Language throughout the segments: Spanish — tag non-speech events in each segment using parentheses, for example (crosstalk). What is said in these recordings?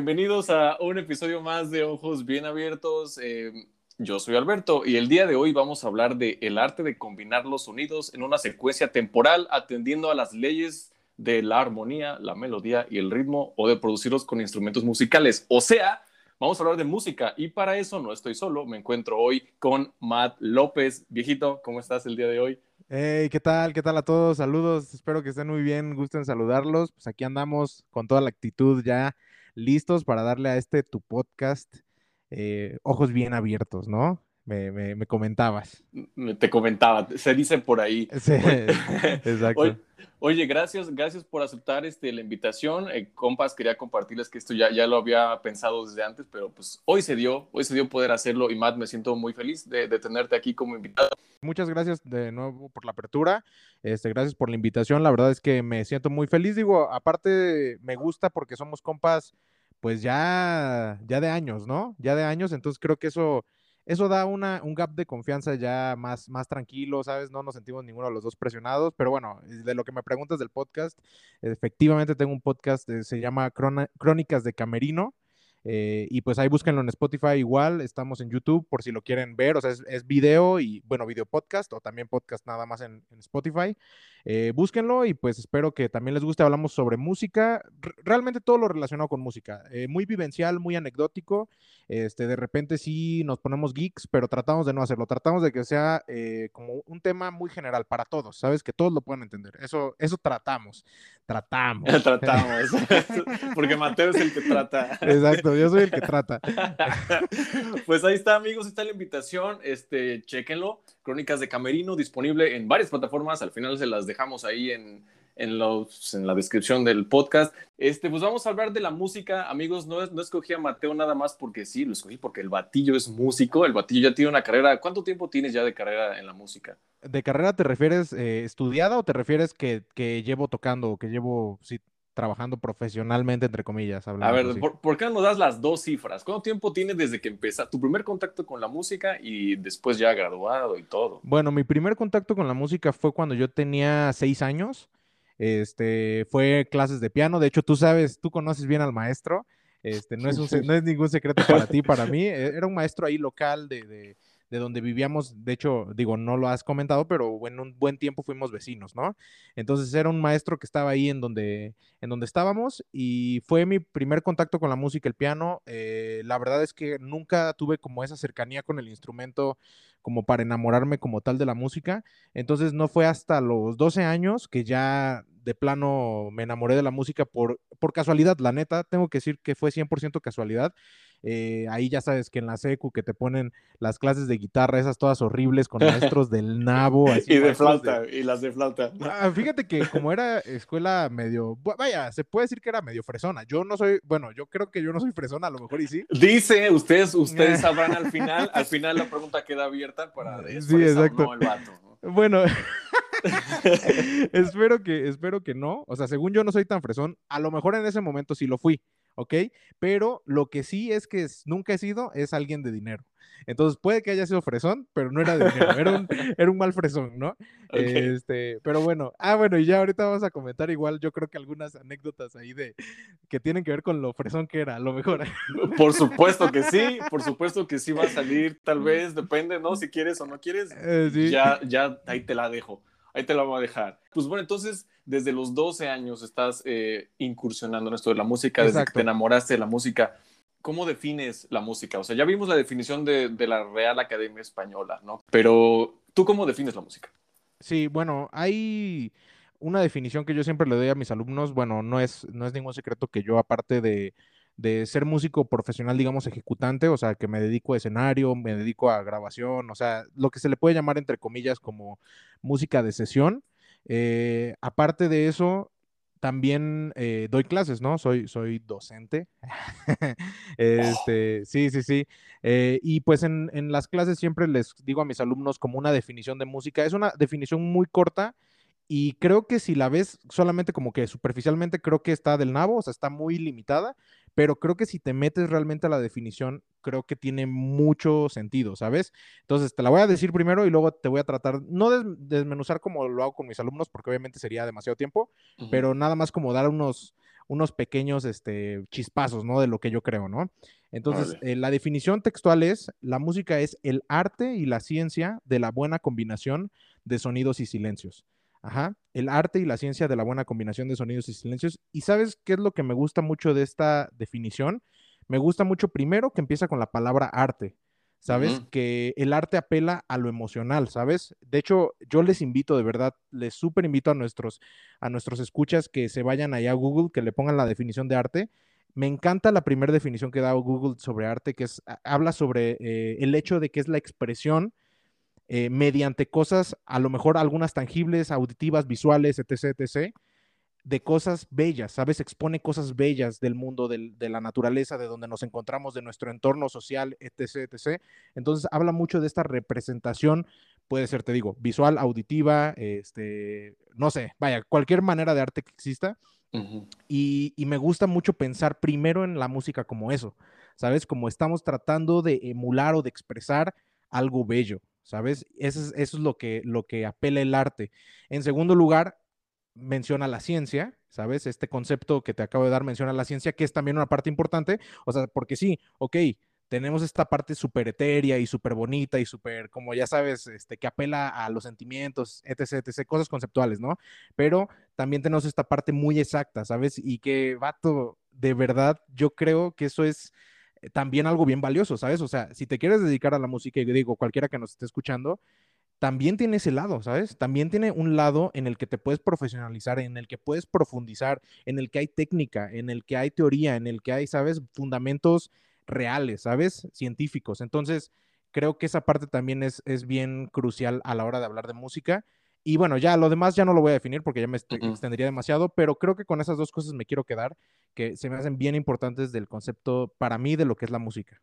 bienvenidos a un episodio más de Ojos Bien Abiertos. Eh, yo soy Alberto y el día de hoy vamos a hablar de el arte de combinar los sonidos en una secuencia temporal atendiendo a las leyes de la armonía, la melodía y el ritmo o de producirlos con instrumentos musicales. O sea, vamos a hablar de música y para eso no estoy solo, me encuentro hoy con Matt López. Viejito, ¿cómo estás el día de hoy? Hey, ¿qué tal? ¿Qué tal a todos? Saludos, espero que estén muy bien, gusten saludarlos. Pues aquí andamos con toda la actitud ya listos para darle a este tu podcast eh, ojos bien abiertos, ¿no? Me, me, comentabas. Te comentaba, se dice por ahí. (laughs) Sí, (laughs) exacto. Oye, gracias, gracias por aceptar este, la invitación. Eh, compas, quería compartirles que esto ya, ya lo había pensado desde antes, pero pues hoy se dio, hoy se dio poder hacerlo y Matt, me siento muy feliz de, de tenerte aquí como invitado. Muchas gracias de nuevo por la apertura, este, gracias por la invitación, la verdad es que me siento muy feliz, digo, aparte me gusta porque somos compas pues ya, ya de años, ¿no? Ya de años, entonces creo que eso, eso da una, un gap de confianza ya más, más tranquilo, ¿sabes? No nos sentimos ninguno de los dos presionados, pero bueno, de lo que me preguntas del podcast, efectivamente tengo un podcast, eh, se llama Crónicas de Camerino, eh, y pues ahí búsquenlo en Spotify igual, estamos en YouTube por si lo quieren ver, o sea, es, video y bueno, video podcast o también podcast nada más en, Spotify. Eh, búsquenlo y pues espero que también les guste. Hablamos sobre música, realmente todo lo relacionado con música, eh, muy vivencial, muy anecdótico. Este, de repente sí nos ponemos geeks, pero tratamos de no hacerlo, tratamos de que sea como un tema muy general para todos, ¿sabes? Que todos lo puedan entender. Eso, eso tratamos, tratamos. (laughs) tratamos, (laughs) porque Mateo es el que trata. Exacto yo soy el que trata. (laughs) pues ahí está, amigos, está la invitación, este, chéquenlo, Crónicas de Camerino, disponible en varias plataformas, al final se las dejamos ahí en, en, los, en la descripción del podcast. Este, pues vamos a hablar de la música, amigos, no, no escogí a Mateo nada más porque sí, lo escogí porque el batillo es músico, el batillo ya tiene una carrera, ¿cuánto tiempo tienes ya de carrera en la música? ¿De carrera te refieres eh, estudiada o te refieres que, que llevo tocando, que llevo, sí, trabajando profesionalmente, entre comillas. A ver, ¿por, qué no nos das las dos cifras? ¿Cuánto tiempo tienes desde que empezaste tu primer contacto con la música y después ya graduado y todo? Bueno, mi primer contacto con la música fue cuando yo tenía seis años. Este, fue clases de piano. De hecho, tú sabes, tú conoces bien al maestro. Este, no es, (laughs) no es ningún secreto para ti, para mí. E, era un maestro ahí local de de donde vivíamos, de hecho, digo, no lo has comentado, pero en un buen tiempo fuimos vecinos, ¿no? Entonces era un maestro que estaba ahí en donde, en donde estábamos y fue mi primer contacto con la música, el piano. Eh, la verdad es que nunca tuve como esa cercanía con el instrumento como para enamorarme como tal de la música. Entonces no fue hasta los 12 años que ya de plano me enamoré de la música por, por casualidad, la neta, tengo que decir que fue 100% casualidad. Eh, ahí ya sabes que en la secu que te ponen las clases de guitarra, esas todas horribles con maestros del nabo. (laughs) y de flauta, y las de flauta. (laughs) Ah, fíjate que como era escuela medio, vaya, se puede decir que era medio fresona. Yo no soy, bueno, yo creo que yo no soy fresona, a lo mejor y sí. Dice, ustedes, ustedes (laughs) sabrán al final, al final la pregunta queda abierta para sí, exacto. el vato. Bueno, espero que, espero que no. O sea, según yo no soy tan fresón, a lo mejor en ese momento sí lo fui. ¿Ok? Pero lo que sí es que nunca he sido es alguien de dinero. Entonces puede que haya sido fresón, pero no era de dinero, era un, (laughs) era un mal fresón, ¿no? Este, pero bueno, ah, bueno, y ya ahorita vamos a comentar igual, yo creo que algunas anécdotas ahí de que tienen que ver con lo fresón que era, a lo mejor. (laughs) Por supuesto que sí, (laughs) por supuesto que sí va a salir, tal vez, depende, ¿no? Si quieres o no quieres, eh, ya, ya ahí te la dejo, ahí te la voy a dejar. Pues bueno, entonces desde los 12 años estás eh, incursionando en esto de la música, desde que te enamoraste de la música. ¿Cómo defines la música? O sea, ya vimos la definición de, la Real Academia Española, ¿no? Pero tú cómo defines la música? Sí, bueno, hay una definición que yo siempre le doy a mis alumnos. Bueno, no es, no es ningún secreto que yo, aparte de, de ser músico profesional, digamos, ejecutante, o sea, que me dedico a escenario, me dedico a grabación, o sea, lo que se le puede llamar, entre comillas, como música de sesión. Eh, aparte de eso, también eh, doy clases, ¿no? Soy, soy docente. (laughs) este, sí, sí, sí. Eh, y pues en, en, las clases siempre les digo a mis alumnos como una definición de música. Es una definición muy corta y creo que si la ves solamente como que superficialmente, creo que está del nabo, o sea, está muy limitada, pero creo que si te metes realmente a la definición, creo que tiene mucho sentido, ¿sabes? Entonces, te la voy a decir primero y luego te voy a tratar, no de desmenuzar como lo hago con mis alumnos, porque obviamente sería demasiado tiempo, pero nada más como dar unos, unos pequeños este, chispazos, ¿no? De lo que yo creo, ¿no? Entonces, eh, la definición textual es, la música es el arte y la ciencia de la buena combinación de sonidos y silencios. Ajá, el arte y la ciencia de la buena combinación de sonidos y silencios. ¿Y sabes qué es lo que me gusta mucho de esta definición? Me gusta mucho primero que empieza con la palabra arte. ¿Sabes? Que el arte apela a lo emocional, ¿sabes? De hecho, yo les invito, de verdad, les súper invito a nuestros, a nuestros escuchas que se vayan allá a Google, que le pongan la definición de arte. Me encanta la primera definición que da Google sobre arte, que es, habla sobre eh, el hecho de que es la expresión eh, mediante cosas, a lo mejor algunas tangibles, auditivas, visuales, etc., etc., de cosas bellas, ¿sabes? Expone cosas bellas del mundo, de la naturaleza, de donde nos encontramos, de nuestro entorno social, etc., etc. Entonces, habla mucho de esta representación, puede ser, te digo, visual, auditiva, este, no sé, vaya, cualquier manera de arte que exista. y, y me gusta mucho pensar primero en la música como eso, ¿sabes? Como estamos tratando de emular o de expresar algo bello. ¿Sabes? Eso es, lo, que, lo que apela el arte. En segundo lugar, menciona la ciencia, ¿sabes? Este concepto que te acabo de dar menciona la ciencia, que es también una parte importante, o sea, porque sí, ok, tenemos esta parte súper etérea y súper bonita y súper, como ya sabes, este, que apela a los sentimientos, etc., etc., cosas conceptuales, ¿no? Pero también tenemos esta parte muy exacta, ¿sabes? Y que, vato, de verdad, yo creo que eso es también algo bien valioso, ¿sabes? O sea, si te quieres dedicar a la música, y digo, cualquiera que nos esté escuchando, también tiene ese lado, ¿sabes? También tiene un lado en el que te puedes profesionalizar, en el que puedes profundizar, en el que hay técnica, en el que hay teoría, en el que hay, ¿sabes? Fundamentos reales, ¿sabes? Científicos. Entonces, creo que esa parte también es, es bien crucial a la hora de hablar de música. Y bueno, ya lo demás ya no lo voy a definir porque ya me extendería demasiado, pero creo que con esas dos cosas me quiero quedar, que se me hacen bien importantes del concepto para mí de lo que es la música.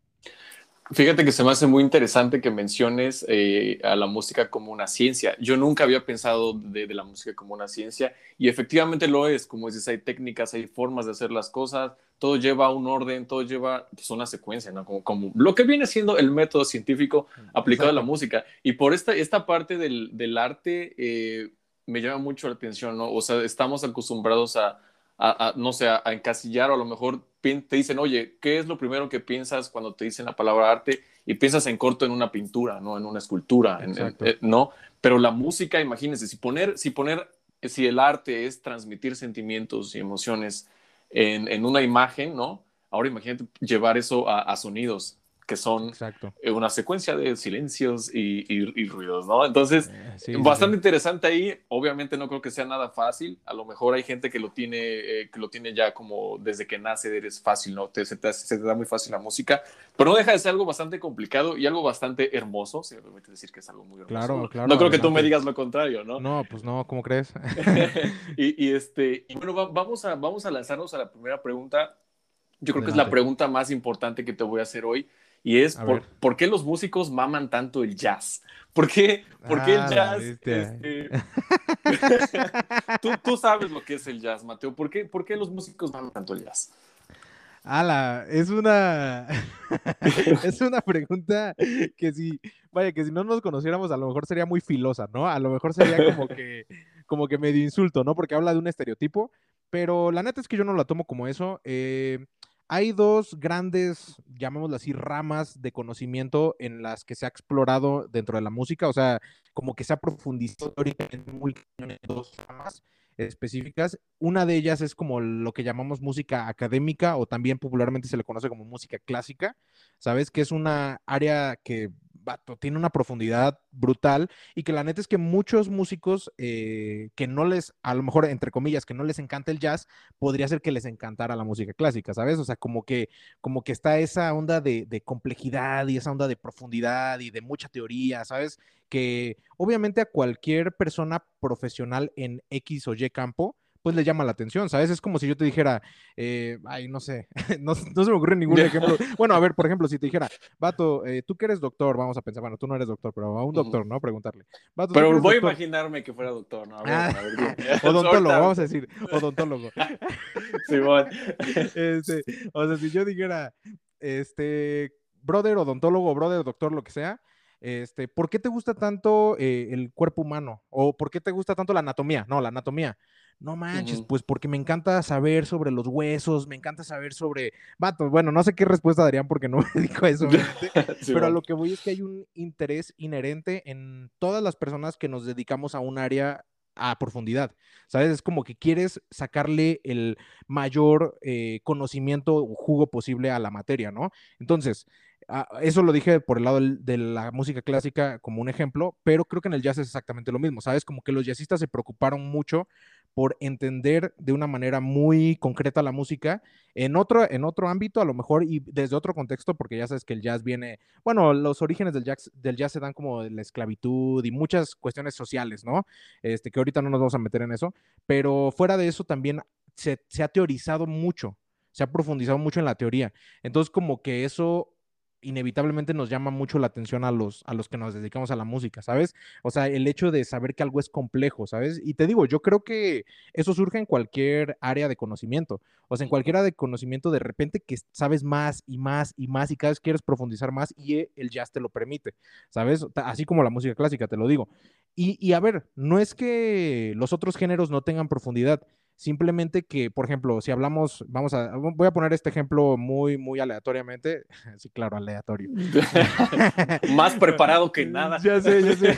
Fíjate que se me hace muy interesante que menciones eh, a la música como una ciencia. Yo nunca había pensado de, la música como una ciencia y efectivamente lo es. Como dices, hay técnicas, hay formas de hacer las cosas, todo lleva un orden, todo lleva pues, una secuencia, ¿no? Como, como, lo que viene siendo el método científico aplicado a la música. Y por esta, esta parte del, del arte eh, me llama mucho la atención, ¿no? O sea, estamos acostumbrados a, a, no sé, a, encasillar o a lo mejor te dicen, oye, ¿qué es lo primero que piensas cuando te dicen la palabra arte? Y piensas en corto en una pintura, ¿no? En una escultura, eh, ¿no? Pero la música, imagínense, si poner, si poner, si el arte es transmitir sentimientos y emociones en, en una imagen, ¿no? Ahora imagínate llevar eso a, a sonidos que son eh, una secuencia de silencios y, ruidos, ¿no? Entonces, eh, bastante interesante ahí. Obviamente no creo que sea nada fácil. A lo mejor hay gente que lo tiene, eh, que lo tiene ya como desde que nace eres fácil, ¿no? Te, se, te, da muy fácil la música, pero no deja de ser algo bastante complicado y algo bastante hermoso. Si me permite decir que es algo muy hermoso. Claro, claro. No creo que tú me digas lo contrario, ¿no? No, pues no, ¿cómo crees? (laughs) (laughs) y, este, y bueno, vamos, a, vamos a lanzarnos a la primera pregunta. Yo creo que es la pregunta más importante que te voy a hacer hoy y es por, por, qué los músicos maman tanto el jazz. ¿Por qué, por qué el ah, jazz? Este... (laughs) tú, tú, sabes lo que es el jazz, Mateo. ¿Por qué, por qué los músicos maman tanto el jazz? Ala, es una (laughs) es una pregunta que si, vaya, que si no nos conociéramos a lo mejor sería muy filosa, ¿no? A lo mejor sería como que, como que medio insulto, ¿no? Porque habla de un estereotipo, pero la neta es que yo no la tomo como eso. Eh, hay dos grandes, llamémoslo así, ramas de conocimiento en las que se ha explorado dentro de la música, o sea, como que se ha profundizado en dos ramas específicas. Una de ellas es como lo que llamamos música académica o también popularmente se le conoce como música clásica, ¿sabes? Que es una área que tiene una profundidad brutal y que la neta es que muchos músicos eh, que no les, a lo mejor entre comillas, que no les encanta el jazz, podría ser que les encantara la música clásica, ¿sabes? O sea, como que, como que está esa onda de, de complejidad y esa onda de profundidad y de mucha teoría, ¿sabes? Que obviamente a cualquier persona profesional en X o Y campo, pues le llama la atención, ¿sabes? Es como si yo te dijera, eh, ay, no sé, (laughs) no, se me ocurre ningún ejemplo. (laughs) Bueno, a ver, por ejemplo, si te dijera, Vato, eh, tú que eres doctor, vamos a pensar, bueno, tú no eres doctor, pero a un doctor, ¿no? Preguntarle. pero voy a imaginarme que fuera doctor, ¿no? A ver, ah, (laughs) odontólogo, vamos a decir, odontólogo. Bueno. este, o sea, si yo dijera, este, brother, odontólogo, brother, doctor, lo que sea, este, ¿por qué te gusta tanto eh, el cuerpo humano? ¿O por qué te gusta tanto la anatomía? No, la anatomía. No manches, pues porque me encanta saber sobre los huesos, me encanta saber sobre vato. Bueno, no sé qué respuesta darían porque no me (laughs) dijo eso, (laughs) pero a lo que voy es que hay un interés inherente en todas las personas que nos dedicamos a un área a profundidad, ¿sabes? Es como que quieres sacarle el mayor eh, conocimiento o jugo posible a la materia, ¿no? Entonces, ah, eso lo dije por el lado de la música clásica como un ejemplo, pero creo que en el jazz es exactamente lo mismo, ¿sabes? Como que los jazzistas se preocuparon mucho por entender de una manera muy concreta la música en otro, en otro ámbito, a lo mejor, y desde otro contexto, porque ya sabes que el jazz viene, bueno, los orígenes del jazz, del jazz se dan como la esclavitud y muchas cuestiones sociales, ¿no? Este, que ahorita no nos vamos a meter en eso, pero fuera de eso también se ha teorizado mucho, se ha profundizado mucho en la teoría. Entonces, como que eso inevitablemente nos llama mucho la atención a los, a los que nos dedicamos a la música, ¿sabes? O sea, el hecho de saber que algo es complejo, ¿sabes? Y te digo, yo creo que eso surge en cualquier área de conocimiento. O sea, en cualquier área de conocimiento, de repente que sabes más y más y más y cada vez quieres profundizar más y el jazz te lo permite, ¿sabes? Así como la música clásica, te lo digo. Y, y a ver, no es que los otros géneros no tengan profundidad, Simplemente que, por ejemplo, si hablamos, vamos a, voy a poner este ejemplo muy, muy aleatoriamente. (laughs) Sí, claro, aleatorio. (laughs) Más preparado que nada. Ya sé, ya sé.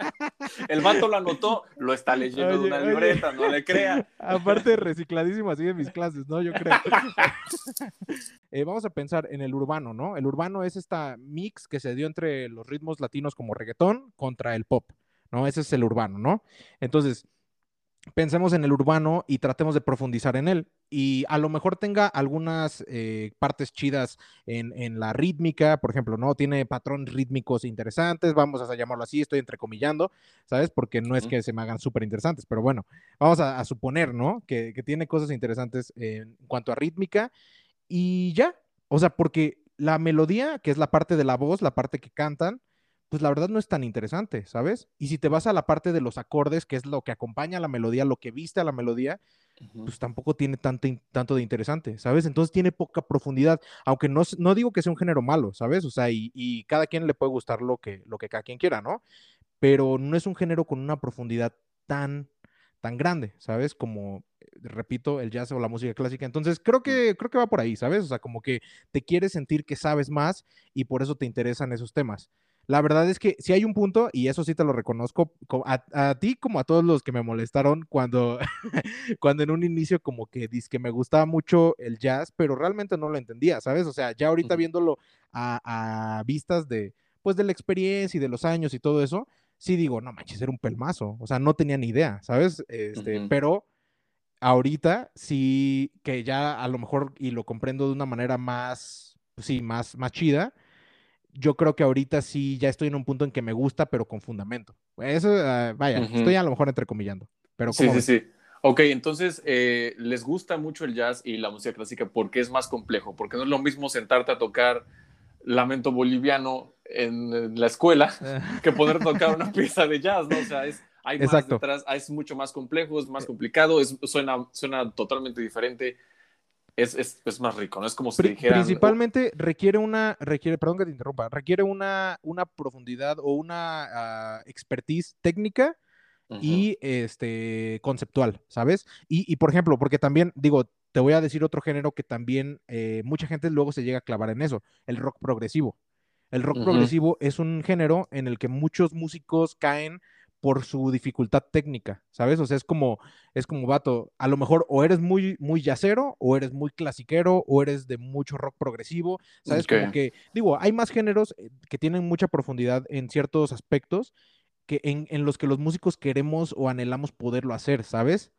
(laughs) El vato lo anotó, lo está leyendo de una libreta, no le crea. Aparte, recicladísimo así de mis clases, ¿no? Yo creo. Eh, vamos a pensar en el urbano, ¿no? El urbano es esta mix que se dio entre los ritmos latinos como reggaetón contra el pop, ¿no? Ese es el urbano, ¿no? Entonces, pensemos en el urbano y tratemos de profundizar en él. Y a lo mejor tenga algunas eh, partes chidas en, la rítmica, por ejemplo, ¿no? Tiene patrones rítmicos interesantes, vamos a llamarlo así, estoy entrecomillando, ¿sabes? Porque no es que se me hagan súper interesantes, pero bueno, vamos a, suponer, ¿no? Que, que, tiene cosas interesantes en cuanto a rítmica y ya, o sea, porque la melodía, que es la parte de la voz, la parte que cantan, pues la verdad no es tan interesante, ¿sabes? Y si te vas a la parte de los acordes, que es lo que acompaña a la melodía, lo que viste a la melodía, pues tampoco tiene tanto, tanto de interesante, ¿sabes? Entonces tiene poca profundidad, aunque no, no digo que sea un género malo, ¿sabes? O sea, y, cada quien le puede gustar lo que, lo que cada quien quiera, ¿no? Pero no es un género con una profundidad tan, tan grande, ¿sabes? Como, eh, repito, el jazz o la música clásica. Entonces creo que, creo que va por ahí, ¿sabes? O sea, como que te quieres sentir que sabes más y por eso te interesan esos temas. La verdad es que si hay un punto, y eso sí te lo reconozco, a, ti como a todos los que me molestaron cuando, (laughs) cuando en un inicio como que dice que me gustaba mucho el jazz, pero realmente no lo entendía, ¿sabes? O sea, ya ahorita viéndolo a, vistas de, pues de la experiencia y de los años y todo eso, sí digo, no manches, era un pelmazo, o sea, no tenía ni idea, ¿sabes? Este, pero ahorita sí que ya a lo mejor y lo comprendo de una manera más, pues sí, más, más chida, yo creo que ahorita sí ya estoy en un punto en que me gusta, pero con fundamento. Eso, ah, vaya, estoy a lo mejor entrecomillando. Pero sí, sí, sí. Ok, entonces, eh, ¿les gusta mucho el jazz y la música clásica porque es más complejo? Porque no es lo mismo sentarte a tocar Lamento Boliviano en, la escuela (laughs) que poder tocar una pieza de jazz, ¿no? O sea, es, hay más detrás, es mucho más complejo, es más complicado, es, suena, suena totalmente diferente es, es, es, más rico, ¿no? Es como si dijeran... Principalmente requiere una, requiere, perdón que te interrumpa, requiere una, una profundidad o una ah, expertise técnica y este, conceptual, ¿sabes? Y, y, por ejemplo, porque también, digo, te voy a decir otro género que también eh, mucha gente luego se llega a clavar en eso, el rock progresivo. El rock progresivo es un género en el que muchos músicos caen por su dificultad técnica, ¿sabes? O sea, es como, es como, vato, a lo mejor o eres muy, muy yacero, o eres muy clasiquero, o eres de mucho rock progresivo, ¿sabes? Como que, digo, hay más géneros eh, que tienen mucha profundidad en ciertos aspectos que en, los que los músicos queremos o anhelamos poderlo hacer, ¿sabes?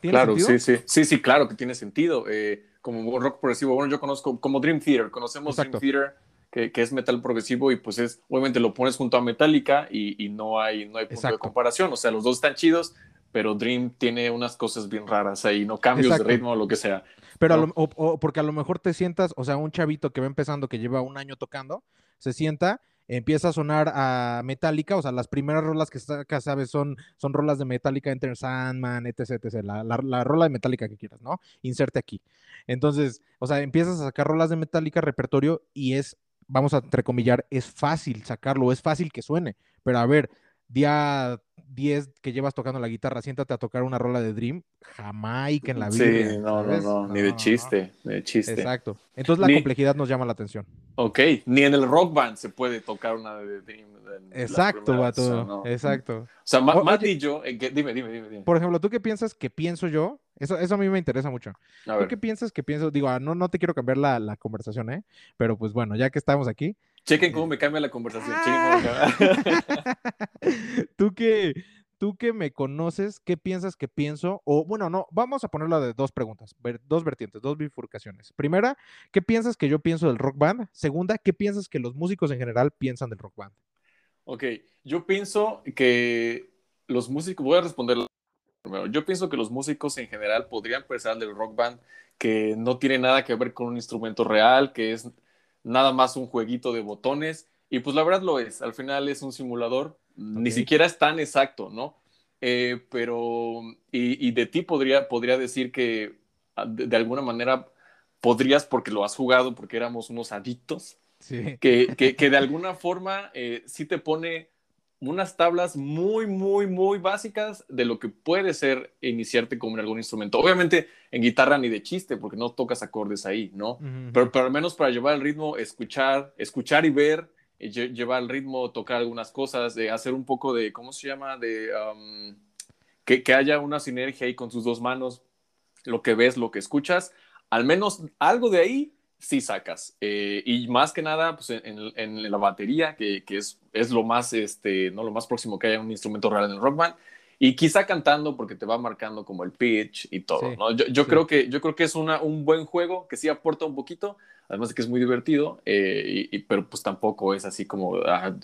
Claro, sí, sí, sí, sí, claro que tiene sentido. Eh, como rock progresivo, bueno, yo conozco como Dream Theater, conocemos Dream Theater que, es metal progresivo y pues es, obviamente lo pones junto a Metallica y, no hay, no hay punto de comparación, o sea, los dos están chidos, pero Dream tiene unas cosas bien raras ahí, no cambios de ritmo o lo que sea. Pero o, porque a lo mejor te sientas, o sea, un chavito que va empezando, que lleva un año tocando, se sienta, empieza a sonar a Metallica, o sea, las primeras rolas que acá sabes, son, son rolas de Metallica, Enter Sandman, etc, etc, la, la, la, rola de Metallica que quieras, ¿no? Inserte aquí. Entonces, o sea, empiezas a sacar rolas de Metallica, repertorio, y es vamos a entrecomillar, es fácil sacarlo, es fácil que suene, pero a ver, día 10 que llevas tocando la guitarra, siéntate a tocar una rola de Dream, jamás que en la vida. Sí, no, no, no, ni de chiste, ni de chiste. Exacto. Entonces la complejidad nos llama la atención. Ok, ni en el rock band se puede tocar una de Dream. Exacto, vato. Exacto. O sea, Matt y yo, dime, dime, dime, Por ejemplo, ¿tú qué piensas que pienso yo? Eso, eso a mí me interesa mucho. ¿Tú qué piensas que pienso? Digo, ah, no, no te quiero cambiar la, la conversación, ¿eh? Pero pues bueno, ya que estamos aquí, Chequen cómo me cambia la conversación. (laughs) tú que tú que me conoces, ¿qué piensas que pienso? O bueno, no, vamos a ponerlo de dos preguntas, dos vertientes, dos bifurcaciones. Primera, ¿qué piensas que yo pienso del rock band? Segunda, ¿qué piensas que los músicos en general piensan del rock band? Ok, yo pienso que los músicos, voy a responder primero, yo pienso que los músicos en general podrían pensar del rock band que no tiene nada que ver con un instrumento real, que es nada más un jueguito de botones. Y pues la verdad lo es, al final es un simulador, ni siquiera es tan exacto, ¿no? Eh, pero, y, de ti podría, podría decir que ah, de, alguna manera podrías, porque lo has jugado, porque éramos unos adictos, que, que, de (laughs) alguna forma eh, sí te pone unas tablas muy, muy, muy básicas de lo que puede ser iniciarte con algún instrumento. Obviamente en guitarra ni de chiste, porque no tocas acordes ahí, ¿no? pero, pero, al menos para llevar el ritmo, escuchar, escuchar y ver, eh, llevar el ritmo, tocar algunas cosas, de hacer un poco de, ¿cómo se llama? De que, que haya una sinergia ahí con tus dos manos, lo que ves, lo que escuchas, al menos algo de ahí sí sacas. Eh, y más que nada, pues en, la batería, que, es, es, lo más, este, no lo más próximo que haya un instrumento real en el rock band. Y quizá cantando porque te va marcando como el pitch y todo, ¿no? Yo, creo que, yo creo que es una, un buen juego que sí aporta un poquito, además de que es muy divertido, eh, y, pero pues tampoco es así como ah,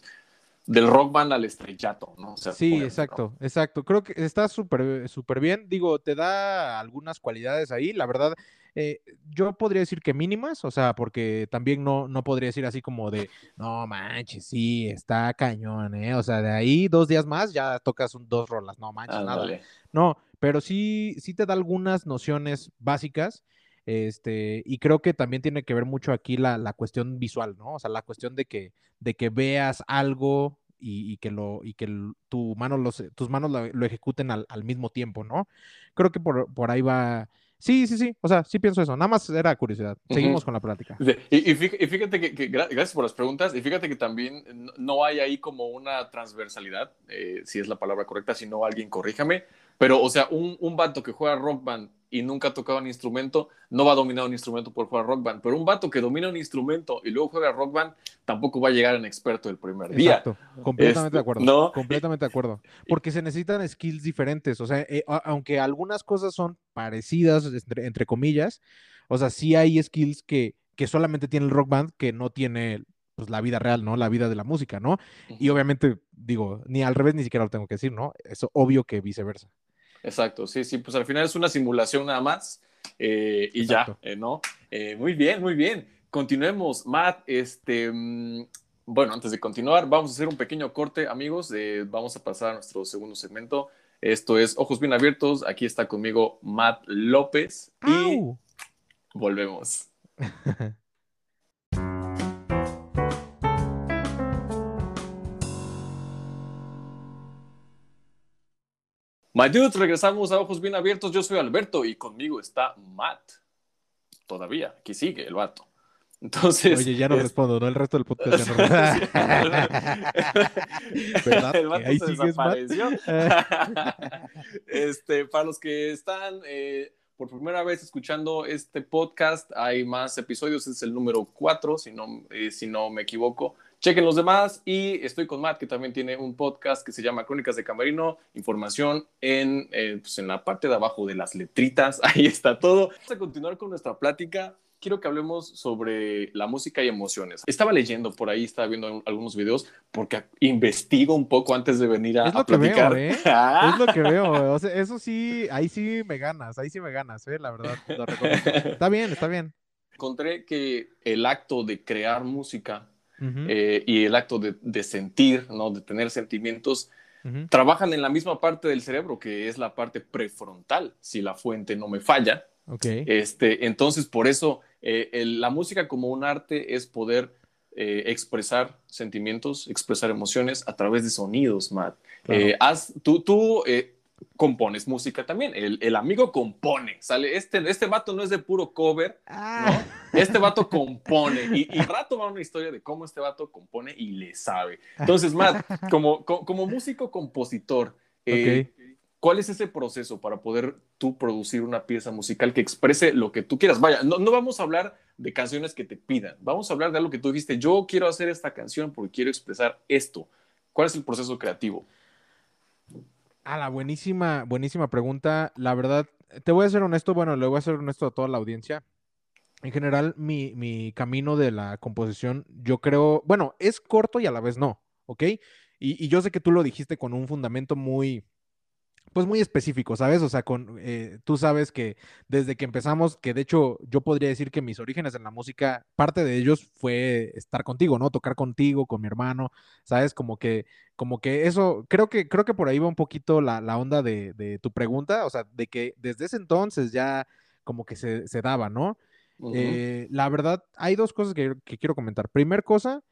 del rock band al estrellato, ¿no? sí, exacto, exacto. Creo que está súper súper bien. Digo, te da algunas cualidades ahí. La verdad, eh, yo podría decir que mínimas, o sea, porque también no, no podría decir así como de, no manches, sí, está cañón, ¿eh? O sea, de ahí dos días más ya tocas dos rolas, no manches, nada. No, pero sí, sí te da algunas nociones básicas. Este, y creo que también tiene que ver mucho aquí la, la cuestión visual, ¿no? O sea, la cuestión de que, de que veas algo y, que, lo, y que tu mano los, tus manos lo, ejecuten al, al, mismo tiempo, ¿no? Creo que por, por ahí va, Sí, sí, sí. O sea, sí pienso eso. Nada más era curiosidad. Seguimos con la plática. Y, fíjate que, gracias por las preguntas. Y fíjate que también no hay ahí como una transversalidad, eh, si es la palabra correcta, si no alguien corríjame. Pero, o sea, un, un vato que juega rock band y nunca ha tocado un instrumento, no va a dominar un instrumento por jugar rock band. Pero un vato que domina un instrumento y luego juega rock band, tampoco va a llegar en experto el primer día. Exacto, completamente de acuerdo. ¿no? Completamente de acuerdo. Porque se necesitan skills diferentes. O sea, eh, aunque algunas cosas son parecidas, entre, comillas, o sea, sí hay skills que, que solamente tiene el rock band que no tiene pues la vida real, ¿no? La vida de la música, ¿no? Y obviamente, digo, ni al revés ni siquiera lo tengo que decir, ¿no? Es obvio que viceversa. Exacto, sí, sí, pues al final es una simulación nada más eh, y ya, eh, ¿no? Eh, muy bien, muy bien. Continuemos, Matt, este, mm, bueno, antes de continuar, vamos a hacer un pequeño corte, amigos, vamos a pasar a nuestro segundo segmento. Esto es Ojos Bien Abiertos, aquí está conmigo Matt López y volvemos. (laughs) My regresamos a Ojos Bien Abiertos. Yo soy Alberto y conmigo está Matt. Todavía, aquí sigue el vato. Entonces. Oye, ya no respondo, ¿no? El resto del (laughs) podcast ya no ¿Verdad? El vato (laughs) se desapareció. (laughs) este, para los que están eh, por primera vez escuchando este podcast, hay más episodios, es el número 4, si no, eh, si no me equivoco. Chequen los demás y estoy con Matt, que también tiene un podcast que se llama Crónicas de Camarino. Información en, eh, pues en la parte de abajo de las letritas. (laughs) Ahí está todo. Vamos a continuar con nuestra plática. Quiero que hablemos sobre la música y emociones. Estaba leyendo por ahí, estaba viendo algunos videos, porque investigo un poco antes de venir a, es lo platicar. Que veo, ¿eh? (laughs) es lo que veo. O sea, eso sí, ahí sí me ganas, ahí sí me ganas, ¿eh? la verdad. Lo está bien, está bien. Encontré que el acto de crear música eh, y el acto de, sentir, ¿no? de tener sentimientos, trabajan en la misma parte del cerebro, que es la parte prefrontal, si la fuente no me falla. Okay. Este, entonces, por eso, eh, la música como un arte es poder eh, expresar sentimientos, expresar emociones a través de sonidos, Matt. Eh, tú tú compones música también. El, amigo compone, ¿sale? Este, este vato no es de puro cover, ah. Este vato compone. Y, y, rato va una historia de cómo este vato compone y le sabe. Entonces, Matt, como, como, músico compositor, ¿cuál es ese proceso para poder tú producir una pieza musical que exprese lo que tú quieras? Vaya, no, no vamos a hablar de canciones que te pidan, vamos a hablar de algo que tú dijiste, yo quiero hacer esta canción porque quiero expresar esto. ¿Cuál es el proceso creativo? Ah, la buenísima, buenísima pregunta. La verdad, te voy a ser honesto, bueno, le voy a ser honesto a toda la audiencia. En general, mi, mi camino de la composición, yo creo, bueno, es corto y a la vez no, ¿ok? Y, y yo sé que tú lo dijiste con un fundamento muy, pues muy específico, ¿sabes? O sea, con, eh, tú sabes que desde que empezamos, que de hecho yo podría decir que mis orígenes en la música, parte de ellos fue estar contigo, ¿no? Tocar contigo, con mi hermano, ¿sabes? Como que, como que eso, creo que, creo que por ahí va un poquito la, onda de, tu pregunta, o sea, de que desde ese entonces ya como que se, daba, ¿no? Eh, la verdad, hay dos cosas que, que quiero comentar. Primer cosa,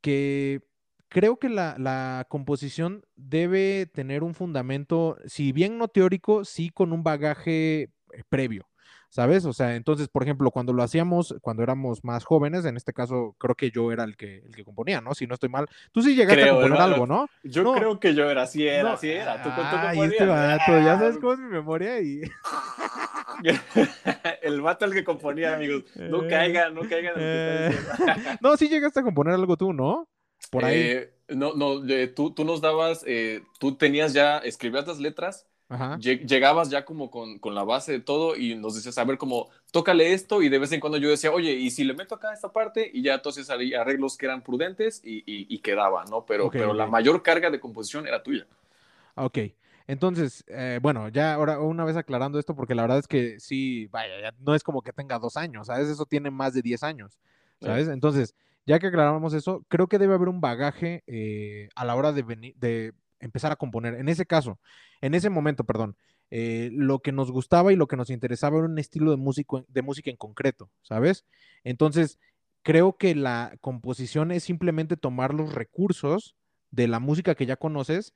que creo que la, composición debe tener un fundamento, si bien no teórico, sí con un bagaje eh, previo. ¿Sabes? O sea, entonces, por ejemplo, cuando lo hacíamos, cuando éramos más jóvenes, en este caso creo que yo era el que, el que componía, ¿no? Si no estoy mal. Tú sí llegaste a componer algo, ¿no? Yo creo que yo era, así era, así era. Tú, este vato, ya sabes cómo es mi memoria y... (laughs) el vato el que componía, amigos. No caigan, no caigan. Eh... (laughs) no, sí llegaste a componer algo tú, ¿no? Por ahí. Eh, no, no, tú, tú nos dabas, eh, tú tenías ya, escribías las letras, llegabas ya como con, con, la base de todo y nos decías, a ver, como, tócale esto y de vez en cuando yo decía, oye, ¿y si le meto acá esta parte? Y ya entonces había arreglos que eran prudentes y, y, quedaba, ¿no? Pero, pero la mayor carga de composición era tuya. Ok. Entonces, eh, bueno, ya ahora una vez aclarando esto, porque la verdad es que sí, vaya, no es como que tenga dos años, ¿sabes? Eso tiene más de diez años, ¿sabes? Entonces, ya que aclaramos eso, creo que debe haber un bagaje eh, a la hora de, venir, de empezar a componer. En ese caso, en ese momento, perdón, eh, lo que nos gustaba y lo que nos interesaba era un estilo de, músico, de música en concreto, ¿sabes? Entonces, creo que la composición es simplemente tomar los recursos de la música que ya conoces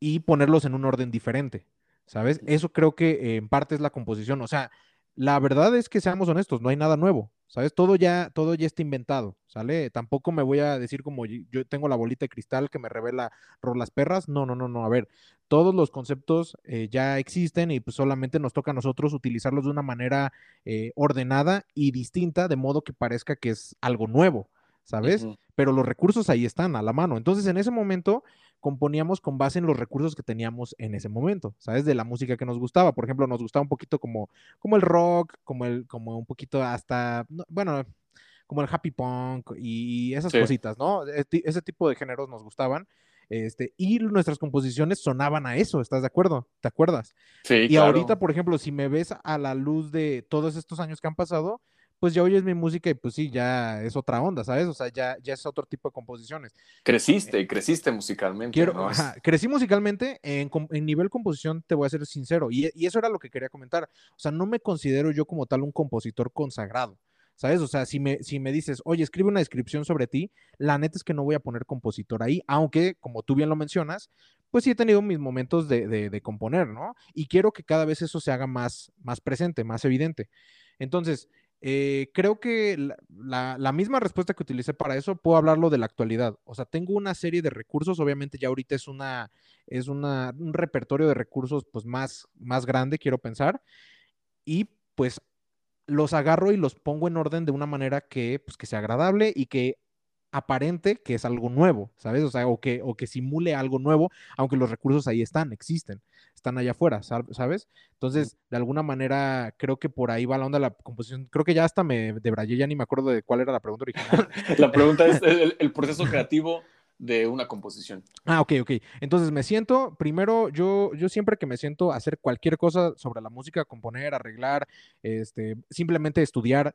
y ponerlos en un orden diferente, ¿sabes? Eso creo que eh, en parte es la composición. O sea, la verdad es que seamos honestos, no hay nada nuevo, ¿sabes? Todo ya, todo ya está inventado, ¿sale? Tampoco me voy a decir como yo tengo la bolita de cristal que me revela rolas perras. No, no, no, no. A ver, todos los conceptos eh, ya existen y pues solamente nos toca a nosotros utilizarlos de una manera eh, ordenada y distinta, de modo que parezca que es algo nuevo, ¿sabes? Pero los recursos ahí están a la mano. Entonces, en ese momento componíamos con base en los recursos que teníamos en ese momento, ¿sabes? De la música que nos gustaba. Por ejemplo, nos gustaba un poquito como, como el rock, como, el, como un poquito hasta, bueno, como el happy punk y esas cositas, ¿no? E, ese tipo de géneros nos gustaban. Este, y nuestras composiciones sonaban a eso, ¿estás de acuerdo? ¿Te acuerdas? Sí. Y ahorita, por ejemplo, si me ves a la luz de todos estos años que han pasado, pues ya oyes mi música y pues sí, ya es otra onda, ¿sabes? O sea, ya, ya es otro tipo de composiciones. Creciste, y creciste musicalmente. Quiero, crecí musicalmente, en, nivel composición te voy a ser sincero, y, eso era lo que quería comentar. O sea, no me considero yo como tal un compositor consagrado. ¿Sabes? O sea, si me, si me dices, oye, escribe una descripción sobre ti, la neta es que no voy a poner compositor ahí, aunque, como tú bien lo mencionas, pues sí he tenido mis momentos de, de, componer, ¿no? Y quiero que cada vez eso se haga más, más presente, más evidente. Entonces, eh, creo que la, misma respuesta que utilicé para eso, puedo hablarlo de la actualidad. O sea, tengo una serie de recursos, obviamente ya ahorita es una, es una, un repertorio de recursos pues más, más grande, quiero pensar, y pues los agarro y los pongo en orden de una manera que, pues, que sea agradable y que aparente que es algo nuevo, ¿sabes? O sea, o que, o que simule algo nuevo, aunque los recursos ahí están, existen, están allá afuera, ¿sabes? Entonces, de alguna manera, creo que por ahí va la onda de la composición. Creo que ya hasta me debrayé, ya ni me acuerdo de cuál era la pregunta original. (laughs) la pregunta es el, proceso creativo de una composición. Ah, ok, ok. Entonces me siento, primero, yo, yo siempre que me siento a hacer cualquier cosa sobre la música, componer, arreglar, este, simplemente estudiar,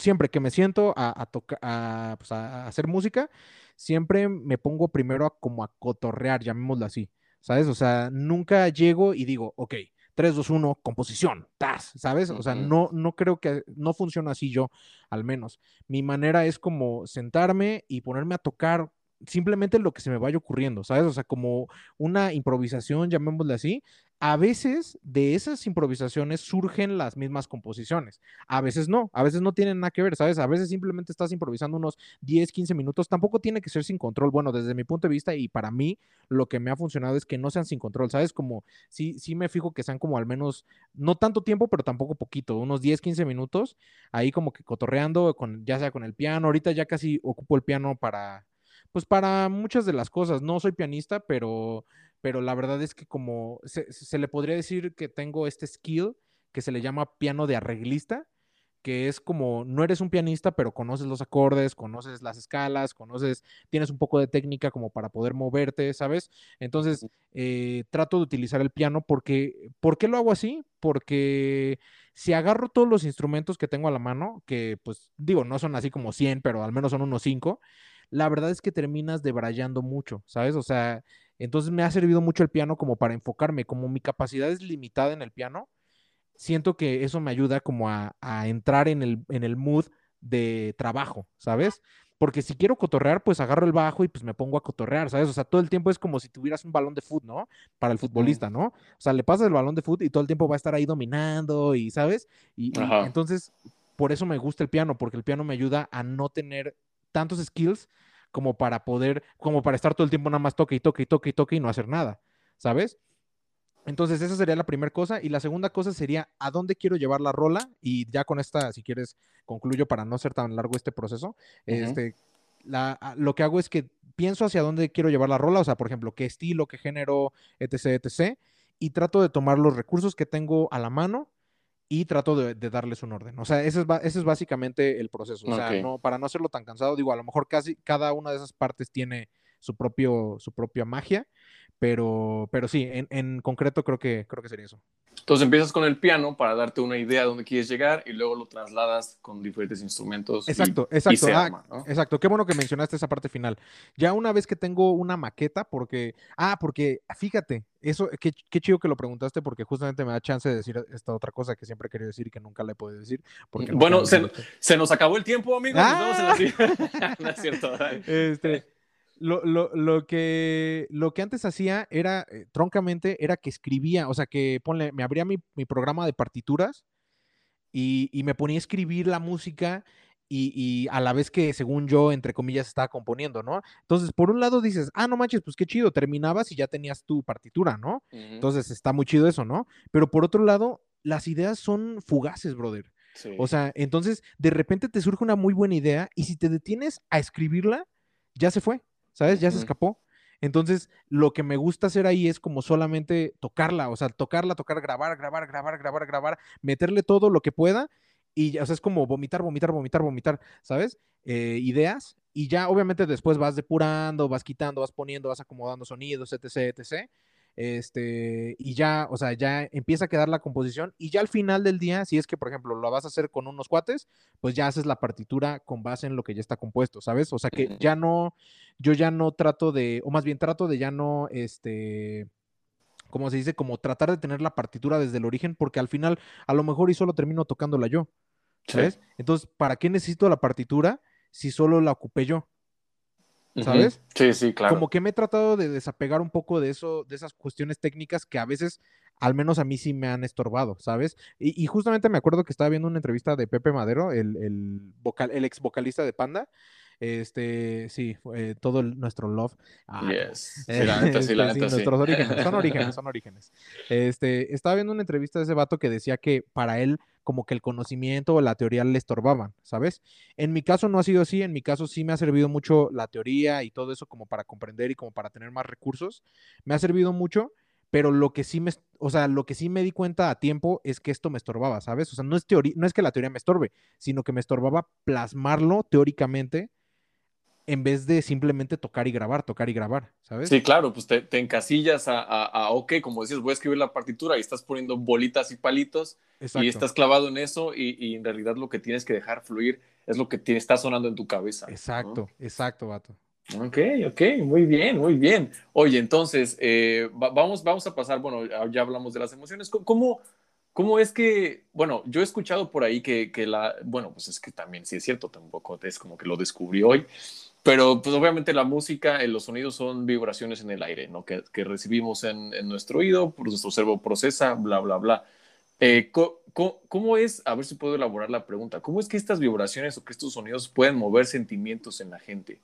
siempre que me siento a, a, pues, a, hacer música, siempre me pongo primero a como a cotorrear, llamémoslo así, ¿sabes? O sea, nunca llego y digo, ok, 3, 2, 1, composición, tas, ¿sabes? O sea, no, no creo que, no funciona así yo, al menos. Mi manera es como sentarme y ponerme a tocar simplemente lo que se me vaya ocurriendo, ¿sabes? O sea, como una improvisación, llamémosle así. A veces de esas improvisaciones surgen las mismas composiciones, a veces no, a veces no tienen nada que ver, ¿sabes? A veces simplemente estás improvisando unos 10, 15 minutos, tampoco tiene que ser sin control. Bueno, desde mi punto de vista y para mí lo que me ha funcionado es que no sean sin control, ¿sabes? Como sí, sí me fijo que sean como al menos, no tanto tiempo, pero tampoco poquito, unos 10, 15 minutos, ahí como que cotorreando, con, ya sea con el piano, ahorita ya casi ocupo el piano para pues para muchas de las cosas. No soy pianista, pero, pero la verdad es que como se, le podría decir que tengo este skill que se le llama piano de arreglista, que es como, no eres un pianista, pero conoces los acordes, conoces las escalas, conoces, tienes un poco de técnica como para poder moverte, ¿sabes? Entonces, eh, trato de utilizar el piano porque, ¿por qué lo hago así? Porque si agarro todos los instrumentos que tengo a la mano, que pues digo, no son así como 100, pero al menos son unos 5, la verdad es que terminas debrayando mucho, ¿sabes? O sea, entonces me ha servido mucho el piano como para enfocarme, como mi capacidad es limitada en el piano, siento que eso me ayuda como a, entrar en el, en el mood de trabajo, ¿sabes? Porque si quiero cotorrear, pues agarro el bajo y pues me pongo a cotorrear, ¿sabes? O sea, todo el tiempo es como si tuvieras un balón de fútbol, ¿no? Para el futbolista, ¿no? O sea, le pasas el balón de fútbol y todo el tiempo va a estar ahí dominando y, ¿sabes? y entonces, por eso me gusta el piano, porque el piano me ayuda a no tener tantos skills como para poder, como para estar todo el tiempo nada más toque y toque y toque y toque y no hacer nada, ¿sabes? Entonces, esa sería la primera cosa. Y la segunda cosa sería, ¿a dónde quiero llevar la rola? Y ya con esta, si quieres, concluyo para no ser tan largo este proceso. Este, la, lo que hago es que pienso hacia dónde quiero llevar la rola, o sea, por ejemplo, qué estilo, qué género, etc., etc., y trato de tomar los recursos que tengo a la mano y trato de, darles un orden. O sea, ese es, ese es básicamente el proceso. O sea, no, para no hacerlo tan cansado, digo, a lo mejor casi cada una de esas partes tiene su, propio, su propia magia, pero, pero sí, en, en concreto creo que, creo que sería eso. Entonces empiezas con el piano para darte una idea de dónde quieres llegar y luego lo trasladas con diferentes instrumentos. Exacto, exacto. Ah, exacto, qué bueno que mencionaste esa parte final. Ya una vez que tengo una maqueta, porque, ah, porque fíjate, eso, qué, qué chido que lo preguntaste porque justamente me da chance de decir esta otra cosa que siempre he querido decir y que nunca le he podido decir. Porque bueno, se, se, nos acabó el tiempo, amigos. Nos vemos en la ah. (laughs) no es cierto. (laughs) Este, lo, lo, lo, que, lo que antes hacía era, eh, troncamente, era que escribía, o sea, que ponle, me abría mi, mi programa de partituras y, y, me ponía a escribir la música y, y, a la vez que, según yo, entre comillas, estaba componiendo, ¿no? Entonces, por un lado dices, ah, no manches, pues qué chido, terminabas y ya tenías tu partitura, ¿no? Entonces, está muy chido eso, ¿no? Pero por otro lado, las ideas son fugaces, brother. O sea, entonces, de repente te surge una muy buena idea y si te detienes a escribirla, ya se fue. ¿Sabes? Ya se escapó. Entonces, lo que me gusta hacer ahí es como solamente tocarla, o sea, tocarla, tocar, grabar, grabar, grabar, grabar, grabar, meterle todo lo que pueda y, o sea, es como vomitar, vomitar, vomitar, vomitar, ¿sabes? Eh, ideas y ya obviamente después vas depurando, vas quitando, vas poniendo, vas acomodando sonidos, etc., etc. Este, y ya, o sea, ya empieza a quedar la composición y ya al final del día, si es que, por ejemplo, lo vas a hacer con unos cuates, pues ya haces la partitura con base en lo que ya está compuesto, ¿sabes? O sea, que ya no, yo ya no trato de, o más bien trato de ya no, este, como se dice, como tratar de tener la partitura desde el origen, porque al final a lo mejor y solo termino tocándola yo, ¿sabes? Entonces, ¿para qué necesito la partitura si solo la ocupé yo? ¿Sabes? Sí, sí, claro. Como que me he tratado de desapegar un poco de eso, de esas cuestiones técnicas que a veces, al menos a mí sí me han estorbado, ¿sabes? Y, justamente me acuerdo que estaba viendo una entrevista de Pepe Madero, el, el, vocal, el ex vocalista de Panda, este, sí, eh, todo nuestro love. Ah, yes. Sí, la neta, (laughs) sí, la neta, Nuestros orígenes, son orígenes, (laughs) son orígenes. Este, estaba viendo una entrevista de ese vato que decía que para él como que el conocimiento o la teoría le estorbaban, ¿sabes? En mi caso no ha sido así, en mi caso sí me ha servido mucho la teoría y todo eso como para comprender y como para tener más recursos. Me ha servido mucho, pero lo que sí me, o sea, lo que sí me di cuenta a tiempo es que esto me estorbaba, ¿sabes? O sea, no es teoría, no es que la teoría me estorbe, sino que me estorbaba plasmarlo teóricamente en vez de simplemente tocar y grabar, tocar y grabar, ¿sabes? Sí, claro, pues te, encasillas a, a, ok, como decías, voy a escribir la partitura y estás poniendo bolitas y palitos y estás clavado en eso y, en realidad lo que tienes que dejar fluir es lo que te está sonando en tu cabeza. Exacto, exacto, vato. Ok, ok, muy bien, muy bien. Oye, entonces, eh, vamos, vamos a pasar, bueno, ya hablamos de las emociones. ¿Cómo, cómo es que, bueno, yo he escuchado por ahí que, que, la, bueno, pues es que también sí es cierto, tampoco es como que lo descubrí hoy, pero pues obviamente la música, eh, los sonidos son vibraciones en el aire, ¿no? Que, recibimos en, nuestro oído, por nuestro cerebro procesa, bla, bla, bla. Eh, ¿cómo, es, a ver si puedo elaborar la pregunta, cómo es que estas vibraciones o que estos sonidos pueden mover sentimientos en la gente?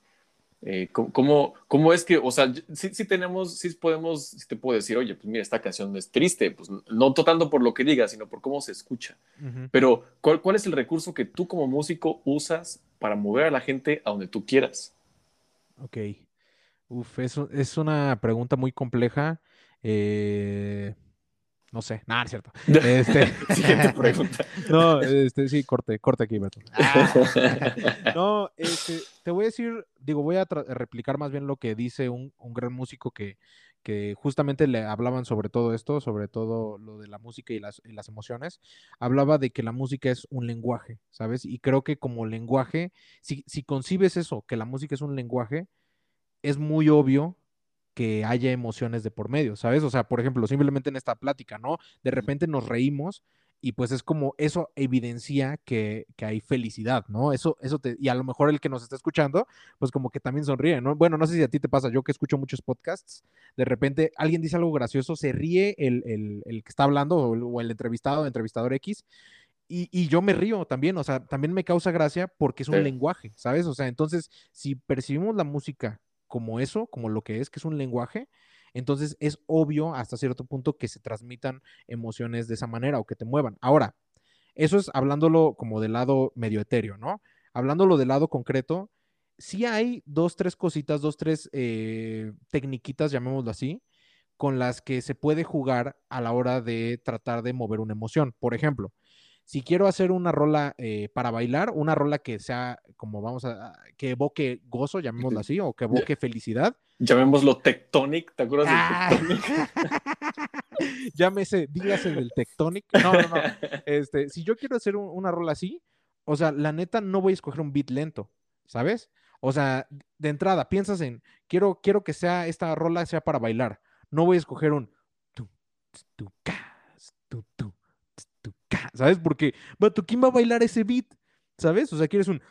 Eh, ¿cómo, ¿cómo, es que, o sea, si tenemos, si podemos, si te puedo decir, oye, pues mira, esta canción es triste, pues no tanto por lo que diga, sino por cómo se escucha. Pero, ¿cuál, ¿cuál es el recurso que tú como músico usas para mover a la gente a donde tú quieras? Ok. Uf, es, es una pregunta muy compleja. Eh, no sé, nada, es cierto. (laughs) Este... (laughs) Siguiente pregunta. (laughs) no, este, sí, corte, corte aquí, Beto. Ah. no, este, te voy a decir, digo, voy a replicar más bien lo que dice un, un gran músico que, que justamente le hablaban sobre todo esto, sobre todo lo de la música y las, y las, emociones, hablaba de que la música es un lenguaje, ¿sabes? Y creo que como lenguaje, si, si concibes eso, que la música es un lenguaje, es muy obvio que haya emociones de por medio, ¿sabes? O sea, por ejemplo, simplemente en esta plática, ¿no? De repente nos reímos y pues es como eso evidencia que, que, hay felicidad, ¿no? Eso, eso te, y a lo mejor el que nos está escuchando, pues como que también sonríe, ¿no? Bueno, no sé si a ti te pasa, yo que escucho muchos podcasts, de repente alguien dice algo gracioso, se ríe el, el, el que está hablando o el, entrevistado, el entrevistador X, y, y, yo me río también, o sea, también me causa gracia porque es un lenguaje, ¿sabes? O sea, entonces, si percibimos la música como eso, como lo que es, que es un lenguaje, entonces es obvio hasta cierto punto que se transmitan emociones de esa manera o que te muevan. Ahora, eso es hablándolo como del lado medio etéreo, ¿no? Hablándolo del lado concreto, sí hay dos, tres cositas, dos, tres eh, llamémoslo así, con las que se puede jugar a la hora de tratar de mover una emoción. Por ejemplo, si quiero hacer una rola eh, para bailar, una rola que sea como vamos a, que evoque gozo, llamémoslo así, o que evoque felicidad. Llamémoslo tectonic, ¿te acuerdas del ah. tectonic? (laughs) Llámese, dígase del tectonic. No, no, no. Este, si yo quiero hacer una rola así, o sea, la neta no voy a escoger un beat lento, ¿sabes? O sea, de entrada, piensas en, quiero, quiero que sea, esta rola sea para bailar. No voy a escoger un, tu, tu, tu, tu, ¿sabes? Porque, vato, ¿quién va a bailar ese beat? ¿Sabes? O sea, quieres un...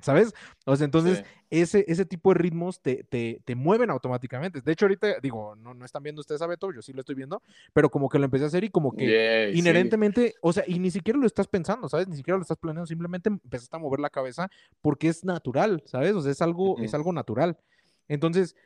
¿Sabes? O sea, entonces ese, ese tipo de ritmos te, te, te, mueven automáticamente. De hecho, ahorita, digo, no, no están viendo ustedes a Beto, yo sí lo estoy viendo, pero como que lo empecé a hacer y como que inherentemente, o sea, y ni siquiera lo estás pensando, ¿sabes? Ni siquiera lo estás planeando, simplemente empezaste a mover la cabeza porque es natural, ¿sabes? O sea, es algo, es algo natural. Entonces,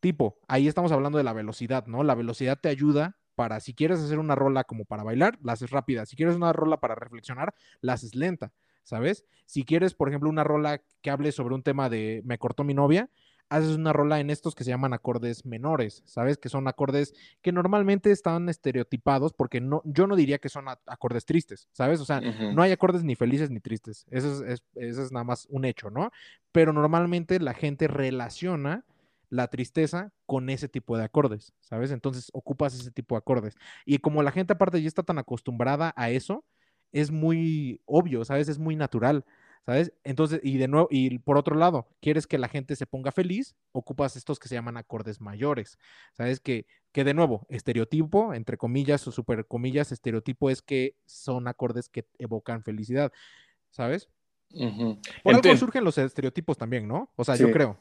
tipo, ahí estamos hablando de la velocidad, ¿no? La velocidad te ayuda para, si quieres hacer una rola como para bailar, la haces rápida. Si quieres una rola para reflexionar, la haces lenta, ¿sabes? Si quieres, por ejemplo, una rola que hable sobre un tema de me cortó mi novia, haces una rola en estos que se llaman acordes menores, ¿sabes? Que son acordes que normalmente están estereotipados porque no, yo no diría que son acordes tristes, ¿sabes? O sea, no hay acordes ni felices ni tristes. Eso es, eso es nada más un hecho, ¿no? Pero normalmente la gente relaciona la tristeza con ese tipo de acordes, ¿sabes? Entonces ocupas ese tipo de acordes. Y como la gente aparte ya está tan acostumbrada a eso, es muy obvio, ¿sabes? Es muy natural, ¿sabes? Entonces, y de nuevo, y por otro lado, quieres que la gente se ponga feliz, ocupas estos que se llaman acordes mayores, ¿sabes? Que, que de nuevo, estereotipo, entre comillas o super comillas, estereotipo es que son acordes que evocan felicidad, ¿sabes? Por algo surgen los estereotipos también, ¿no? O sea, yo creo.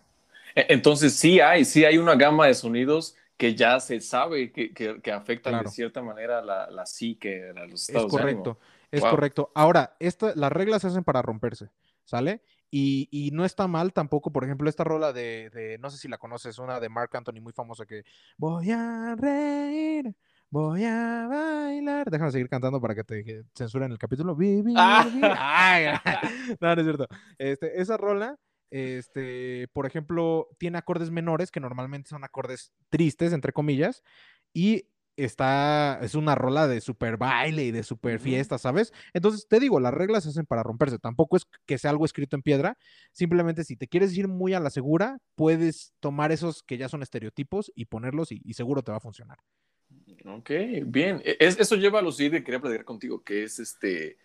E, entonces sí hay, sí hay una gama de sonidos que ya se sabe que, que, afectan de cierta manera la, la psique, los estados Es correcto, es correcto. Ahora, esta, las reglas se hacen para romperse, ¿sale? Y, y, no está mal tampoco, por ejemplo, esta rola de, de, no sé si la conoces, una de Mark Anthony muy famosa que voy a reír, voy a bailar. Déjame seguir cantando para que te censuren el capítulo. Vivir, ah. (laughs) (laughs) no, no es cierto. Este, esa rola este, por ejemplo, tiene acordes menores que normalmente son acordes tristes, entre comillas, y está, es una rola de super baile y de super fiesta, ¿sabes? Entonces, te digo, las reglas se hacen para romperse, tampoco es que sea algo escrito en piedra, simplemente si te quieres ir muy a la segura, puedes tomar esos que ya son estereotipos y ponerlos y, seguro te va a funcionar. Ok, bien. E, eso lleva a lo siguiente que quería platicar contigo, que es este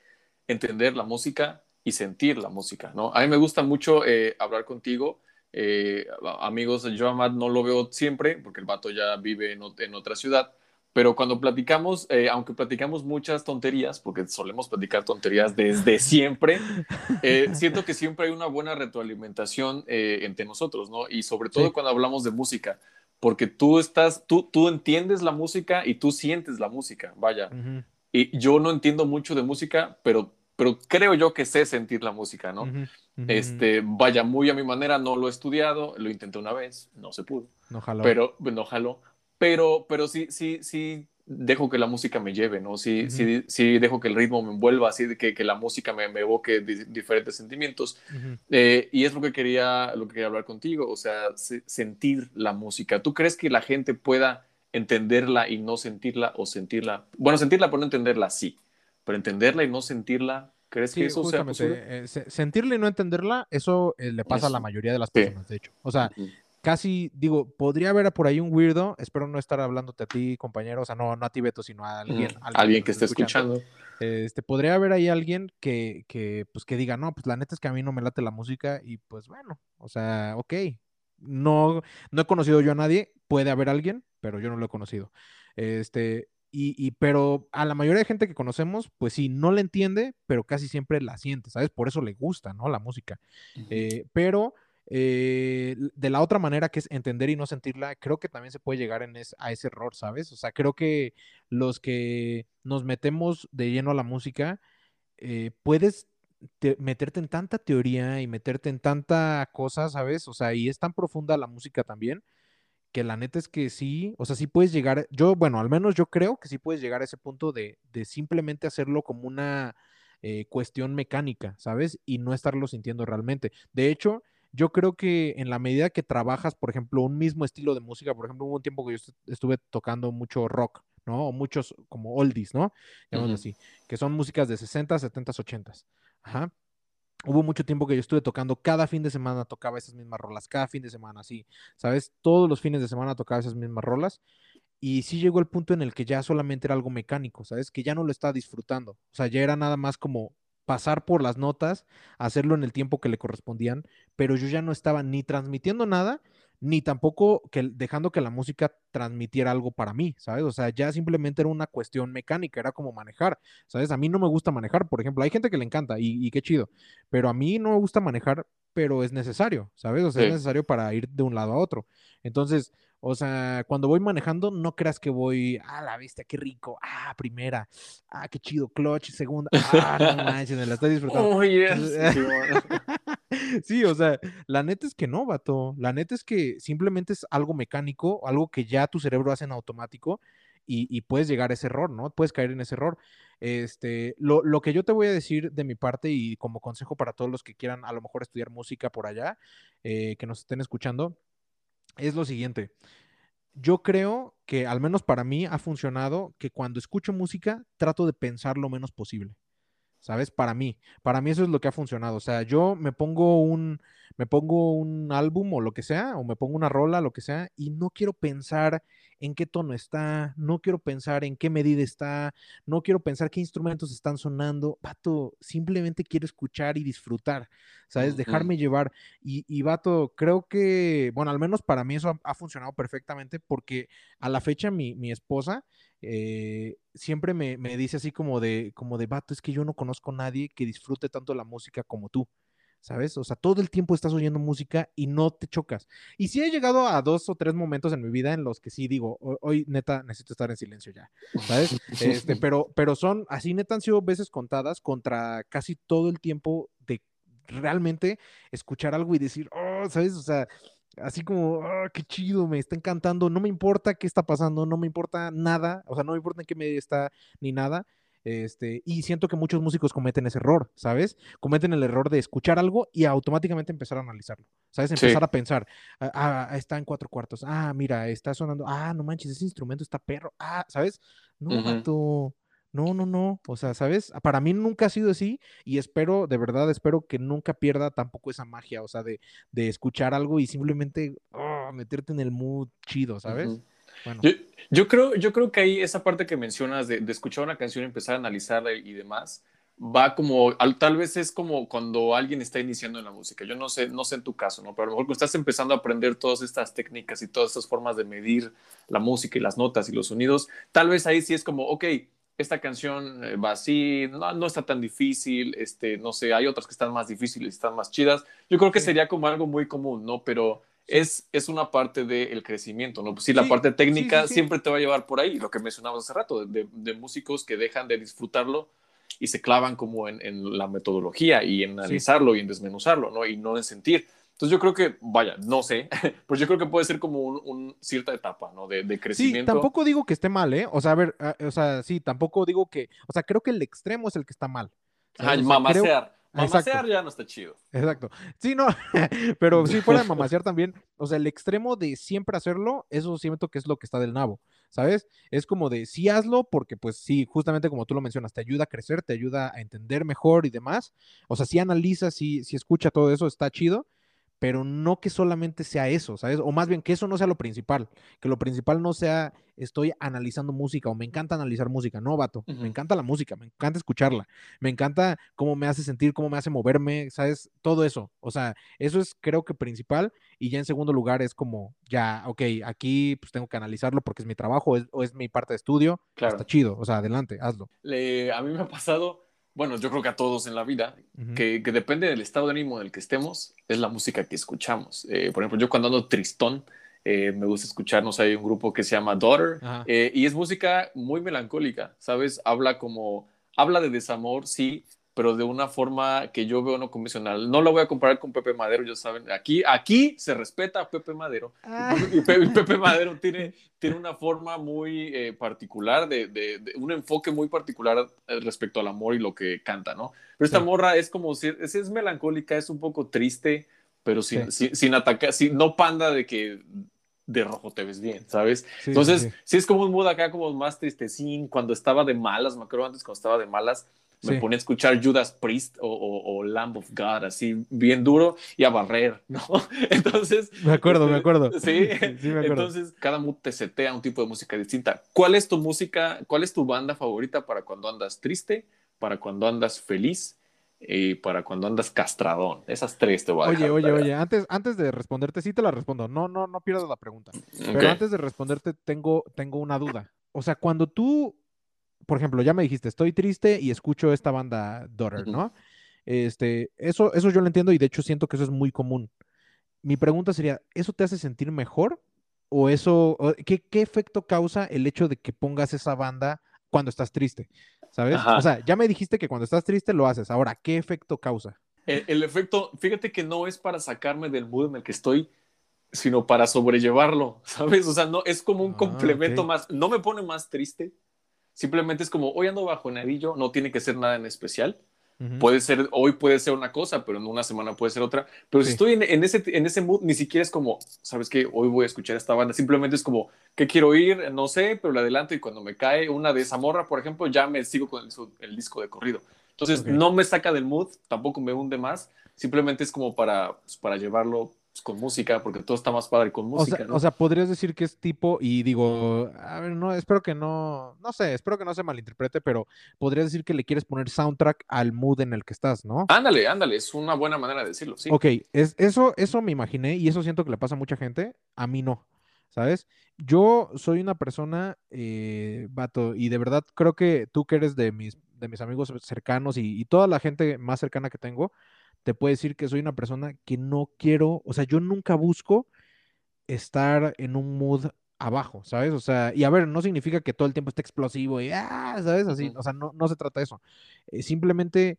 entender la música y sentir la música, ¿no? A mí me gusta mucho eh, hablar contigo. Eh, amigos, yo a Matt no lo veo siempre porque el vato ya vive en, en otra ciudad, pero cuando platicamos, eh, aunque platicamos muchas tonterías, porque solemos platicar tonterías desde (laughs) siempre, eh, (laughs) siento que siempre hay una buena retroalimentación eh, entre nosotros, ¿no? Y sobre todo cuando hablamos de música, porque tú estás, tú, tú entiendes la música y tú sientes la música, vaya. Y yo no entiendo mucho de música, pero, pero creo yo que sé sentir la música, ¿no? Este, vaya, muy a mi manera, no lo he estudiado, lo intenté una vez, no se pudo. No jaló. Pero no jaló pero, pero sí, sí, sí dejo que la música me lleve, ¿no? Sí, sí, sí dejo que el ritmo me envuelva, así que, que la música me, me evoque diferentes sentimientos. Eh, y es lo que, quería, lo que quería hablar contigo, o sea, sentir la música. ¿Tú crees que la gente pueda entenderla y no sentirla o sentirla? Bueno, sentirla pero no entenderla, sí, pero entenderla y no sentirla, ¿crees que eso sea posible? Eh, sentirla y no entenderla, eso eh, le pasa a la mayoría de las personas, de hecho. O sea, casi, digo, podría haber por ahí un weirdo, espero no estar hablándote a ti, compañero, o sea, no, no a ti, Beto, sino a alguien. alguien, que esté escuchando. Este, podría haber ahí alguien que, que, pues, que diga, no, pues la neta es que a mí no me late la música y pues bueno, o sea, ok, no, no he conocido yo a nadie, puede haber alguien, pero yo no lo he conocido. Este, y, y, pero a la mayoría de gente que conocemos, pues sí, no le entiende, pero casi siempre la siente, ¿sabes? Por eso le gusta, ¿no? La música. Eh, pero eh, de la otra manera que es entender y no sentirla, creo que también se puede llegar en a ese error, ¿sabes? O sea, creo que los que nos metemos de lleno a la música, eh, puedes meterte en tanta teoría y meterte en tanta cosa, ¿sabes? O sea, y es tan profunda la música también, que la neta es que sí, o sea, sí puedes llegar, yo, bueno, al menos yo creo que sí puedes llegar a ese punto de, de simplemente hacerlo como una eh, cuestión mecánica, ¿sabes? Y no estarlo sintiendo realmente. De hecho, yo creo que en la medida que trabajas, por ejemplo, un mismo estilo de música, por ejemplo, hubo un tiempo que yo estuve tocando mucho rock, ¿no? O muchos como oldies, ¿no? Llamamos así, que son músicas de 60, 70, 80. Ajá. Hubo mucho tiempo que yo estuve tocando, cada fin de semana tocaba esas mismas rolas, cada fin de semana, sí, ¿sabes? Todos los fines de semana tocaba esas mismas rolas. Y sí llegó el punto en el que ya solamente era algo mecánico, ¿sabes? Que ya no lo estaba disfrutando. O sea, ya era nada más como pasar por las notas, hacerlo en el tiempo que le correspondían, pero yo ya no estaba ni transmitiendo nada, ni tampoco que, dejando que la música transmitiera algo para mí, ¿sabes? O sea, ya simplemente era una cuestión mecánica, era como manejar, ¿sabes? A mí no me gusta manejar, por ejemplo, hay gente que le encanta y, y qué chido, pero a mí no me gusta manejar, pero es necesario, ¿sabes? O sea, es necesario para ir de un lado a otro. Entonces, o sea, cuando voy manejando, no creas que voy, ah, la vista, qué rico, ah, primera, ah, qué chido, clutch, segunda, ah, no (laughs) manches, me la estoy disfrutando. Oh, (laughs) sí, o sea, la neta es que no, vato. La neta es que simplemente es algo mecánico, algo que ya tu cerebro hace en automático y, puedes llegar a ese error, ¿no? Puedes caer en ese error. Este, lo, lo, que yo te voy a decir de mi parte y como consejo para todos los que quieran a lo mejor estudiar música por allá, eh, que nos estén escuchando, es lo siguiente. Yo creo que al menos para mí ha funcionado que cuando escucho música trato de pensar lo menos posible. ¿Sabes? Para mí, para mí eso es lo que ha funcionado. O sea, yo me pongo un, me pongo un álbum o lo que sea, o me pongo una rola, lo que sea, y no quiero pensar en qué tono está, no quiero pensar en qué medida está, no quiero pensar qué instrumentos están sonando. Vato, simplemente quiero escuchar y disfrutar, ¿sabes? Dejarme llevar. Y, y, vato, creo que, bueno, al menos para mí eso ha, funcionado perfectamente porque a la fecha mi, mi esposa eh, siempre me, me, dice así como de, como de, vato, es que yo no conozco a nadie que disfrute tanto la música como tú. ¿sabes? O sea, todo el tiempo estás oyendo música y no te chocas. Y sí he llegado a dos o tres momentos en mi vida en los que sí digo, hoy neta necesito estar en silencio ya, ¿sabes? Este, (laughs) pero, pero son, así neta han sido veces contadas contra casi todo el tiempo de realmente escuchar algo y decir, oh, ¿sabes? O sea, así como, oh, qué chido, me está encantando, no me importa qué está pasando, no me importa nada, o sea, no me importa en qué medio está ni nada, este, y siento que muchos músicos cometen ese error, ¿sabes? Cometen el error de escuchar algo y automáticamente empezar a analizarlo, ¿sabes? Empezar a pensar, ah, ah, está en cuatro cuartos, ah, mira, está sonando, ah, no manches, ese instrumento está perro, ah, ¿sabes? No, No, no, no. O sea, ¿sabes? Para mí nunca ha sido así y espero, de verdad, espero que nunca pierda tampoco esa magia, o sea, de, escuchar algo y simplemente oh, meterte en el mood chido, ¿sabes? Yo, creo, yo creo que ahí esa parte que mencionas de, escuchar una canción y empezar a analizarla y demás, va como, tal vez es como cuando alguien está iniciando en la música. Yo no sé, no sé en tu caso, ¿no? Pero a lo mejor cuando estás empezando a aprender todas estas técnicas y todas estas formas de medir la música y las notas y los sonidos, tal vez ahí sí es como, ok, esta canción eh, va así, no, no, está tan difícil, este, no sé, hay otras que están más difíciles, están más chidas. Yo creo que sería como algo muy común, ¿no? Pero es, es una parte del crecimiento, ¿no? Pues sí, la parte técnica siempre te va a llevar por ahí, lo que mencionabas hace rato, de, de músicos que dejan de disfrutarlo y se clavan como en, la metodología y en analizarlo y en desmenuzarlo, ¿no? Y no en sentir. Entonces yo creo que, vaya, no sé, (laughs) pues yo creo que puede ser como un, cierta etapa, ¿no? De, crecimiento. Sí, tampoco digo que esté mal, ¿eh? O sea, a ver, o sea, sí, tampoco digo que, o sea, creo que el extremo es el que está mal. Ajá, mamasear. Mamasear ya no está chido. Exacto. Sí, no, (laughs) pero si fuera de (laughs) mamasear también, o sea, el extremo de siempre hacerlo, eso siento que es lo que está del nabo. ¿sabes? Es como de sí hazlo porque pues sí, justamente como tú lo mencionas, te ayuda a crecer, te ayuda a entender mejor y demás. O sea, si analiza, si, si escucha todo eso, está chido, pero no que solamente sea eso, ¿sabes? O más bien que eso no sea lo principal, que lo principal no sea estoy analizando música o me encanta analizar música, no, vato, me encanta la música, me encanta escucharla, me encanta cómo me hace sentir, cómo me hace moverme, ¿sabes? Todo eso, o sea, eso es creo que principal y ya en segundo lugar es como, ya, ok, aquí pues tengo que analizarlo porque es mi trabajo o es mi parte de estudio, claro. está chido, o sea, adelante, hazlo. a mí me ha pasado bueno, yo creo que a todos en la vida, que, depende del estado de ánimo en el que estemos, es la música que escuchamos. Eh, por ejemplo, yo cuando ando tristón, eh, me gusta escucharnos, hay un grupo que se llama Daughter, eh, y es música muy melancólica, ¿sabes? Habla como, habla de desamor, sí, pero de una forma que yo veo no convencional. No lo voy a comparar con Pepe Madero, ya saben, aquí, aquí se respeta a Pepe Madero. Ah. (laughs) Y Pepe, Madero tiene, tiene una forma muy eh, particular, de, de, un enfoque muy particular eh, respecto al amor y lo que canta, ¿no? Pero esta morra es como, es, es melancólica, es un poco triste, pero sin, sin, atacar, sin, no panda de que de rojo te ves bien, ¿sabes? Entonces, sí. es como un mood acá como más tristecín, cuando estaba de malas, me acuerdo antes cuando estaba de malas, me ponía a escuchar Judas Priest o, Lamb of God, así bien duro, y a barrer, (laughs) ¿no? Entonces. Me acuerdo, me acuerdo. (laughs) (laughs) Sí, sí me acuerdo. Entonces, cada mood te setea un tipo de música distinta. ¿Cuál es tu música, cuál es tu banda favorita para cuando andas triste, para cuando andas feliz? y para cuando andas castradón. Esas tres te voy a Oye, oye, oye, antes, antes de responderte, sí te la respondo. No, no, no pierdas la pregunta. Pero antes de responderte, tengo, tengo una duda. O sea, cuando tú por ejemplo, ya me dijiste, estoy triste y escucho esta banda Daughter, ¿no? Este, eso, eso yo lo entiendo y de hecho siento que eso es muy común. Mi pregunta sería, ¿eso te hace sentir mejor? ¿O eso, qué, efecto causa el hecho de que pongas esa banda cuando estás triste? ¿Sabes? O sea, ya me dijiste que cuando estás triste lo haces. Ahora, ¿qué efecto causa? El, efecto, fíjate que no es para sacarme del mood en el que estoy, sino para sobrellevarlo, (laughs) ¿sabes? O sea, no, es como un ah, complemento más, no me pone más triste, Simplemente es como, hoy ando bajo bajonerillo, no tiene que ser nada en especial. Puede ser, hoy puede ser una cosa, pero en una semana puede ser otra. Pero si estoy en, ese, en ese mood, ni siquiera es como, ¿sabes qué? Hoy voy a escuchar esta banda. Simplemente es como, ¿qué quiero oír? No sé, pero la adelanto y cuando me cae una de Zamorra, por ejemplo, ya me sigo con el, disco de corrido. Entonces, no me saca del mood, tampoco me hunde más. Simplemente es como para, pues, para llevarlo pues, con música, porque todo está más padre con música. O sea, o sea, podrías decir que es tipo, y digo, a ver, no, espero que no, no sé, espero que no se malinterprete, pero podrías decir que le quieres poner soundtrack al mood en el que estás, ¿no? Ándale, ándale, es una buena manera de decirlo, sí. Ok, es, eso, eso me imaginé y eso siento que le pasa a mucha gente, a mí no, ¿sabes? Yo soy una persona, eh, vato, y de verdad creo que tú que eres de mis, de mis amigos cercanos y, y toda la gente más cercana que tengo, te puedo decir que soy una persona que no quiero, o sea, yo nunca busco estar en un mood abajo, ¿sabes? O sea, y a ver, no significa que todo el tiempo esté explosivo y, ah, ¿sabes? Así, o sea, no, no se trata de eso. Eh, simplemente,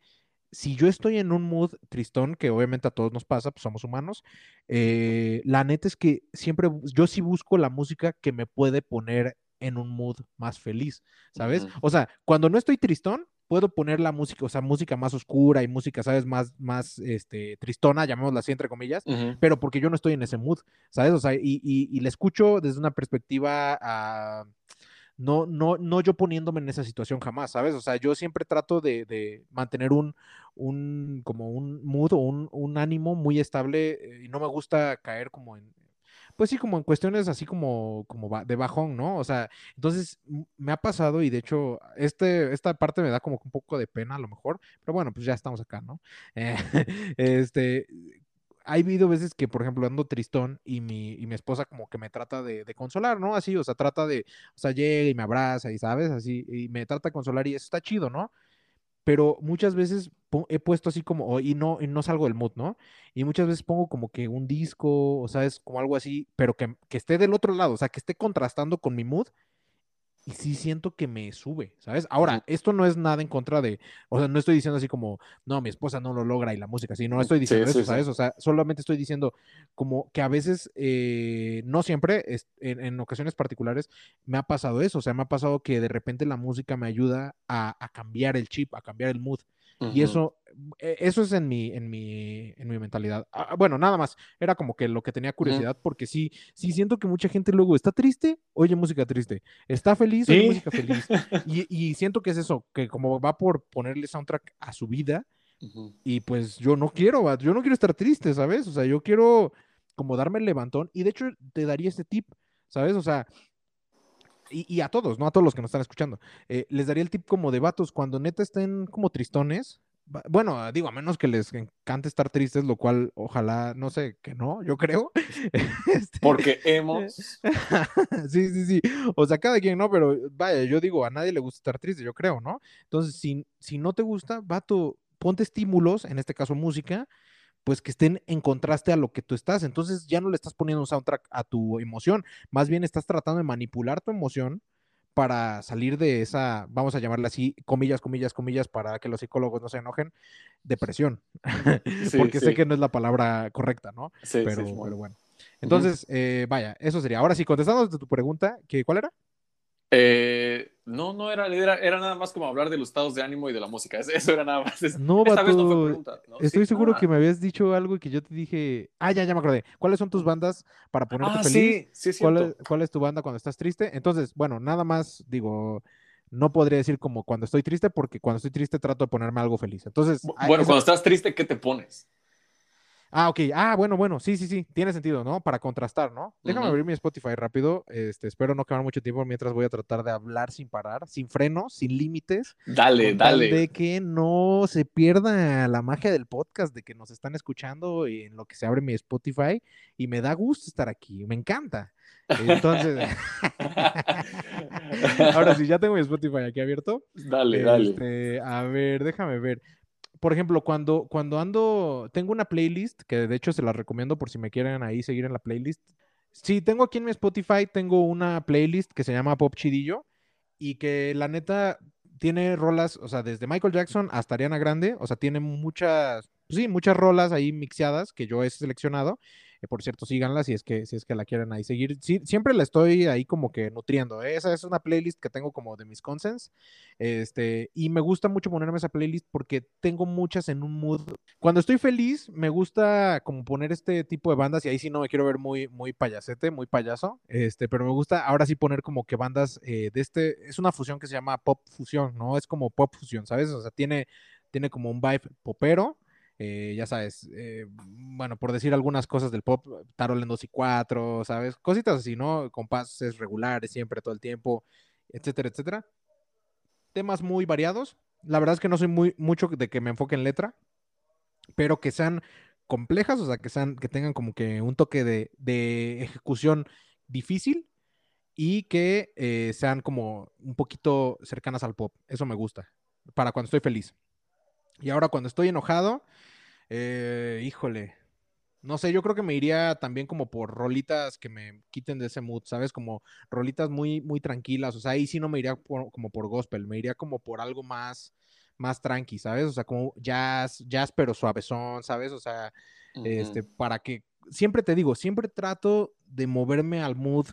si yo estoy en un mood tristón, que obviamente a todos nos pasa, pues somos humanos, eh, la neta es que siempre, yo sí busco la música que me puede poner en un mood más feliz, ¿sabes? O sea, cuando no estoy tristón, puedo poner la música, o sea, música más oscura y música, ¿sabes? Más, más, este, tristona, llamémosla así, entre comillas, pero porque yo no estoy en ese mood, ¿sabes? O sea, y, y, la escucho desde una perspectiva, ah, no, no, no yo poniéndome en esa situación jamás, ¿sabes? O sea, yo siempre trato de, de mantener un, un, como un mood o un, un ánimo muy estable eh, y no me gusta caer como en, pues sí, como en cuestiones así como, como de bajón, ¿no? O sea, entonces me ha pasado y de hecho, este, esta parte me da como un poco de pena a lo mejor, pero bueno, pues ya estamos acá, ¿no? Eh, (laughs) este, hay habido veces que, por ejemplo, ando tristón y mi, y mi esposa como que me trata de, de, consolar, ¿no? Así, o sea, trata de, o sea, llega y me abraza y, ¿sabes? Así, y me trata de consolar y eso está chido, ¿no? Pero muchas veces he puesto así como, y no, y no salgo del mood, ¿no? Y muchas veces pongo como que un disco, o sea, es como algo así, pero que, que esté del otro lado, o sea, que esté contrastando con mi mood y sí siento que me sube, ¿sabes? Ahora, esto no es nada en contra de, o sea, no estoy diciendo así como, no, mi esposa no lo logra y la música, sí, no estoy diciendo eso, ¿sabes? O sea, solamente estoy diciendo como que a veces, eh, no siempre, en, ocasiones particulares, me ha pasado eso, o sea, me ha pasado que de repente la música me ayuda a, a cambiar el chip, a cambiar el mood. Y eso, e, eso es en mi, en mi, en mi mentalidad. Ah, bueno, nada más. Era como que lo que tenía curiosidad, porque sí, sí siento que mucha gente luego está triste, oye música triste. Está feliz, oye música feliz. (laughs) Y, siento que es eso, que como va por ponerle soundtrack a su vida, y pues yo no quiero, yo no quiero estar triste, ¿sabes? O sea, yo quiero como darme el levantón, y de hecho te daría este tip, ¿sabes? O sea, y, a todos, no a todos los que nos están escuchando, eh, les daría el tip como de vatos, cuando neta estén como tristones, bueno, digo, a menos que les encante estar tristes, lo cual ojalá, no sé, que no, yo creo. (laughs) Este, Porque hemos. (laughs) sí, sí, sí. O sea, cada quien, ¿no? Pero vaya, yo digo, a nadie le gusta estar triste, yo creo, ¿no? Entonces, si, si no te gusta, vato, ponte estímulos, en este caso música, pues que estén en contraste a lo que tú estás. Entonces ya no le estás poniendo un soundtrack a tu emoción, más bien estás tratando de manipular tu emoción para salir de esa, vamos a llamarla así, comillas, comillas, comillas, para que los psicólogos no se enojen, depresión. (laughs) Porque sé que no es la palabra correcta, ¿no? Sí, pero, pero bueno. Entonces, eh, vaya, eso sería. Ahora sí, contestando a tu pregunta, ¿qué, ¿cuál era? Eh, no, no era, era, nada más como hablar de los estados de ánimo y de la música. (laughs) Eso era nada más. No, Esta vez no fue pregunta. Estoy seguro que me habías dicho algo y que yo te dije. Ah, ya, ya me acordé. ¿Cuáles son tus bandas para ponerte ah, feliz? Sí, sí, ¿Cuál es, ¿Cuál es tu banda cuando estás triste? Entonces, bueno, nada más digo, no podría decir como cuando estoy triste, porque cuando estoy triste trato de ponerme algo feliz. Entonces. Bueno, cuando estás triste, ¿qué te pones? Ah, ok. Ah, bueno, bueno. Sí, sí, sí. Tiene sentido, ¿no? Para contrastar, ¿no? Déjame abrir mi Spotify rápido. Este, espero no quemar mucho tiempo mientras voy a tratar de hablar sin parar, sin frenos, sin límites. Dale, dale. De que no se pierda la magia del podcast, de que nos están escuchando y en lo que se abre mi Spotify. Y me da gusto estar aquí. Me encanta. Entonces, (laughs) ahora sí, ya tengo mi Spotify aquí abierto. Dale, dale. Este, a ver, déjame ver por ejemplo, cuando, cuando ando, tengo una playlist, que de hecho se la recomiendo por si me quieren ahí seguir en la playlist. Sí, tengo aquí en mi Spotify, tengo una playlist que se llama Pop Chidillo y que la neta tiene rolas, o sea, desde Michael Jackson hasta Ariana Grande, o sea, tiene muchas, sí, muchas rolas ahí mixeadas que yo he seleccionado por cierto, síganla si es que, si es que la quieren ahí seguir. siempre la estoy ahí como que nutriendo. ¿eh? Esa es una playlist que tengo como de mis consens. Este, y me gusta mucho ponerme esa playlist porque tengo muchas en un mood. Cuando estoy feliz, me gusta como poner este tipo de bandas y ahí sí no me quiero ver muy, muy payasete, muy payaso. Este, pero me gusta ahora sí poner como que bandas eh, de este, es una fusión que se llama pop fusión, ¿no? Es como pop fusión, ¿sabes? O sea, tiene, tiene como un vibe popero eh, ya sabes, eh, bueno, por decir algunas cosas del pop, Tarol en 2 y 4, ¿sabes? Cositas así, ¿no? Compases regulares siempre, todo el tiempo, etcétera, etcétera. Temas muy variados. La verdad es que no soy muy mucho de que me enfoque en letra, pero que sean complejas, o sea, que sean, que tengan como que un toque de, ejecución difícil y que eh, sean como un poquito cercanas al pop. Eso me gusta, para cuando estoy feliz. Y ahora cuando estoy enojado, eh, híjole, no sé, yo creo que me iría también como por rolitas que me quiten de ese mood, ¿sabes? Como rolitas muy, muy tranquilas. O sea, ahí sí no me iría como por gospel, me iría como por algo más, más tranqui, ¿sabes? O sea, como jazz, jazz pero suavezón, ¿sabes? O sea, este, para que, siempre te digo, siempre trato de moverme al mood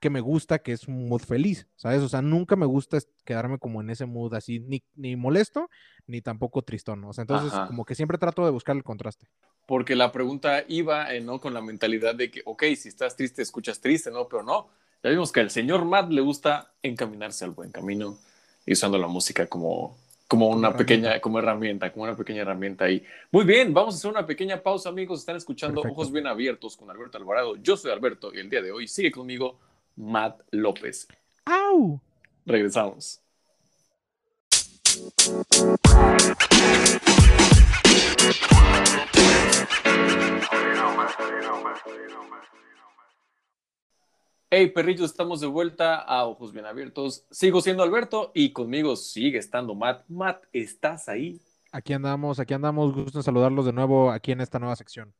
que me gusta, que es un mood feliz, ¿sabes? O sea, nunca me gusta quedarme como en ese mood así, ni, ni molesto, ni tampoco tristón, o sea, entonces como que siempre trato de buscar el contraste. Porque la pregunta iba, eh, ¿no? Con la mentalidad de que, ok, si estás triste, escuchas triste, ¿no? Pero no, ya vimos que al señor Matt le gusta encaminarse al buen camino y usando la música como, como una pequeña, como herramienta, como una pequeña herramienta ahí. Muy bien, vamos a hacer una pequeña pausa, amigos. Están escuchando Ojos Bien Abiertos con Alberto Alvarado. Yo soy Alberto y el día de hoy sigue conmigo Matt López. ¡Au! Regresamos. Hey perrillos, estamos de vuelta a Ojos Bien Abiertos. Sigo siendo Alberto y conmigo sigue estando Matt. Matt, ¿estás ahí? Aquí andamos, aquí andamos. Gusto en saludarlos de nuevo aquí en esta nueva sección.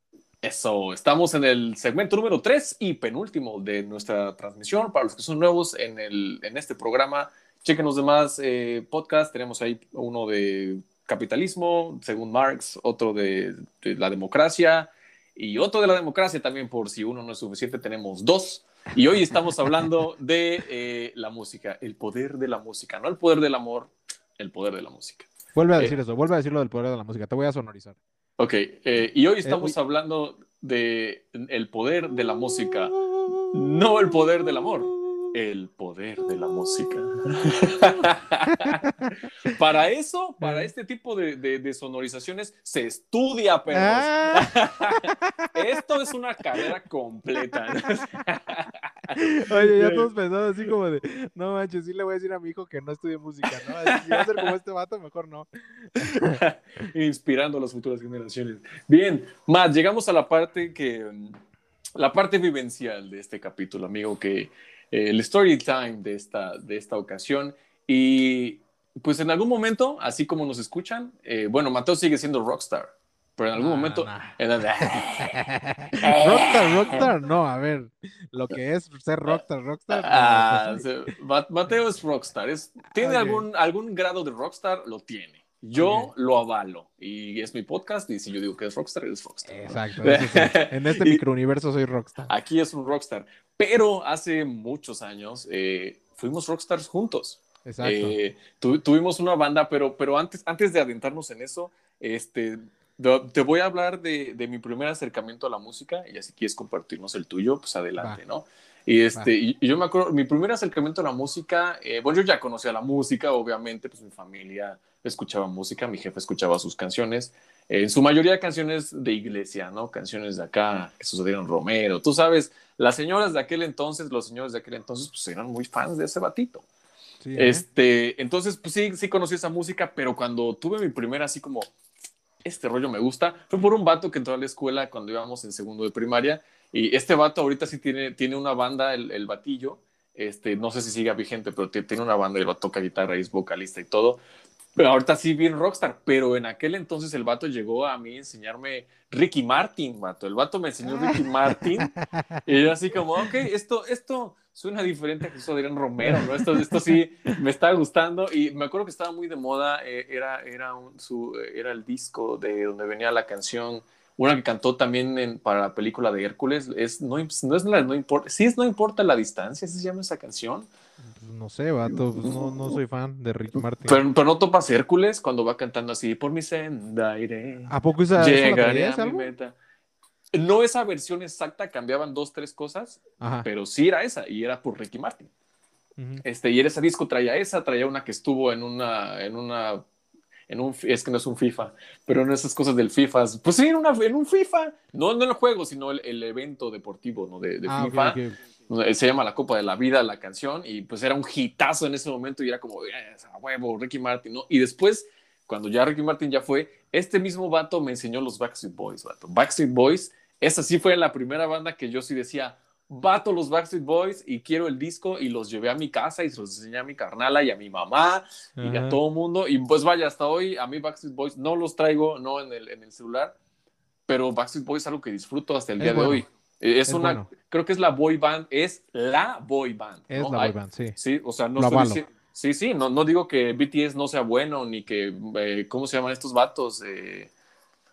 Eso, estamos en el segmento número 3 y penúltimo de nuestra transmisión. Para los que son nuevos en, el, en este programa, chequen los demás eh, podcasts. Tenemos ahí uno de capitalismo, según Marx, otro de, de la democracia y otro de la democracia también, por si uno no es suficiente, tenemos dos. Y hoy estamos hablando de eh, la música, el poder de la música, no el poder del amor, el poder de la música. Vuelve a decir eso, vuelve a decir lo del poder de la música, te voy a sonorizar. Ok, eh, y hoy estamos hablando de el poder de la música, no el poder del amor el poder de la música. (laughs) para eso, para este tipo de, sonorizaciones, se estudia, perros. Ah. (laughs) Esto es una carrera completa. (laughs) Oye, ya todos pensando así como de, no manches, sí le voy a decir a mi hijo que no estudie música, ¿no? Si va a ser como este vato, mejor no. Inspirando a las futuras generaciones. Bien, más, llegamos a la parte que, la parte vivencial de este capítulo, amigo, que el story time de esta, de esta ocasión. Y pues en algún momento, así como nos escuchan, eh, bueno, Mateo sigue siendo rockstar, pero en algún momento... (laughs) rockstar, rockstar, no, a ver, lo que es ser rockstar, rockstar. Ah, Mateo es rockstar, es, tiene algún, algún grado de rockstar, lo tiene. Yo lo avalo y es mi podcast y si yo digo que es rockstar, es rockstar. Exacto. (laughs) En este (laughs) microuniverso soy rockstar. Aquí es un rockstar. Pero hace muchos años eh, fuimos rockstars juntos. Exacto. Eh, tuvimos una banda, pero, pero antes, antes de adentrarnos en eso, este, te voy a hablar de, de, mi primer acercamiento a la música y así quieres compartirnos el tuyo, pues adelante, ¿no? Y, este, y, yo me acuerdo, mi primer acercamiento a la música, eh, bueno, yo ya conocía la música, obviamente, pues mi familia escuchaba música, mi jefe escuchaba sus canciones, en su mayoría canciones de iglesia, ¿no? Canciones de acá que sucedieron Romero, tú sabes, las señoras de aquel entonces, los señores de aquel entonces, pues eran muy fans de ese batito. ¿eh? este, entonces, pues sí, sí conocí esa música, pero cuando tuve mi primera así como, este rollo me gusta, fue por un vato que entró a la escuela cuando íbamos en segundo de primaria y este vato ahorita sí tiene, tiene una banda, el, el batillo, este, no sé si siga vigente, pero tiene una banda y lo toca guitarra es vocalista y todo. Pero ahorita sí bien rockstar, pero en aquel entonces el vato llegó a mí a enseñarme Ricky Martin, vato. El vato me enseñó Ricky (laughs) Martin y yo así como, ok, esto, esto suena diferente a Jesús Adrián Romero, ¿no? Esto, esto sí me está gustando y me acuerdo que estaba muy de moda, eh, era, era, un, su, era el disco de donde venía la canción una que cantó también para la película de Hércules, es no, no es la no importa, sí es no importa la distancia, ¿se llama esa canción? Pues no sé, vato, pues no, no, soy fan de Rick Martin. Pero, pero, no topas Hércules cuando va cantando así, por mi senda iré. ¿A poco esa, llegaré a mi meta? No esa versión exacta, cambiaban dos, tres cosas, pero sí era esa, y era por Ricky Martin. este, y en ese disco traía esa, traía una que estuvo en una, en una en un, es que no es un FIFA, pero en esas cosas del FIFA, pues sí, en, una, en un FIFA, no, no el juego, sino el, evento deportivo ¿no? de, ah, FIFA. Se llama La Copa de la Vida, la canción, y pues era un hitazo en ese momento y era como, a huevo, Ricky Martin, ¿no? Y después, cuando ya Ricky Martin ya fue, este mismo vato me enseñó los Backstreet Boys, vato. Backstreet Boys, esa sí fue la primera banda que yo sí decía, vato los Backstreet Boys y quiero el disco y los llevé a mi casa y se los enseñé a mi carnala y a mi mamá y a todo el mundo. Y pues vaya, hasta hoy a mí Backstreet Boys no los traigo, no en el, en el celular, pero Backstreet Boys es algo que disfruto hasta el día de hoy. Eh, es, una, creo que es la boy band, es la boy band. Es la boy band, sí. Sí, o sea, no estoy Sí, sí, no, no digo que BTS no sea bueno, ni que, eh, ¿cómo se llaman estos vatos? Eh,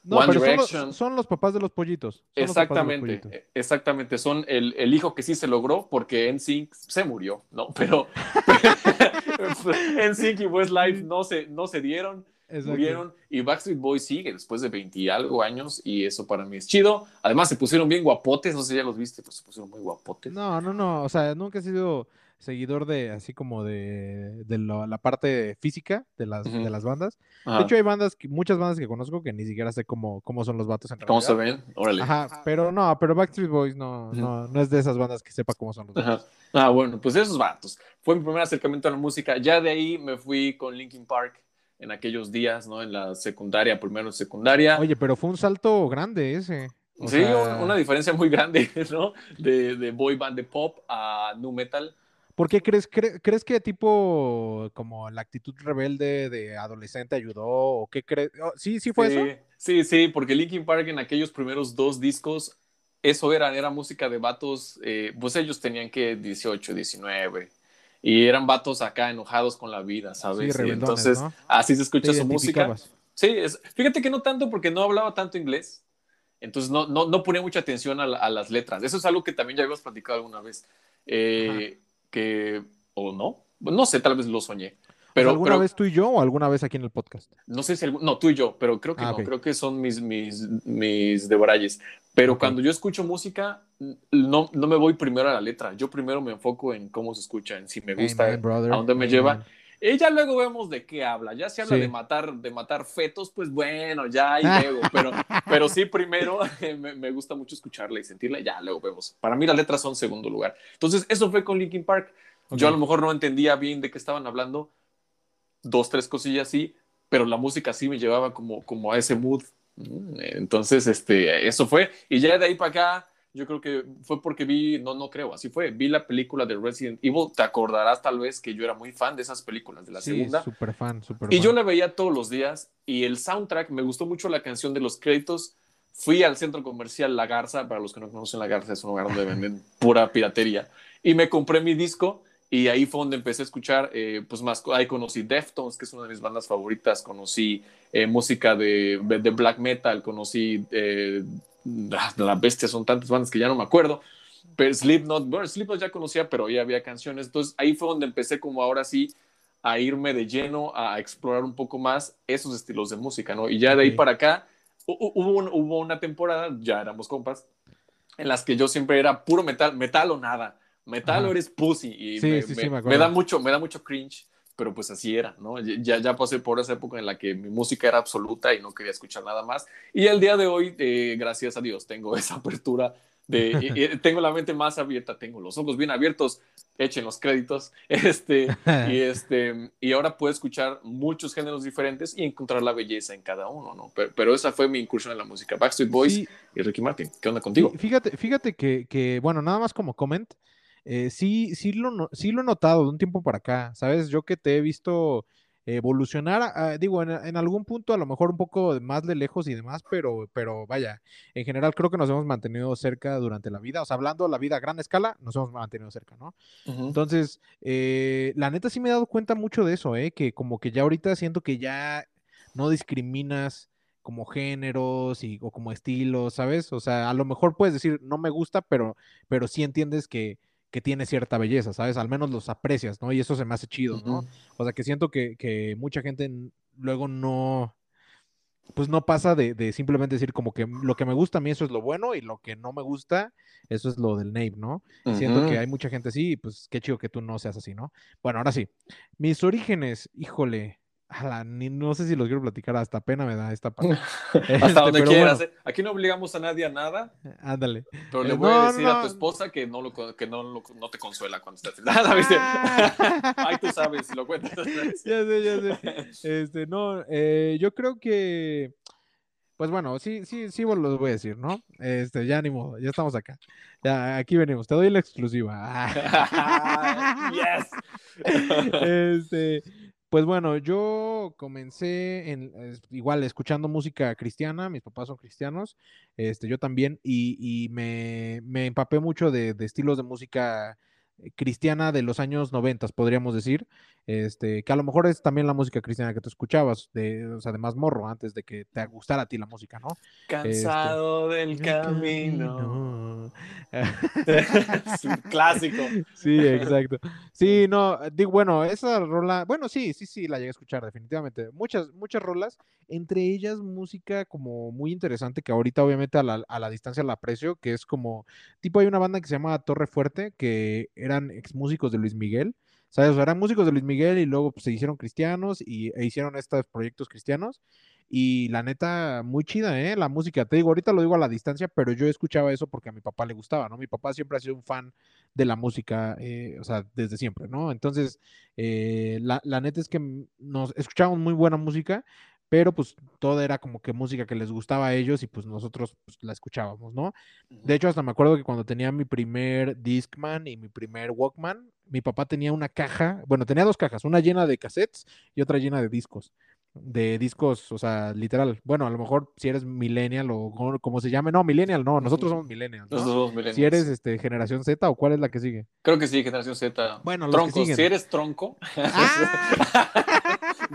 no, pero Son, los, papás de los pollitos. exactamente, e, exactamente. Son el, el, hijo que sí se logró porque NSYNC se murió, ¿no? Pero (laughs) (laughs) NSYNC y Westlife no se, no se dieron, murieron. Y Backstreet Boys sigue después de 20 y algo años y eso para mí es chido. Además se pusieron bien guapotes, no sé si ya los viste, pues se pusieron muy guapotes. No, no, no, o sea, nunca he sido seguidor de, así como de, de la parte física de las, de las bandas. Ajá. De hecho, hay bandas, muchas bandas que conozco que ni siquiera sé cómo, cómo son los vatos en ¿Cómo se ven? Órale. Ajá, pero no, pero Backstreet Boys no, no, no es de esas bandas que sepa cómo son los Ajá. vatos. Ah, bueno, pues esos vatos. Fue mi primer acercamiento a la música. Ya de ahí me fui con Linkin Park en aquellos días, ¿no? En la secundaria, primero en secundaria. Oye, pero fue un salto grande ese. O sí, sea, un- una diferencia muy grande, (laughs) ¿no? De, de boy band de pop a nu metal. ¿Por qué crees, cre- crees que tipo como la actitud rebelde de adolescente ayudó? ¿O qué crees? Oh, sí, sí fue eso. Sí, sí, sí, porque Linkin Park en aquellos primeros dos discos, eso era, era música de vatos, eh, pues ellos tenían que 18, 19, y eran vatos acá enojados con la vida, ¿sabes? Sí, Y entonces, ¿no? así se escucha su música. Sí, es, fíjate que no tanto porque no hablaba tanto inglés, entonces no, no, no ponía mucha atención a, la- a las letras. Eso es algo que también ya habíamos platicado alguna vez, eh, que, o no, no sé, tal vez lo soñé. Pero, ¿Alguna pero vez tú y yo o alguna vez aquí en el podcast? no sé si, no, tú y yo, pero creo que Ah, no, creo que son mis, mis, mis debrayes. Pero cuando yo escucho música, no, no me voy primero a la letra, yo primero me enfoco en cómo se escucha, en si me gusta, Amen, brother. a dónde me Amen. lleva. Y ya luego vemos de qué habla. Ya se habla Sí. de matar, de matar fetos, pues bueno, ya ahí (laughs) luego. Pero, pero sí, primero (laughs) me, me gusta mucho escucharla y sentirla, y ya luego vemos. Para mí las letras son segundo lugar. Entonces, eso fue con Linkin Park. Yo a lo mejor no entendía bien de qué estaban hablando, dos, tres cosillas sí, pero la música sí me llevaba como, como a ese mood. Entonces, este, eso fue. Y ya de ahí para acá, yo creo que fue porque vi, no, no creo, así fue, vi la película de Resident Evil. Te acordarás tal vez que yo era muy fan de esas películas, de la sí, segunda. súper fan, súper Y fan. yo la veía todos los días y el soundtrack, me gustó mucho la canción de los créditos. Fui al centro comercial La Garza, para los que no conocen La Garza, es un lugar donde venden pura piratería. Y me compré mi disco y ahí fue donde empecé a escuchar, eh, pues más, ahí conocí Deftones, que es una de mis bandas favoritas, conocí eh, música de, de black metal, conocí eh, ah, La Bestia, son tantas bandas que ya no me acuerdo. Pero Slipknot, bueno, Slipknot ya conocía, pero ya había canciones. Entonces ahí fue donde empecé como ahora sí a irme de lleno a explorar un poco más esos estilos de música, ¿no? Y ya de ahí para acá hu- hu- hubo, un- hubo una temporada, ya éramos compas, en las que yo siempre era puro metal, metal o nada, metal o eres pussy. Y Sí, me, sí, sí, me- me da mucho, me da mucho cringe, pero pues así era, ¿no? Ya, ya pasé por esa época en la que mi música era absoluta y no quería escuchar nada más. Y el día de hoy, eh, gracias a Dios, tengo (laughs) esa apertura de, y- y (laughs) tengo la mente más abierta, tengo los ojos bien abiertos, echen los créditos, (laughs) este, y este, y ahora puedo escuchar muchos géneros diferentes y encontrar la belleza en cada uno, ¿no? Pero, pero esa fue mi incursión en la música. Backstreet Boys Sí, y Ricky Martin. ¿Qué onda contigo? Fí- Fíjate, fíjate que, que, bueno, nada más como comment, eh, sí, sí lo, sí lo he notado de un tiempo para acá, ¿sabes? Yo que te he visto evolucionar, ah, digo, en, en algún punto a lo mejor un poco más de lejos y demás, pero, pero vaya, en general creo que nos hemos mantenido cerca durante la vida, o sea, hablando de la vida a gran escala, nos hemos mantenido cerca, ¿no? Entonces, eh, la neta sí me he dado cuenta mucho de eso, ¿eh? Que como que ya ahorita siento que ya no discriminas como géneros y, o como estilos, ¿sabes? O sea, a lo mejor puedes decir, no me gusta, pero, pero sí entiendes que, que tiene cierta belleza, ¿sabes? Al menos los aprecias, ¿no? Y eso se me hace chido, ¿no? O sea, que siento que, que mucha gente luego no, pues no pasa de, de simplemente decir como que lo que me gusta a mí eso es lo bueno y lo que no me gusta, eso es lo del name, ¿no? Siento que hay mucha gente así, y pues qué chido que tú no seas así, ¿no? Bueno, ahora sí. Mis orígenes, híjole, ala, ni, no sé si los quiero platicar, hasta pena me da esta parte. (laughs) Este, Hasta donde quieras. bueno, ¿eh? Aquí no obligamos a nadie a nada, ándale. pero le Eh, voy no, a decir a no. tu esposa que no, lo, que no, lo- no te consuela cuando estás. Nada, ¿viste? Ay, tú sabes, lo cuentas. (laughs) Ya sé, ya sé. Este, no, eh, yo creo que, pues bueno, sí, sí, sí, bueno, lo voy a decir, ¿no? Este, ya ni modo, ya estamos acá. Ya, aquí venimos, te doy la exclusiva. (laughs) yes. Este, pues bueno, yo comencé en, igual escuchando música cristiana, mis papás son cristianos, este, yo también, y, y me, me empapé mucho de, de estilos de música eh, cristiana de los años noventas, podríamos decir, este, que a lo mejor es también la música cristiana que tú escuchabas, de, o sea, de más morro, antes de que te gustara a ti la música, ¿no? Cansado del El camino. no. (laughs) (laughs) Clásico. Sí, (laughs) exacto. Sí, no, digo, bueno, esa rola, bueno, sí, sí, sí, la llegué a escuchar definitivamente. Muchas, muchas rolas, entre ellas música como muy interesante que ahorita obviamente a la, a la distancia la aprecio, que es como, tipo hay una banda que se llama Torre Fuerte, que eran ex músicos de Luis Miguel, ¿sabes? O sea, eran músicos de Luis Miguel y luego pues, se hicieron cristianos y, e hicieron estos proyectos cristianos. Y la neta, muy chida, ¿eh? La música. Te digo, ahorita lo digo a la distancia, pero yo escuchaba eso porque a mi papá le gustaba, ¿no? Mi papá siempre ha sido un fan de la música, eh, o sea, desde siempre, ¿no? Entonces, eh, la, la, neta es que nos escuchábamos muy buena música, pero pues todo era como que música que les gustaba a ellos y pues nosotros pues, la escuchábamos, ¿no? De hecho, hasta me acuerdo que cuando tenía mi primer Discman y mi primer Walkman, mi papá tenía una caja, bueno, tenía dos cajas, una llena de cassettes y otra llena de discos de discos, o sea, literal. Bueno, a lo mejor si eres millennial o como se llame, no, millennial, no, nosotros somos millennials. ¿no? Nosotros somos millennials. Si eres este, generación Z o cuál es la que sigue. Creo que sí, generación Z. Bueno, tronco. Si eres tronco. ¡Ah! (laughs)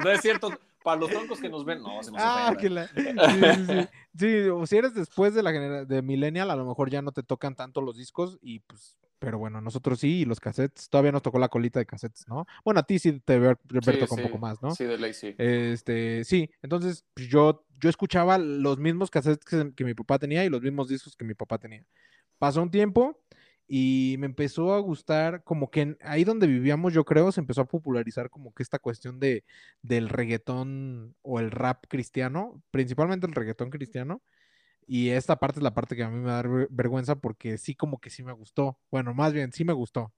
no es cierto. Para los troncos que nos ven, no, se nos ah, que la... sí, sí, sí. sí, o si eres después de la generación de millennial, a lo mejor ya no te tocan tanto los discos y pues pero bueno, nosotros sí, y los cassettes, todavía nos tocó la colita de cassettes, ¿no? Bueno, a ti sí te veo, sí, un poco más, ¿no? Sí, de ley sí. Este, sí, entonces pues, yo, yo escuchaba los mismos cassettes que, mi papá tenía y los mismos discos que mi papá tenía. Pasó un tiempo y me empezó a gustar, como que ahí donde vivíamos, yo creo, se empezó a popularizar como que esta cuestión de, del reggaetón o el rap cristiano, principalmente el reggaetón cristiano. Y esta parte es la parte que a mí me da vergüenza porque sí como que sí me gustó. Bueno, más bien, sí me gustó.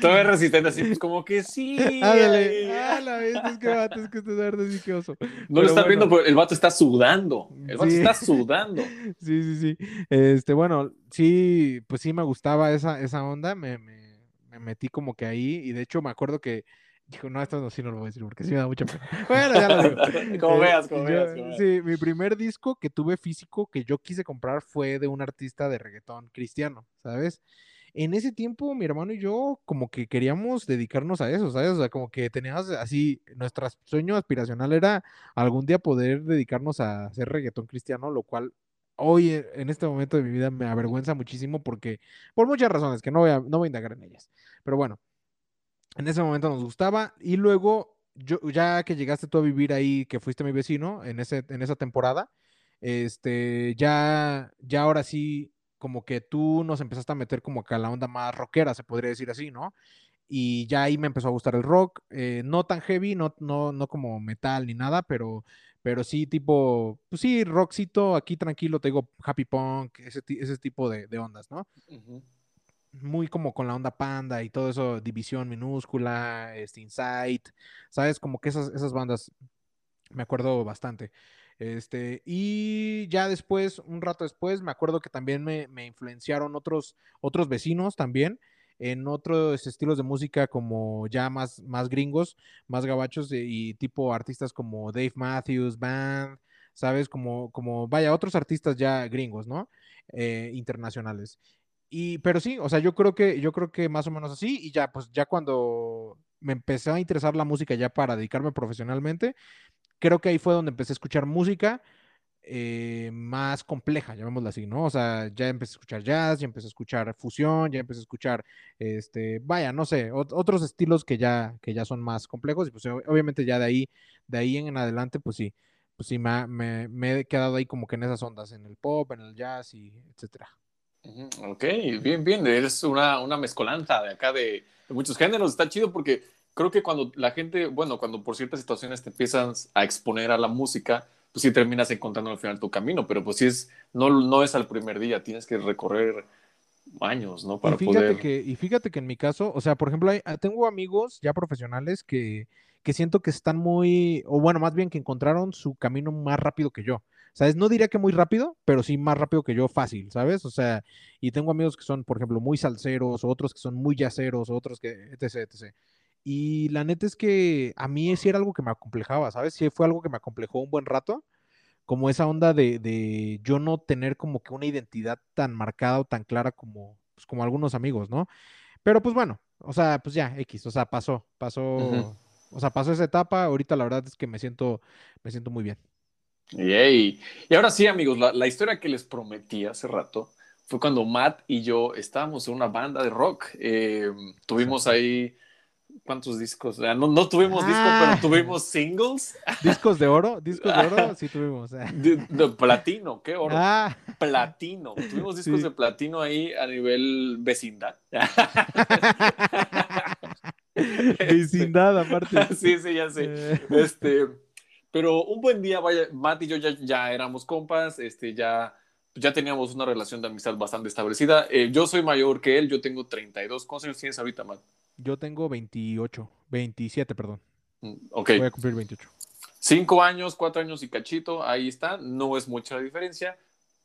Todo es resistente así, pues como que sí. (laughs) Ándale, ah, la vez, es que vato, es que este sí que oso. No lo está viendo, pero el vato está sudando. El vato está sudando. (laughs) Sí, sí, sí. Este, bueno, sí, pues sí me gustaba esa, esa onda, me, me, me metí como que ahí, y de hecho me acuerdo que Dijo, no, esto no, sí no lo voy a decir porque sí me da mucha pena. (laughs) Bueno, ya lo digo. como, veas, como veas, Sí, mi primer disco que tuve físico que yo quise comprar fue de un artista de reggaetón cristiano, ¿sabes? En ese tiempo, mi hermano y yo, como que queríamos dedicarnos a eso, ¿sabes? O sea, como que teníamos así, nuestro sueño aspiracional era algún día poder dedicarnos a hacer reggaetón cristiano, lo cual hoy, eh, en este momento de mi vida, me avergüenza muchísimo porque, por muchas razones, que no voy a, no voy a indagar en ellas. Pero bueno, en ese momento nos gustaba y luego yo ya que llegaste tú a vivir ahí, que fuiste mi vecino en ese en esa temporada, este ya ya ahora sí como que tú nos empezaste a meter como que a la onda más rockera, se podría decir así, ¿no? Y ya ahí me empezó a gustar el rock, eh, no tan heavy, no, no, no como metal ni nada, pero, pero sí tipo, pues sí, rockcito, aquí tranquilo, te digo happy punk, ese, ese tipo de, de ondas, ¿no? muy como con la onda panda y todo eso, división minúscula, este Insight, ¿sabes? Como que esas, esas bandas me acuerdo bastante. Este, y ya después, un rato después, me acuerdo que también me, me influenciaron otros, otros vecinos también en otros estilos de música como ya más, más gringos, más gabachos y tipo artistas como Dave Matthews Band, ¿sabes? Como, como vaya, otros artistas ya gringos, ¿no? Eh, internacionales. Y, pero sí, o sea, yo creo que, yo creo que más o menos así, y ya, pues ya cuando me empecé a interesar la música ya para dedicarme profesionalmente, creo que ahí fue donde empecé a escuchar música eh, más compleja, llamémosla así, ¿no? O sea, ya empecé a escuchar jazz, ya empecé a escuchar fusión, ya empecé a escuchar, este, vaya, no sé, otros estilos que ya, que ya son más complejos, y pues obviamente ya de ahí, de ahí en adelante, pues sí, pues sí, me, me, he quedado ahí como que en esas ondas, en el pop, en el jazz y etcétera. Ok, bien, bien. Eres una, una mezcolanza de acá de, muchos géneros. Está chido porque creo que cuando la gente, bueno, cuando por ciertas situaciones te empiezas a exponer a la música, pues sí terminas encontrando al final tu camino, pero pues sí es, no, no es al primer día, tienes que recorrer años, ¿no? Para y fíjate poder... Que, y fíjate que en mi caso, o sea, por ejemplo, hay, tengo amigos ya profesionales que, que siento que están muy, o bueno, más bien que encontraron su camino más rápido que yo. ¿sabes? No diría que muy rápido, pero sí más rápido que yo, fácil, ¿sabes? O sea, y tengo amigos que son, por ejemplo, muy salseros, otros que son muy yaceros, otros que, etc, etc. Y la neta es que a mí sí era algo que me acomplejaba, ¿sabes? Sí fue algo que me acomplejó un buen rato, como esa onda de, de yo no tener como que una identidad tan marcada o tan clara como, pues, como algunos amigos, ¿no? Pero pues bueno, o sea, pues ya, X, o sea, pasó, pasó, o sea, pasó esa etapa, ahorita la verdad es que me siento, me siento muy bien. Y ahora sí, amigos, la, historia que les prometí hace rato fue cuando Matt y yo estábamos en una banda de rock. Eh, tuvimos ahí ¿Cuántos discos? no, no, tuvimos discos, pero ah. tuvimos singles. ¿Discos de oro? ¿Discos de oro? Sí tuvimos. (laughs) De, platino, ¿qué oro? Ah. Platino. Tuvimos discos de platino ahí a nivel vecindad. (laughs) vecindad, aparte. (laughs) Sí, sí, ya sé. Eh. Este, pero un buen día, vaya, Matt y yo ya, ya éramos compas, este, ya ya teníamos una relación de amistad bastante establecida. Eh, yo soy mayor que él, yo tengo 32. ¿Cuántos años tienes ahorita, Matt? Yo tengo 28, 27, perdón. Mm, ok. Voy a cumplir 28. Cinco años, cuatro años y cachito, ahí está. No es mucha la diferencia,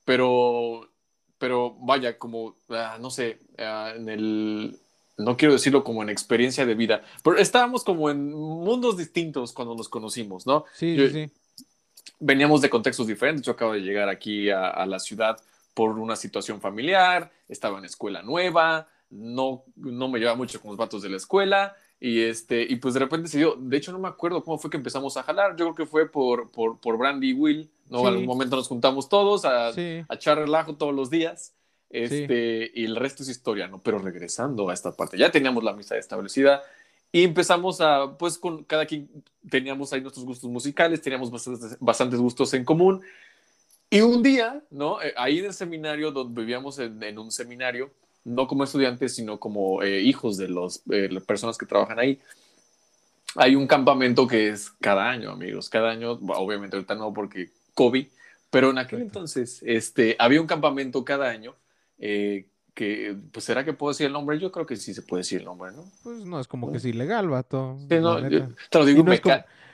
pero, pero vaya, como, ah, no sé, ah, en el, no quiero decirlo como en experiencia de vida, pero estábamos como en mundos distintos cuando nos conocimos, ¿no? Sí, sí, sí. Veníamos de contextos diferentes. Yo acabo de llegar aquí a, a la ciudad por una situación familiar, estaba en escuela nueva, no, no me llevaba mucho con los vatos de la escuela. Y, este, y pues de repente se dio, de hecho no me acuerdo cómo fue que empezamos a jalar, yo creo que fue por, por, por Brandy y Will, ¿no? Al momento nos juntamos todos a, a, echar relajo todos los días, este, y el resto es historia, ¿no? Pero regresando a esta parte, ya teníamos la amistad establecida y empezamos a, pues con cada quien teníamos ahí nuestros gustos musicales, teníamos bastantes, bastantes gustos en común, y un día, ¿no? Eh, ahí en el seminario, donde vivíamos en, en un seminario, no como estudiantes, sino como eh, hijos de los, eh, las personas que trabajan ahí. Hay un campamento que es cada año, amigos, cada año, obviamente ahorita no porque COVID, pero en aquel entonces este, había un campamento cada año eh, que, pues, ¿será que puedo decir el nombre? Yo creo que sí se puede decir el nombre, ¿no? Pues no, es como que es ilegal, vato. Sí, no, te lo digo, me,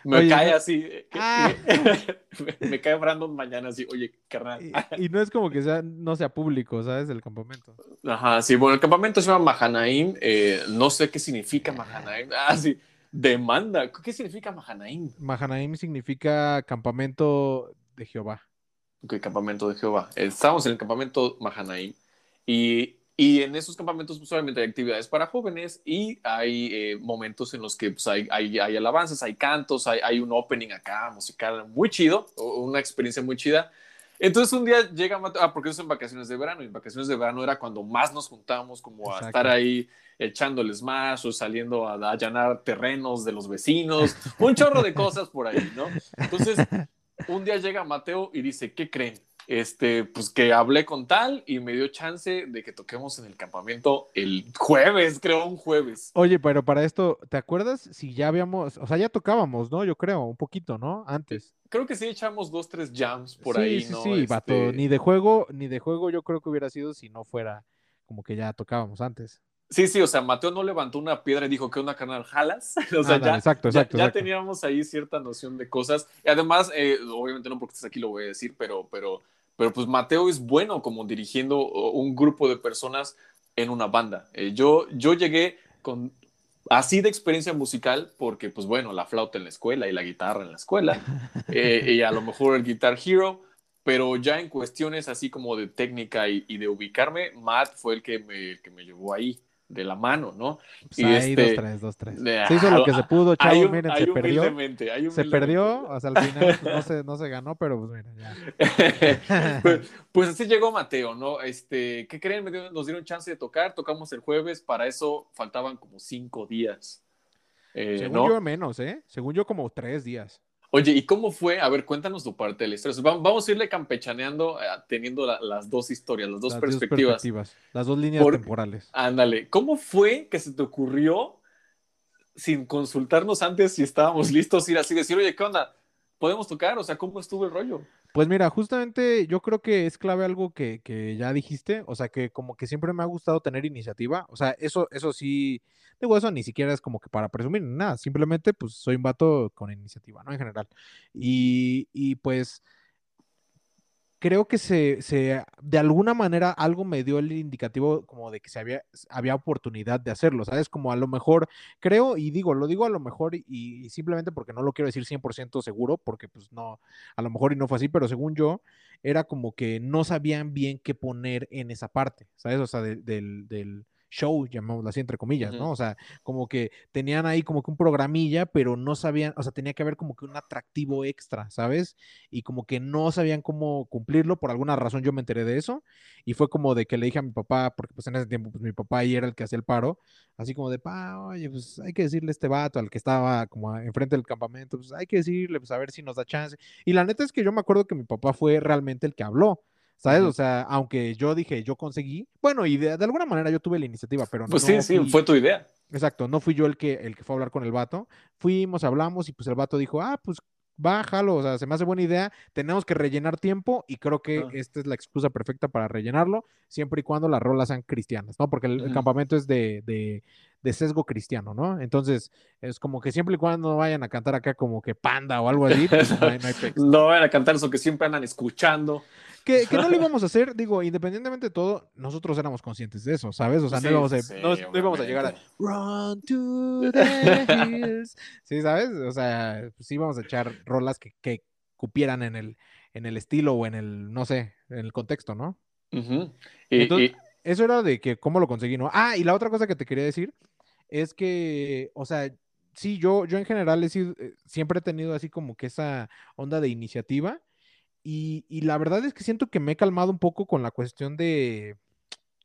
me cae así, ah. (laughs) me, cae Brandon mañana así, oye, carnal. (laughs) Y, no es como que sea, no sea público, ¿sabes? El campamento. Ajá, sí, bueno, el campamento se llama Mahanaim, eh, no sé qué significa Mahanaim, (laughs) ah, sí, demanda, ¿qué significa Mahanaim? Mahanaim significa campamento de Jehová. Ok, campamento de Jehová. Estamos en el campamento Mahanaim y y en esos campamentos, pues obviamente hay actividades para jóvenes y hay eh, momentos en los que pues, hay, hay, hay, alabanzas, hay cantos, hay, hay, un opening acá musical muy chido, una experiencia muy chida. Entonces un día llega, ah, porque eso en vacaciones de verano, y en vacaciones de verano era cuando más nos juntamos como a estar ahí echándoles más o saliendo a, a allanar terrenos de los vecinos, un chorro de cosas por ahí, ¿no? Entonces un día llega Mateo y dice, ¿qué creen? Este, pues que hablé con tal y me dio chance de que toquemos en el campamento el jueves, creo, un jueves. Oye, pero para esto, ¿te acuerdas si ya habíamos, o sea, ya tocábamos, ¿no? Yo creo, un poquito, ¿no? Antes. Creo que sí echamos dos, tres jams por ahí, sí, ¿no? Sí, vato, este ni de juego, ni de juego yo creo que hubiera sido si no fuera como que ya tocábamos antes. Sí, sí, o sea, Mateo no levantó una piedra y dijo que una canal jalas. (laughs) O sea, ya, exacto, exacto, ya, teníamos ahí cierta noción de cosas. Y además, eh, obviamente no porque estés aquí lo voy a decir, pero, pero, pero pues Mateo es bueno como dirigiendo un grupo de personas en una banda. Eh, yo, yo llegué con así de experiencia musical porque, pues bueno, la flauta en la escuela y la guitarra en la escuela (laughs) eh, y a lo mejor el Guitar Hero pero ya en cuestiones así como de técnica y, de ubicarme, Matt fue el que me, el que me llevó ahí de la mano, ¿no? Pues y ahí, este, dos, tres, dos, tres. Se hizo lo que se pudo, chavo, miren, se perdió. Se perdió, o sea, al final pues, no, se, no se ganó, pero pues mira, ya. (laughs) pues, pues, así llegó Mateo, ¿no? Este, ¿qué creen? Nos dieron chance de tocar, tocamos el jueves, para eso faltaban como cinco días. Eh, Según yo menos, ¿eh? Según yo como tres días. Oye, ¿y cómo fue? A ver, cuéntanos tu parte de la historia. Vamos a irle campechaneando, eh, teniendo las dos historias, las dos perspectivas. Las dos líneas temporales. Ándale, ¿cómo fue que se te ocurrió, sin consultarnos antes si estábamos (laughs) listos, ir así, decir, oye, ¿qué onda? ¿Podemos tocar? O sea, ¿cómo estuvo el rollo? Pues mira, justamente yo creo que es clave algo que, que ya dijiste, o sea, que como que siempre me ha gustado tener iniciativa, o sea, eso, eso sí Digo, eso ni siquiera es como que para presumir nada, simplemente pues soy un vato con iniciativa, ¿no? En general. Y, y pues creo que se, se, de alguna manera algo me dio el indicativo como de que se había, había oportunidad de hacerlo, ¿sabes? Como a lo mejor, creo, y digo, lo digo a lo mejor y, simplemente porque no lo quiero decir 100% seguro, porque pues no, a lo mejor y no fue así, pero según yo, era como que no sabían bien qué poner en esa parte, ¿sabes? O sea, del, del show, llamémoslo así, entre comillas, ¿no? O sea, como que tenían ahí como que un programilla, pero no sabían, o sea, tenía que haber como que un atractivo extra, ¿sabes? Y como que no sabían cómo cumplirlo, por alguna razón yo me enteré de eso, y fue como de que le dije a mi papá, porque pues en ese tiempo, pues mi papá ahí era el que hacía el paro, así como de, pa, oye, pues hay que decirle a este vato al que estaba como enfrente del campamento, pues hay que decirle, pues a ver si nos da chance. Y la neta es que yo me acuerdo que mi papá fue realmente el que habló. ¿Sabes? O sea, aunque yo dije, yo conseguí, bueno, y de, alguna manera yo tuve la iniciativa, pero pues no. Pues sí, sí, fue tu idea. Exacto, no fui yo el que, el que fue a hablar con el vato. Fuimos, hablamos y pues el vato dijo, ah, pues bájalo, o sea, se me hace buena idea, tenemos que rellenar tiempo y creo que esta es la excusa perfecta para rellenarlo, siempre y cuando las rolas sean cristianas, ¿no? Porque el, campamento es de, de, de, sesgo cristiano, ¿no? Entonces, es como que siempre y cuando no vayan a cantar acá como que panda o algo así, pues no, hay, no, (laughs) vayan a cantar eso que siempre andan escuchando. Que, no lo (laughs) íbamos a hacer, digo, independientemente de todo, nosotros éramos conscientes de eso, ¿sabes? O sea, no, íbamos a, no, íbamos a llegar a Run to the hills. Sí, ¿sabes? O sea, sí íbamos a echar rolas que, que cupieran en el, en el estilo o en el, no sé, en el contexto, ¿no? Entonces, eso era de que cómo lo conseguí, ¿no? Ah, y la otra cosa que te quería decir es que, o sea, sí, yo, yo en general he sido, eh, siempre he tenido así como que esa onda de iniciativa y, la verdad es que siento que me he calmado un poco con la cuestión de,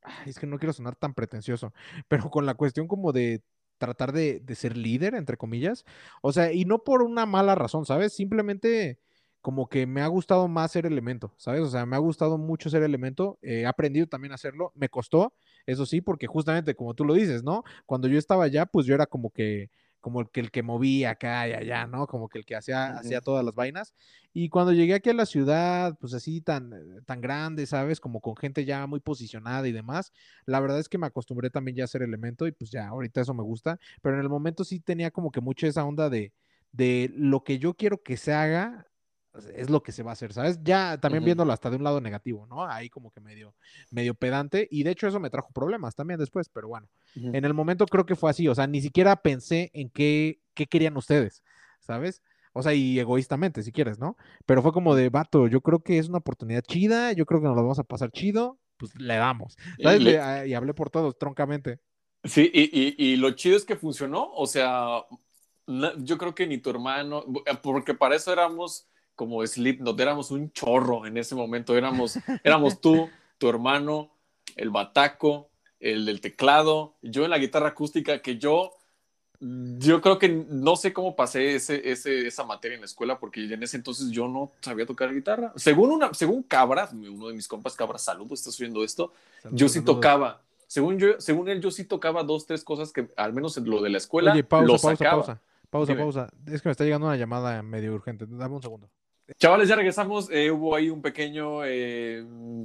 (tsk) es que no quiero sonar tan pretencioso, (laughs) pero con la cuestión como de tratar de, ser líder, entre comillas. O sea, y no por una mala razón, ¿sabes? Simplemente como que me ha gustado más ser elemento, ¿sabes? O sea, me ha gustado mucho ser elemento, he aprendido también a hacerlo, me costó, eso sí, porque justamente como tú lo dices, ¿no? Cuando yo estaba allá, pues yo era como que como el que, el que movía acá y allá, ¿no? Como que el que hacía, hacía todas las vainas. Y cuando llegué aquí a la ciudad, pues así tan, eh, tan grande, ¿sabes? Como con gente ya muy posicionada y demás, la verdad es que me acostumbré también ya a ser elemento y pues ya ahorita eso me gusta, pero en el momento sí tenía como que mucho esa onda de, de lo que yo quiero que se haga, es lo que se va a hacer, ¿sabes? Ya también viéndolo hasta de un lado negativo, ¿no? Ahí como que medio, medio pedante y de hecho eso me trajo problemas también después, pero bueno, en el momento creo que fue así, o sea, ni siquiera pensé en qué, qué querían ustedes, ¿sabes? O sea, y egoístamente, si quieres, ¿no? Pero fue como de, vato, yo creo que es una oportunidad chida, yo creo que nos lo vamos a pasar chido, pues le damos. ¿sabes? Y, hablé por todos, troncamente. Sí, y, y, lo chido es que funcionó, o sea, yo creo que ni tu hermano, porque para eso éramos como Slipknot, éramos un chorro en ese momento, éramos, éramos tú, tu hermano, el bataco, el del teclado, yo en la guitarra acústica, que yo, yo creo que no sé cómo pasé ese, ese, esa materia en la escuela, porque en ese entonces yo no sabía tocar guitarra. Según, una, según Cabra, uno de mis compas Cabra, saludos, estás subiendo esto, yo sí tocaba. Según, yo, según él, yo sí tocaba dos, tres cosas que, al menos en lo de la escuela, Oye, pausa, lo pausa, pausa, pausa, pausa. Es que me está llegando una llamada medio urgente. Dame un segundo. Chavales, ya regresamos. Eh, hubo ahí un pequeño, eh,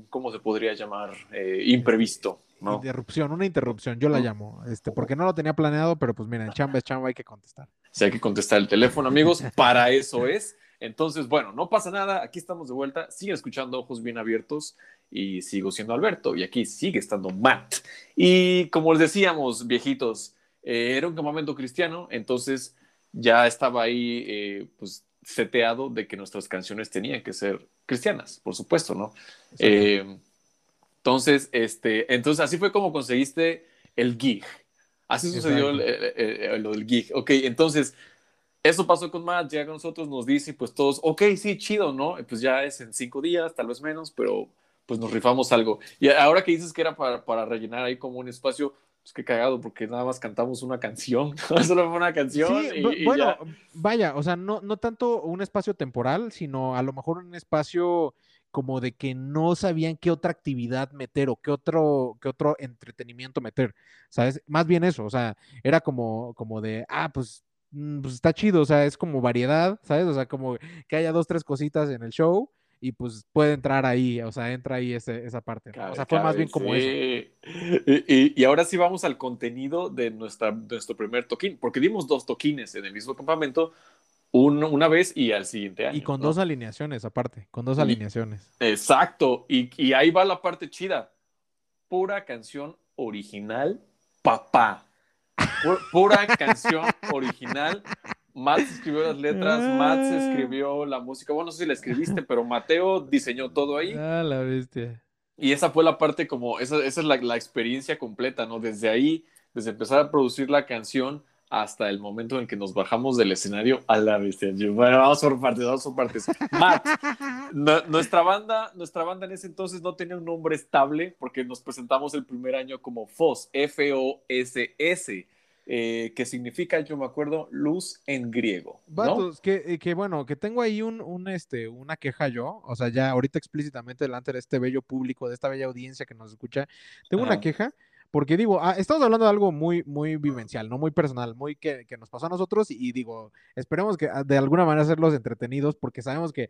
¿cómo se podría llamar? Eh, imprevisto. ¿no? Interrupción, una interrupción, yo la llamo, este, porque no lo tenía planeado, pero pues miren, chamba es chamba, hay que contestar. Sí, hay que contestar el teléfono, amigos, para eso es. Entonces, bueno, no pasa nada, aquí estamos de vuelta, siguen escuchando Ojos Bien Abiertos y sigo siendo Alberto y aquí sigue estando Matt. Y como les decíamos, viejitos, era un campamento cristiano, entonces ya estaba ahí, pues seteado de que nuestras canciones tenían que ser cristianas, por supuesto, ¿no? Eh, entonces, este, entonces así fue como conseguiste el gig. Así sucedió lo del gig. Ok, entonces, eso pasó con Matt, llega con nosotros, nos dice, pues todos, ok, sí, chido, ¿no? Pues ya es en cinco días, tal vez menos, pero pues nos rifamos algo. Y ahora que dices que era para, para rellenar ahí como un espacio, pues qué cagado, porque nada más cantamos una canción, (laughs) solo fue una canción. y, bueno, vaya, o sea, no, no tanto un espacio temporal, sino a lo mejor un espacio como de que no sabían qué otra actividad meter o qué otro, qué otro entretenimiento meter, ¿sabes? Más bien eso, o sea, era como, como de, ah, pues, mm, pues está chido, o sea, es como variedad, ¿sabes? O sea, como que haya dos, tres cositas en el show y pues puede entrar ahí, o sea, entra ahí esa parte. o sea, fue más bien como eso. Y, y, ahora sí vamos al contenido de, nuestra, nuestro primer toquín, porque dimos dos toquines en el mismo campamento, una vez y al siguiente año. Y con dos alineaciones aparte, con dos alineaciones. Exacto, y, y ahí va la parte chida. Pura canción original, papá. Pura canción original, Mats escribió las letras, Mats ah. escribió la música. Bueno, no sé si la escribiste, (laughs) pero Mateo diseñó todo ahí. Ah, la bestia. Y esa fue la parte como, esa, esa es la, la, experiencia completa, ¿no? Desde ahí, desde empezar a producir la canción hasta el momento en que nos bajamos del escenario a la bestia. Bueno, vamos por partes, vamos por partes. Matt, (laughs) nuestra banda, nuestra banda en ese entonces no tenía un nombre estable porque nos presentamos el primer año como FOS, F-O-S-S. Eh, que significa, yo me acuerdo, luz en griego. ¿no? que, eh, que, bueno, que tengo ahí un, un, este, una queja yo, o sea, ya ahorita explícitamente delante de este bello público, de esta bella audiencia que nos escucha, tengo una queja porque digo, ah, estamos hablando de algo muy, muy vivencial, ¿no? Muy personal, muy que, que, nos pasó a nosotros y digo, esperemos que ah, de alguna manera hacerlos entretenidos porque sabemos que,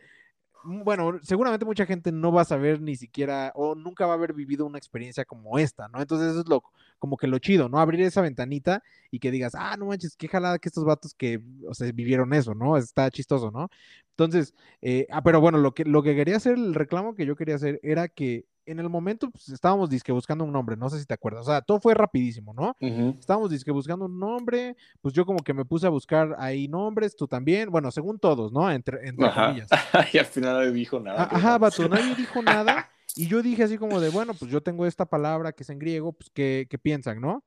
bueno, seguramente mucha gente no va a saber ni siquiera o nunca va a haber vivido una experiencia como esta, ¿no? Entonces eso es lo, como que lo chido, ¿no? Abrir esa ventanita y que digas, ah, no manches, qué jalada que estos vatos que, o sea, vivieron eso, ¿no? Está chistoso, ¿no? Entonces, eh, ah, pero bueno, lo que, lo que quería hacer, el reclamo que yo quería hacer era que en el momento pues, estábamos disque buscando un nombre, no sé si te acuerdas, o sea, todo fue rapidísimo, ¿no? Estábamos disque buscando un nombre, pues yo como que me puse a buscar ahí nombres, tú también, bueno, según todos, ¿no? Entre, entre comillas. (laughs) y al final nadie dijo nada. Ajá, vato, nadie dijo nada. Y yo dije así como de, bueno, pues yo tengo esta palabra que es en griego, pues ¿qué, qué piensan, no?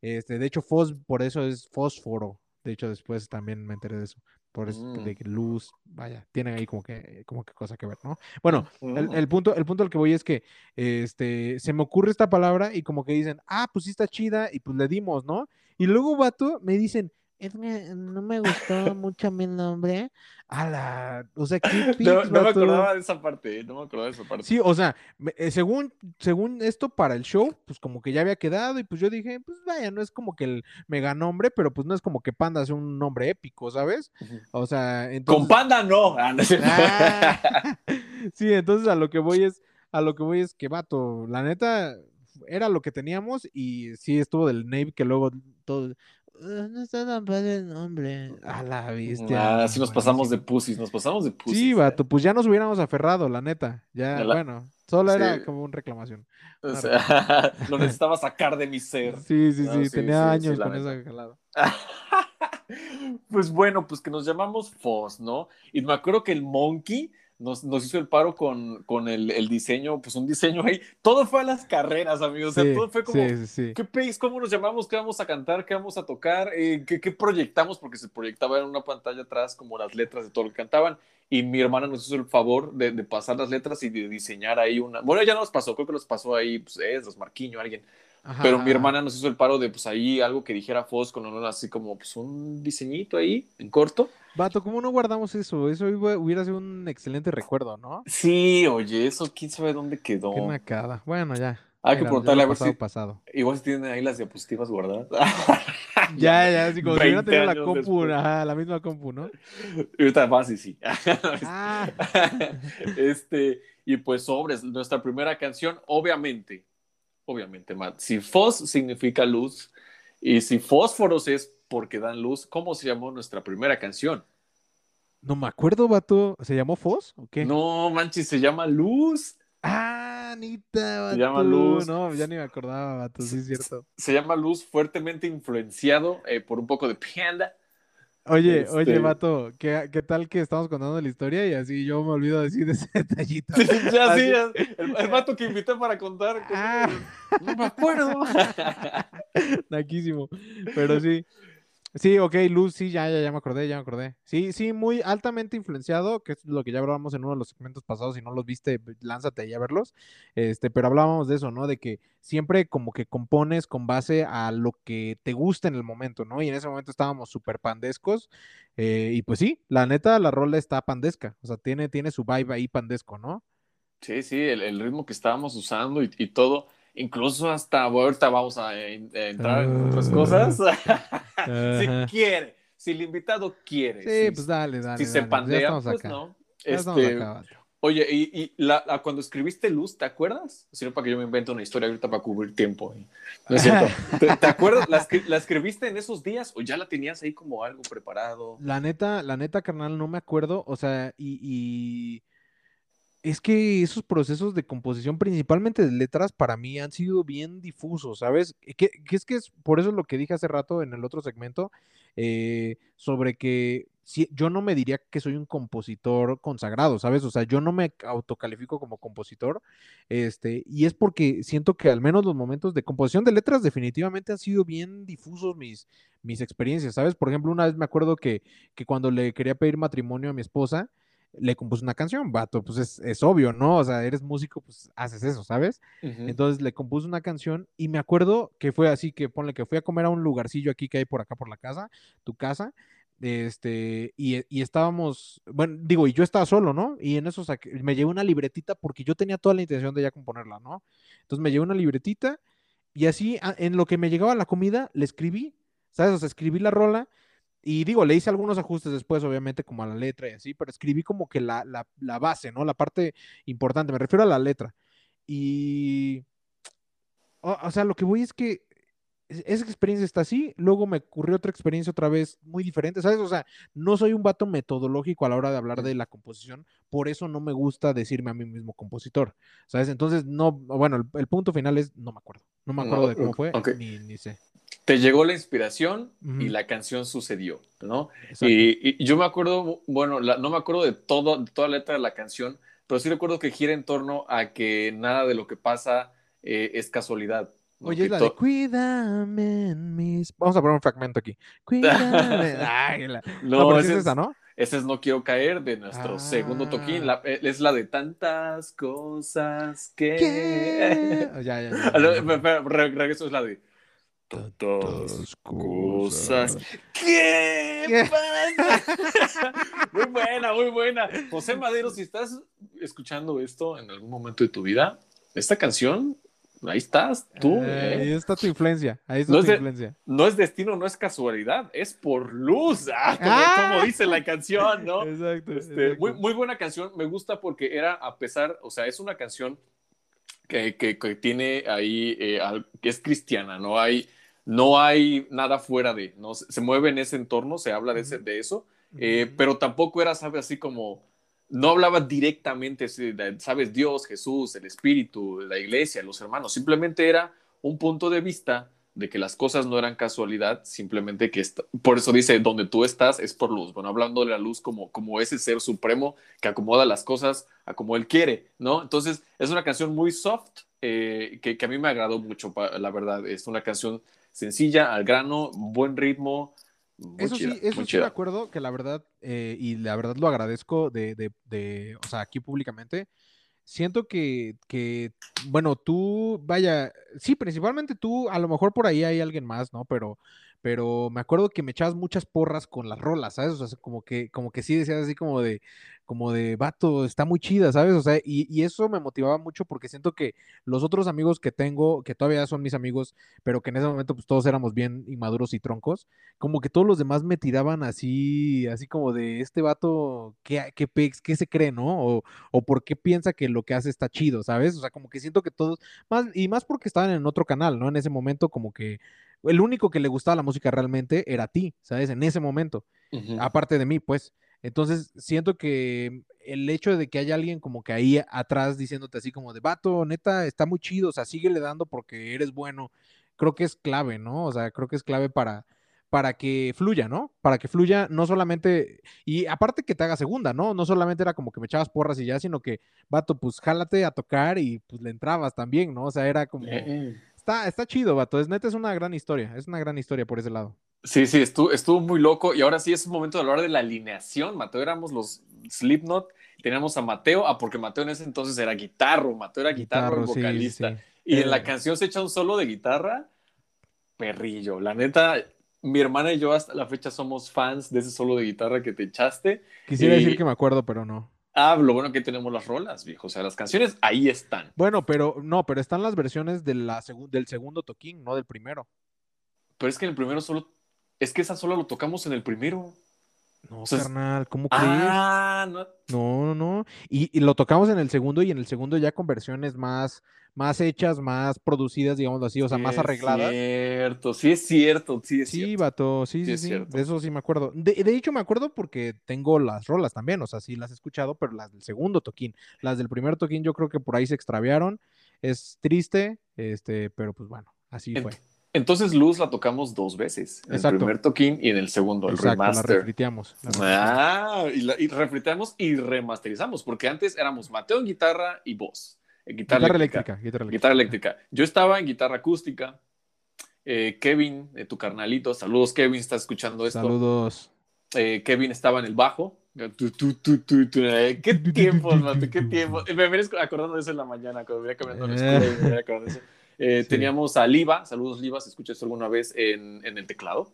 Este, de hecho, fos, por eso es fósforo. De hecho, después también me enteré de eso por eso mm. de luz, vaya, tienen ahí como que, como que cosa que ver, ¿no? Bueno, el, el, punto, el punto al que voy es que este, se me ocurre esta palabra y como que dicen, ah, pues sí está chida, y pues le dimos, ¿no? Y luego, vato, me dicen, es que no me gustó mucho mi nombre. A la, o sea, ¿qué (laughs) no, no, me acordaba de esa parte, no me acordaba de esa parte. Sí, o sea, eh, según, según esto para el show, pues como que ya había quedado y pues yo dije, pues vaya, no es como que el mega nombre, pero pues no es como que Panda sea un nombre épico, ¿sabes? O sea, entonces... Con Panda no. Ah, ah. (laughs) (laughs) sí, entonces a lo que voy es, a lo que voy es que, vato, la neta, era lo que teníamos y sí estuvo del Nave que luego todo, no está tan padre el nombre. A la vista. Ah, sí nos pasamos de pusis, nos pasamos de pusis. Sí, vato, pues ya nos hubiéramos aferrado, la neta. Ya, bueno, solo era como una reclamación. (laughs) lo necesitaba sacar de mi ser. Sí, sí, sí, tenía años con eso jalado. (laughs) pues bueno, pues que nos llamamos Foss, ¿no? Y me acuerdo que el Monkey nos, nos hizo el paro con, con el, el, diseño, pues un diseño ahí. Todo fue a las carreras, amigos. o sea, todo fue como, ¿qué país? ¿Cómo nos llamamos? ¿Qué vamos a cantar? ¿Qué vamos a tocar? Eh, ¿qué, ¿qué, proyectamos? Porque se proyectaba en una pantalla atrás como las letras de todo lo que cantaban. Y mi hermana nos hizo el favor de, de pasar las letras y de diseñar ahí una. Bueno, ya nos pasó, creo que los pasó ahí, pues, es, Marquiño, alguien. Pero mi hermana nos hizo el paro de, pues ahí algo que dijera Foz con honor, así como, pues un diseñito ahí, en corto. Vato, ¿cómo no guardamos eso? Eso hubiera sido un excelente recuerdo, ¿no? Sí, oye, eso quién sabe dónde quedó. Qué macada. Bueno, ya. Hay que preguntarle a ver si. Pasado. Igual si tienen ahí las diapositivas guardadas. (laughs) ya, ya, así como si hubiera tenido la compu, ajá, la misma compu, ¿no? Y ahorita y sí. (laughs) ah. (laughs) este, y pues sobres, nuestra primera canción, obviamente, obviamente, Matt. Si FOS significa luz y si fósforos es porque dan luz, ¿cómo se llamó nuestra primera canción? No me acuerdo, vato. ¿Se llamó Fos o qué? No, manches, se llama Luz. Ah, Anita, vato. Se llama Luz. No, ya ni me acordaba, vato, sí es cierto. Se, llama Luz, fuertemente influenciado eh, por un poco de Panda. Oye, oye, este vato, ¿qué, ¿qué, tal que estamos contando la historia y así yo me olvido decir de ese (laughs) detallito? ya sí, el, vato que invité para contar. Ah. No me acuerdo. (laughs) Naquísimo. Pero sí. Sí, ok, Luz, sí, ya, ya, ya me acordé, ya me acordé. Sí, sí, muy altamente influenciado, que es lo que ya hablábamos en uno de los segmentos pasados, si no los viste, lánzate ahí a verlos. Este, pero hablábamos de eso, ¿no? De que siempre como que compones con base a lo que te gusta en el momento, ¿no? Y en ese momento estábamos súper pandescos. Eh, y pues sí, la neta, la rola está pandesca. O sea, tiene, tiene su vibe ahí pandesco, ¿no? Sí, sí, el, ritmo que estábamos usando y, y todo incluso hasta ahorita vamos a, entrar en otras ah. cosas. (laughs) si quiere, si el invitado quiere. Sí, pues dale, dale. Si se pandea, pues no. Este, oye, y, la, cuando escribiste Luz, ¿te acuerdas? Sino para que yo me invente una historia ahorita para cubrir tiempo. No es cierto. (laughs) ¿Te, acuerdas? ¿La, ¿La, escribiste en esos días o ya la tenías ahí como algo preparado? La neta, la neta, carnal, no me acuerdo. O sea, y es que esos procesos de composición, principalmente de letras, para mí han sido bien difusos, ¿sabes? Que, es que es por eso lo que dije hace rato en el otro segmento, eh, sobre que yo no me diría que soy un compositor consagrado, ¿sabes? O sea, yo no me autocalifico como compositor, este, y es porque siento que al menos los momentos de composición de letras definitivamente han sido bien difusos mis, mis experiencias, ¿sabes? Por ejemplo, una vez me acuerdo que, que cuando le quería pedir matrimonio a mi esposa, le compuse una canción, vato, pues es, es, obvio, ¿no? O sea, eres músico, pues haces eso, ¿sabes? Entonces le compuse una canción y me acuerdo que fue así, que ponle que fui a comer a un lugarcillo aquí que hay por acá por la casa, tu casa, este, y, y, estábamos, bueno, digo, y yo estaba solo, ¿no? Y en eso me llevé una libretita porque yo tenía toda la intención de ya componerla, ¿no? Entonces me llevé una libretita y así, en lo que me llegaba la comida, le escribí, ¿sabes? O sea, escribí la rola y digo, le hice algunos ajustes después, obviamente, como a la letra y así, pero escribí como que la, la, la base, ¿no? La parte importante, me refiero a la letra. Y, o sea, lo que voy es que esa experiencia está así, luego me ocurrió otra experiencia otra vez muy diferente, ¿sabes? O sea, no soy un vato metodológico a la hora de hablar de la composición, por eso no me gusta decirme a mí mismo compositor, ¿sabes? Entonces, no, bueno, el, punto final es, no me acuerdo, no me acuerdo de cómo fue, ni, sé. Te llegó la inspiración y la canción sucedió, ¿no? Y, yo me acuerdo, bueno, no me acuerdo de, todo, de toda la letra de la canción, pero sí recuerdo que gira en torno a que nada de lo que pasa eh, es casualidad, Oye, es la de Cuídame mis. Vamos a poner un fragmento aquí. Cuídame. (laughs) Ay, No, es esa, ¿no? Ese es No Quiero Caer de nuestro segundo toquín. Eh, es la de tantas cosas que. ¿Qué? ya, ya. ya. (laughs) Regreso es la de. Tantas cosas. ¿Qué, ¿Qué? pasa? (laughs) muy buena, muy buena. José Madero, si estás escuchando esto en algún momento de tu vida, esta canción Ahí estás, tú. Eh, ahí está tu influencia. Ahí está no tu influencia. no es destino, no es casualidad, es por luz. (laughs) Ah, como, dice la canción, ¿no? Exacto, este, Muy, muy buena canción. Me gusta porque era, a pesar, o sea, es una canción que, que, tiene ahí, eh, que es cristiana, no hay, no hay nada fuera de, ¿no? Se, mueve en ese entorno, se habla de, ese, de eso, eh, pero tampoco era, ¿sabes? Así como no hablaba directamente, sabes, Dios, Jesús, el Espíritu, la iglesia, los hermanos, simplemente era un punto de vista de que las cosas no eran casualidad, simplemente que por eso dice, donde tú estás es por luz, bueno, hablando de la luz como, como ese ser supremo que acomoda las cosas a como él quiere, ¿no? Entonces, es una canción muy soft, eh, que, que, a mí me agradó mucho, la verdad, es una canción sencilla, al grano, buen ritmo, eso sí, eso sí me acuerdo que la verdad, eh, y la verdad lo agradezco de, de, de, o sea, aquí públicamente, siento que, que, bueno, tú, vaya, sí, principalmente tú, a lo mejor por ahí hay alguien más, ¿no? Pero pero me acuerdo que me echabas muchas porras con las rolas, ¿sabes? O sea, como que, como que sí decías así como de, como de, vato, está muy chida, ¿sabes? O sea, y, eso me motivaba mucho porque siento que los otros amigos que tengo, que todavía son mis amigos, pero que en ese momento pues todos éramos bien inmaduros y troncos, como que todos los demás me tiraban así, así como de, este vato, ¿qué, qué, qué se cree, no? O, o por qué piensa que lo que hace está chido, ¿sabes? O sea, como que siento que todos, más, y más porque estaban en otro canal, ¿no? En ese momento como que el único que le gustaba la música realmente era a ti, ¿sabes? En ese momento, aparte de mí, pues. Entonces, siento que el hecho de que haya alguien como que ahí atrás diciéndote así como de, vato, neta, está muy chido, o sea, síguele dando porque eres bueno, creo que es clave, ¿no? O sea, creo que es clave para, para que fluya, ¿no? Para que fluya, no solamente, y aparte que te haga segunda, ¿no? No solamente era como que me echabas porras y ya, sino que, vato, pues jálate a tocar y pues le entrabas también, ¿no? O sea, era como, está, chido, vato. Es neta, es una gran historia. Es una gran historia por ese lado. Sí, sí, estuvo, estuvo muy loco. Y ahora sí es un momento de hablar de la alineación. Mateo éramos los Slipknot. Teníamos a Mateo, ah, porque Mateo en ese entonces era guitarro. Mateo era guitarro, vocalista. Y en la canción se echa un solo de guitarra. Perrillo. La neta, mi hermana y yo hasta la fecha somos fans de ese solo de guitarra que te echaste. Quisiera decir que me acuerdo, pero no. Ah, lo bueno que tenemos las rolas, viejo. O sea, las canciones ahí están. Bueno, pero no, pero están las versiones de la del segundo toquín, no del primero. Pero es que en el primero solo. Es que esa solo lo tocamos en el primero. No, carnal, ¿cómo crees? Ah, no. No, no, no. Y, lo tocamos en el segundo y en el segundo ya con versiones más, más hechas, más producidas, digamos así, o sea, más arregladas. Cierto, sí es cierto, sí es sí, cierto. Vato, sí, sí, sí, de eso sí me acuerdo. De, de, hecho me acuerdo porque tengo las rolas también, o sea, sí las he escuchado, pero las del segundo toquín, las del primer toquín yo creo que por ahí se extraviaron. Es triste, este, pero pues bueno, así fue. Entonces Luz la tocamos dos veces. En el primer toquín y en el segundo, el Exacto, remaster. La refriteamos. Ah, y, la, y refriteamos y remasterizamos, porque antes éramos Mateo en guitarra y. En guitarra, Guitarra eléctrica. eléctrica. Guitarra eléctrica. Guitarra eléctrica. Yo estaba en guitarra acústica. Eh, Kevin, eh, tu carnalito, saludos Kevin, estás escuchando esto. Saludos. Eh, Kevin estaba en el bajo. Eh, ¿Qué (laughs) tiempos, Mate? ¿Qué tiempos? Me vienes acordando de eso en la mañana, cuando venía caminando a la escuela. De. Eh, Sí. Teníamos a Liva, saludos Liva, si escuchas alguna vez en, en el teclado,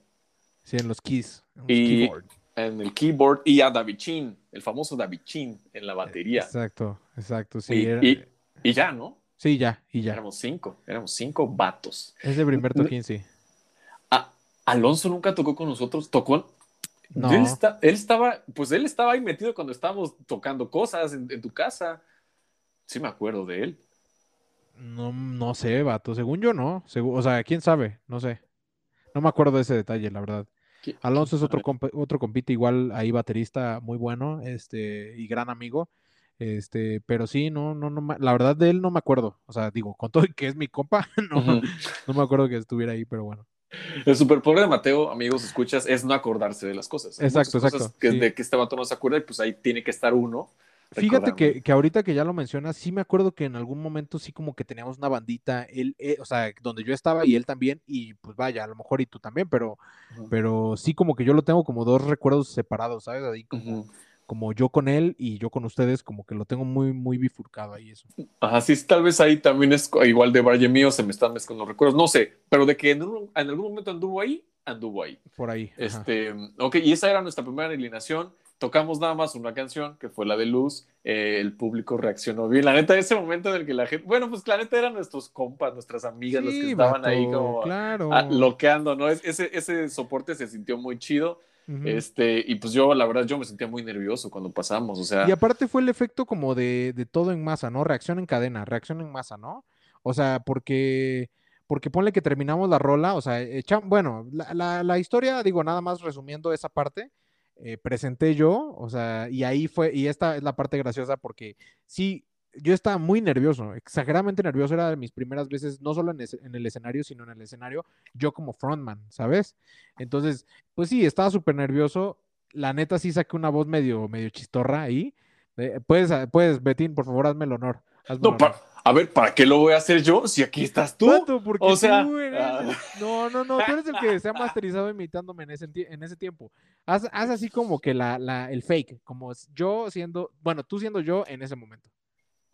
Sí, en los keys. En los Y- keyboard. en el keyboard, y a David Chin, el famoso David Chin en la batería. Exacto, exacto. Sí, y, era- y- y ya, ¿no? sí ya, y ya. Éramos cinco, éramos cinco vatos. Ese primer toquín, sí. Alonso nunca tocó con nosotros, tocó. No. Él, está- él estaba, pues él estaba ahí metido cuando estábamos tocando cosas en, en tu casa. Sí me acuerdo de él. No, no sé, vato. Según yo, no. Segu- o sea, quién sabe, no sé. No me acuerdo de ese detalle, la verdad. ¿Qui- Alonso es otro, compa- otro compite igual ahí baterista muy bueno, este, y gran amigo. Este, pero sí, no, no, no, la verdad de él no me acuerdo. O sea, digo, con todo que es mi compa, (laughs) no, me acuerdo que estuviera ahí, pero bueno. El superpoder de Mateo, amigos, escuchas, es no acordarse de las cosas. Hay Exacto, cosas exacto, Que, sí. De que este vato no se acuerda y pues ahí tiene que estar uno. Fíjate que, que ahorita que ya lo mencionas, sí me acuerdo que en algún momento sí como que teníamos una bandita, él, eh, o sea, donde yo estaba y él también, y pues vaya, a lo mejor y tú también, pero, Ujú. pero sí como que yo lo tengo como dos recuerdos separados, ¿sabes? Ahí como, Ujú. como yo con él y yo con ustedes, como que lo tengo muy, muy bifurcado ahí eso. Ajá, sí, tal vez ahí también es igual de Valle mío, se me están mezclando los recuerdos, no sé, pero de que en, un- en algún momento anduvo ahí, anduvo ahí. Por ahí. ajá. Este, ok, y esa era nuestra primera alineación. Tocamos nada más una canción, que fue la de Luz. Eh, el público reaccionó bien. La neta, ese momento en el que la gente. Bueno, pues la neta eran nuestros compas, nuestras amigas, las que Sí, estaban ahí como claro. loqueando, ¿no? Es- Ese, ese soporte se sintió muy chido. Este, y pues yo, la verdad, yo me sentía muy nervioso cuando pasamos. O sea, Y aparte fue el efecto como de, de todo en masa, ¿no? Reacción en cadena, reacción en masa, ¿no? O sea, porque, porque ponle que terminamos la rola, o sea, echa- bueno, la, la- la historia, digo, nada más resumiendo esa parte, eh, presenté yo, o sea, y ahí fue, y esta es la parte graciosa porque sí, yo estaba muy nervioso, exageradamente nervioso, era de mis primeras veces, no solo en, es- en el escenario, sino en el escenario, yo como frontman, ¿sabes? Entonces, pues sí, estaba súper nervioso, la neta sí saqué una voz medio, medio chistorra ahí. Eh, puedes, puedes, Betín, por favor, hazme el honor. hazme no, el honor. pa- a ver, ¿para qué lo voy a hacer yo si aquí estás tú? Porque O sea, tú eres-. No, no, no, tú eres el que se ha (laughs) masterizado imitándome en ese, en ese tiempo. Haz, haz así como que la, la, el fake, como yo siendo, bueno, tú siendo yo en ese momento.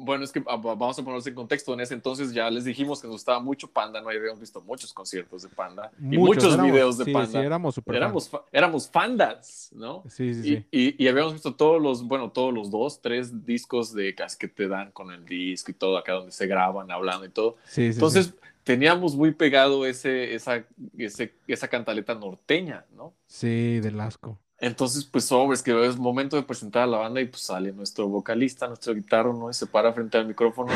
Bueno, es que va- vamos a ponernos en contexto. En ese entonces ya les dijimos que nos gustaba mucho Panda, no habíamos visto muchos conciertos de Panda y muchos éramos- videos de sí, Panda. Sí, éramos fans. éramos, fa- éramos fandas, ¿no? Sí, sí, Y, sí. y- y habíamos visto todos los, bueno, todos los dos, tres discos de que te dan con el disco y todo, acá donde se graban, hablando y todo. Sí, sí, sí. Entonces, teníamos muy pegado ese, esa, ese, esa cantaleta norteña, ¿no? Sí, del asco. Entonces, pues, sobres, que es momento de presentar a la banda y pues sale nuestro vocalista, nuestro guitarro, ¿no? Y se para frente al micrófono.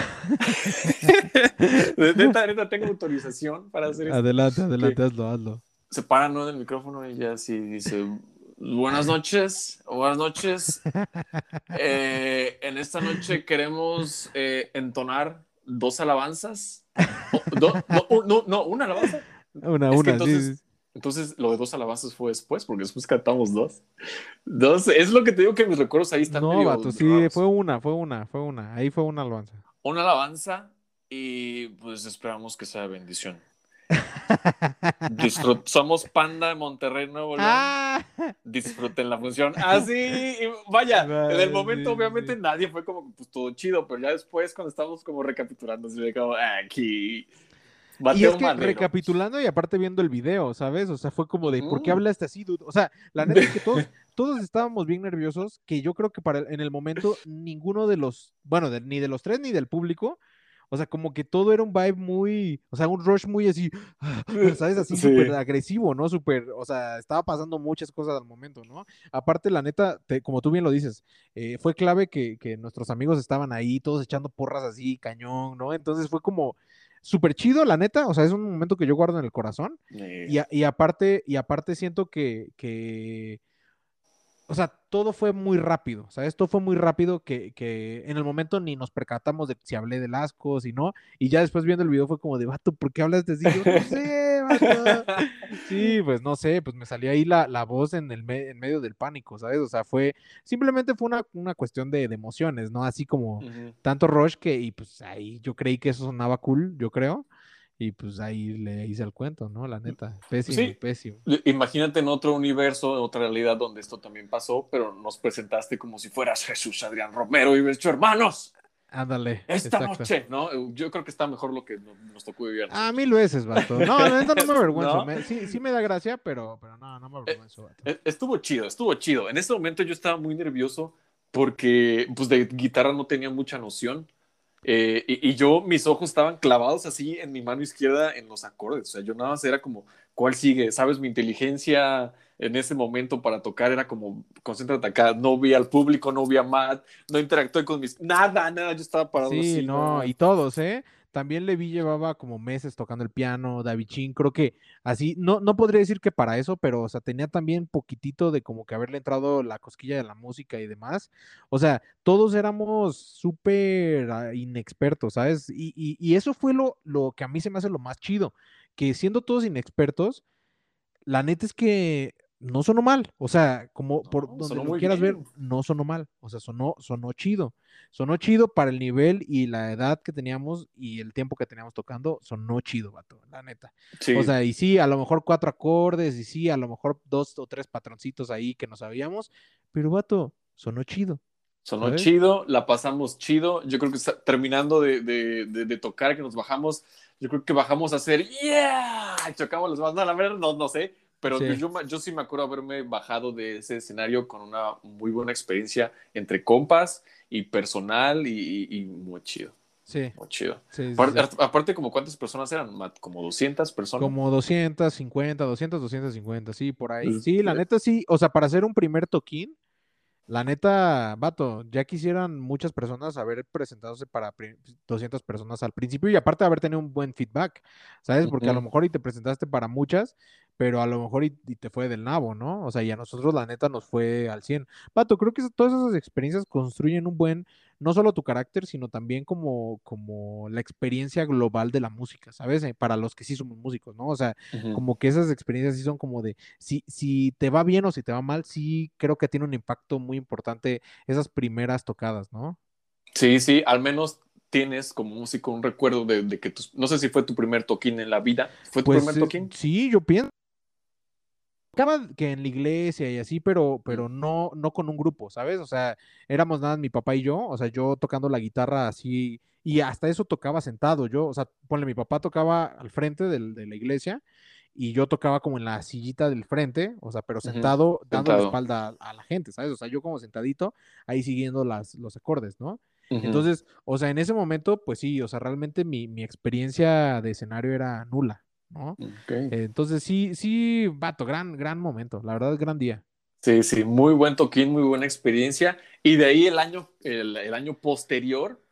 De- (laughs) neta, neta, tengo autorización para hacer esto. Adelante, adelante, hazlo, hazlo. Se para, ¿no? En el micrófono y ya así dice, buenas noches, buenas noches. Eh, en esta noche queremos eh, entonar dos alabanzas. Do- no, un- no, no, una alabanza. Una, Es una, entonces- sí, sí. Entonces, lo de dos alabanzas fue después, porque después cantamos dos. Dos, es lo que te digo que mis recuerdos ahí están No, vato, sí, fue una, fue una, fue una. Ahí fue una alabanza. Una alabanza y pues esperamos que sea bendición. (laughs) Disfrut- Somos Panda de Monterrey, Nuevo León. ¡Ah! Disfruten la función. Así, y vaya, en el momento Sí, obviamente sí. nadie fue como pues todo chido, pero ya después cuando estábamos como recapitulando, así de como "Ah, aquí. Y es que Madero". recapitulando y aparte viendo el video, ¿sabes? O sea, fue como de, ¿por qué Ujú. hablaste así, dude? O sea, la neta es que todos, (laughs) todos estábamos bien nerviosos, que yo creo que para en el momento ninguno de los, bueno, de- ni de los tres ni del público, o sea, como que todo era un vibe muy, o sea, un rush muy así, (laughs) ¿sabes? Así Sí. súper agresivo, ¿no? Súper, o sea, estaba pasando muchas cosas al momento, ¿no? Aparte, la neta, te- como tú bien lo dices, eh, fue clave que, que nuestros amigos estaban ahí, todos echando porras así, cañón, ¿no? Entonces fue como súper chido, la neta, o sea, es un momento que yo guardo en el corazón. Y, a- y aparte, y aparte siento que, que, o sea, todo fue muy rápido, ¿sabes? Todo fue muy rápido que, que en el momento ni nos percatamos de si hablé del asco, si no, y ya después viendo el video fue como de, vato, ¿por qué hablas de así? Yo no sé, vato. (laughs) Sí, pues no sé, pues me salió ahí la, la voz en, el en medio del pánico, ¿sabes? O sea, fue, simplemente fue una, una cuestión de, de, emociones, ¿no? Así como tanto rush que, y pues ahí yo creí que eso sonaba cool, yo creo. Y pues ahí le hice el cuento, ¿no? La neta, pésimo, pésimo. Imagínate en otro universo, en otra realidad donde esto también pasó, pero nos presentaste como si fueras Jesús Adrián Romero y ves hermanos. Ándale. Esta noche, ¿no? Yo creo que está mejor lo que nos tocó vivir. Ah, mil veces, vato. No, neta no me (laughs) avergüenzo. sí, sí me da gracia, pero, pero no, no me avergüenzo, vato. Eh, estuvo chido, estuvo chido. En ese momento yo estaba muy nervioso porque, pues, de guitarra no tenía mucha noción. Eh, y, yo, mis ojos estaban clavados así en mi mano izquierda en los acordes. O sea, yo nada más era como, ¿cuál sigue? ¿Sabes? Mi inteligencia en ese momento para tocar era como, concéntrate acá. No vi al público, no vi a Matt, no interactué con mis. Nada, nada, yo estaba parado sí, así. no, y todos, ¿eh? También Levi llevaba como meses tocando el piano, David Chin, creo que así, no, no podría decir que para eso, pero o sea, tenía también poquitito de como que haberle entrado la cosquilla de la música y demás. O sea, todos éramos súper ah, inexpertos, ¿sabes? Y, y, eso fue lo, lo que a mí se me hace lo más chido, que siendo todos inexpertos, la neta es que no sonó mal, o sea, como por donde lo quieras ver, no sonó mal, o sea, sonó, sonó chido, sonó chido para el nivel y la edad que teníamos y el tiempo que teníamos tocando, sonó chido, vato, la neta. O sea, y sí, a lo mejor cuatro acordes, y sí, a lo mejor dos o tres patroncitos ahí que no sabíamos, pero vato, sonó chido. Sonó chido, la pasamos chido. Yo creo que terminando de, de, tocar, que nos bajamos, yo creo que bajamos a hacer ¡Yeah! chocamos las manos. No, la verdad, no, no sé pero Yo, yo, sí me acuerdo haberme bajado de ese escenario con una muy buena experiencia entre compas y personal y, muy chido. Sí. Muy chido. aparte, como cuántas personas eran, Como 200 personas. Como 250, 200, 250, sí, por ahí. Sí, la neta sí, o sea, para hacer un primer toquín, la neta, vato, ya quisieran muchas personas haber presentadose para 200 personas al principio y aparte haber tenido un buen feedback, ¿sabes? Porque a lo mejor y te presentaste para muchas, pero a lo mejor y, te fue del nabo, ¿no? O sea, y a nosotros la neta nos fue al 100. Vato, creo que todas esas experiencias construyen un buen, no solo tu carácter, sino también como, como la experiencia global de la música, ¿sabes? Eh, para los que sí somos músicos, ¿no? O sea, como que esas experiencias sí son como de, si, si te va bien o si te va mal, sí creo que tiene un impacto muy importante esas primeras tocadas, ¿no? Sí, sí, al menos tienes como músico un recuerdo de, que no sé si fue tu primer toquín en la vida. ¿Fue tu pues, primer toquín? Sí, yo pienso tocaba que en la iglesia y así, pero, pero no, no con un grupo, ¿sabes? O sea, éramos nada mi papá y yo, o sea, yo tocando la guitarra así, y hasta eso tocaba sentado, yo, o sea, ponle, mi papá tocaba al frente del, de la iglesia y yo tocaba como en la sillita del frente, o sea, pero sentado, dando la espalda a, la gente, ¿sabes? O sea, yo como sentadito, ahí siguiendo las, los acordes, ¿no? Entonces, o sea, en ese momento, pues sí, o sea, realmente mi, mi experiencia de escenario era nula. ¿No? entonces sí, sí, vato, gran, gran momento, la verdad es gran día. Sí, sí, muy buen toquín, muy buena experiencia. Y de ahí el año, el, año posterior,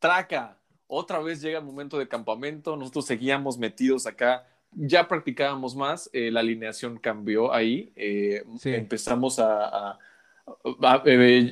Traca, otra vez llega el momento de campamento, nosotros seguíamos metidos acá, ya practicábamos más, eh, la alineación cambió ahí, eh, empezamos a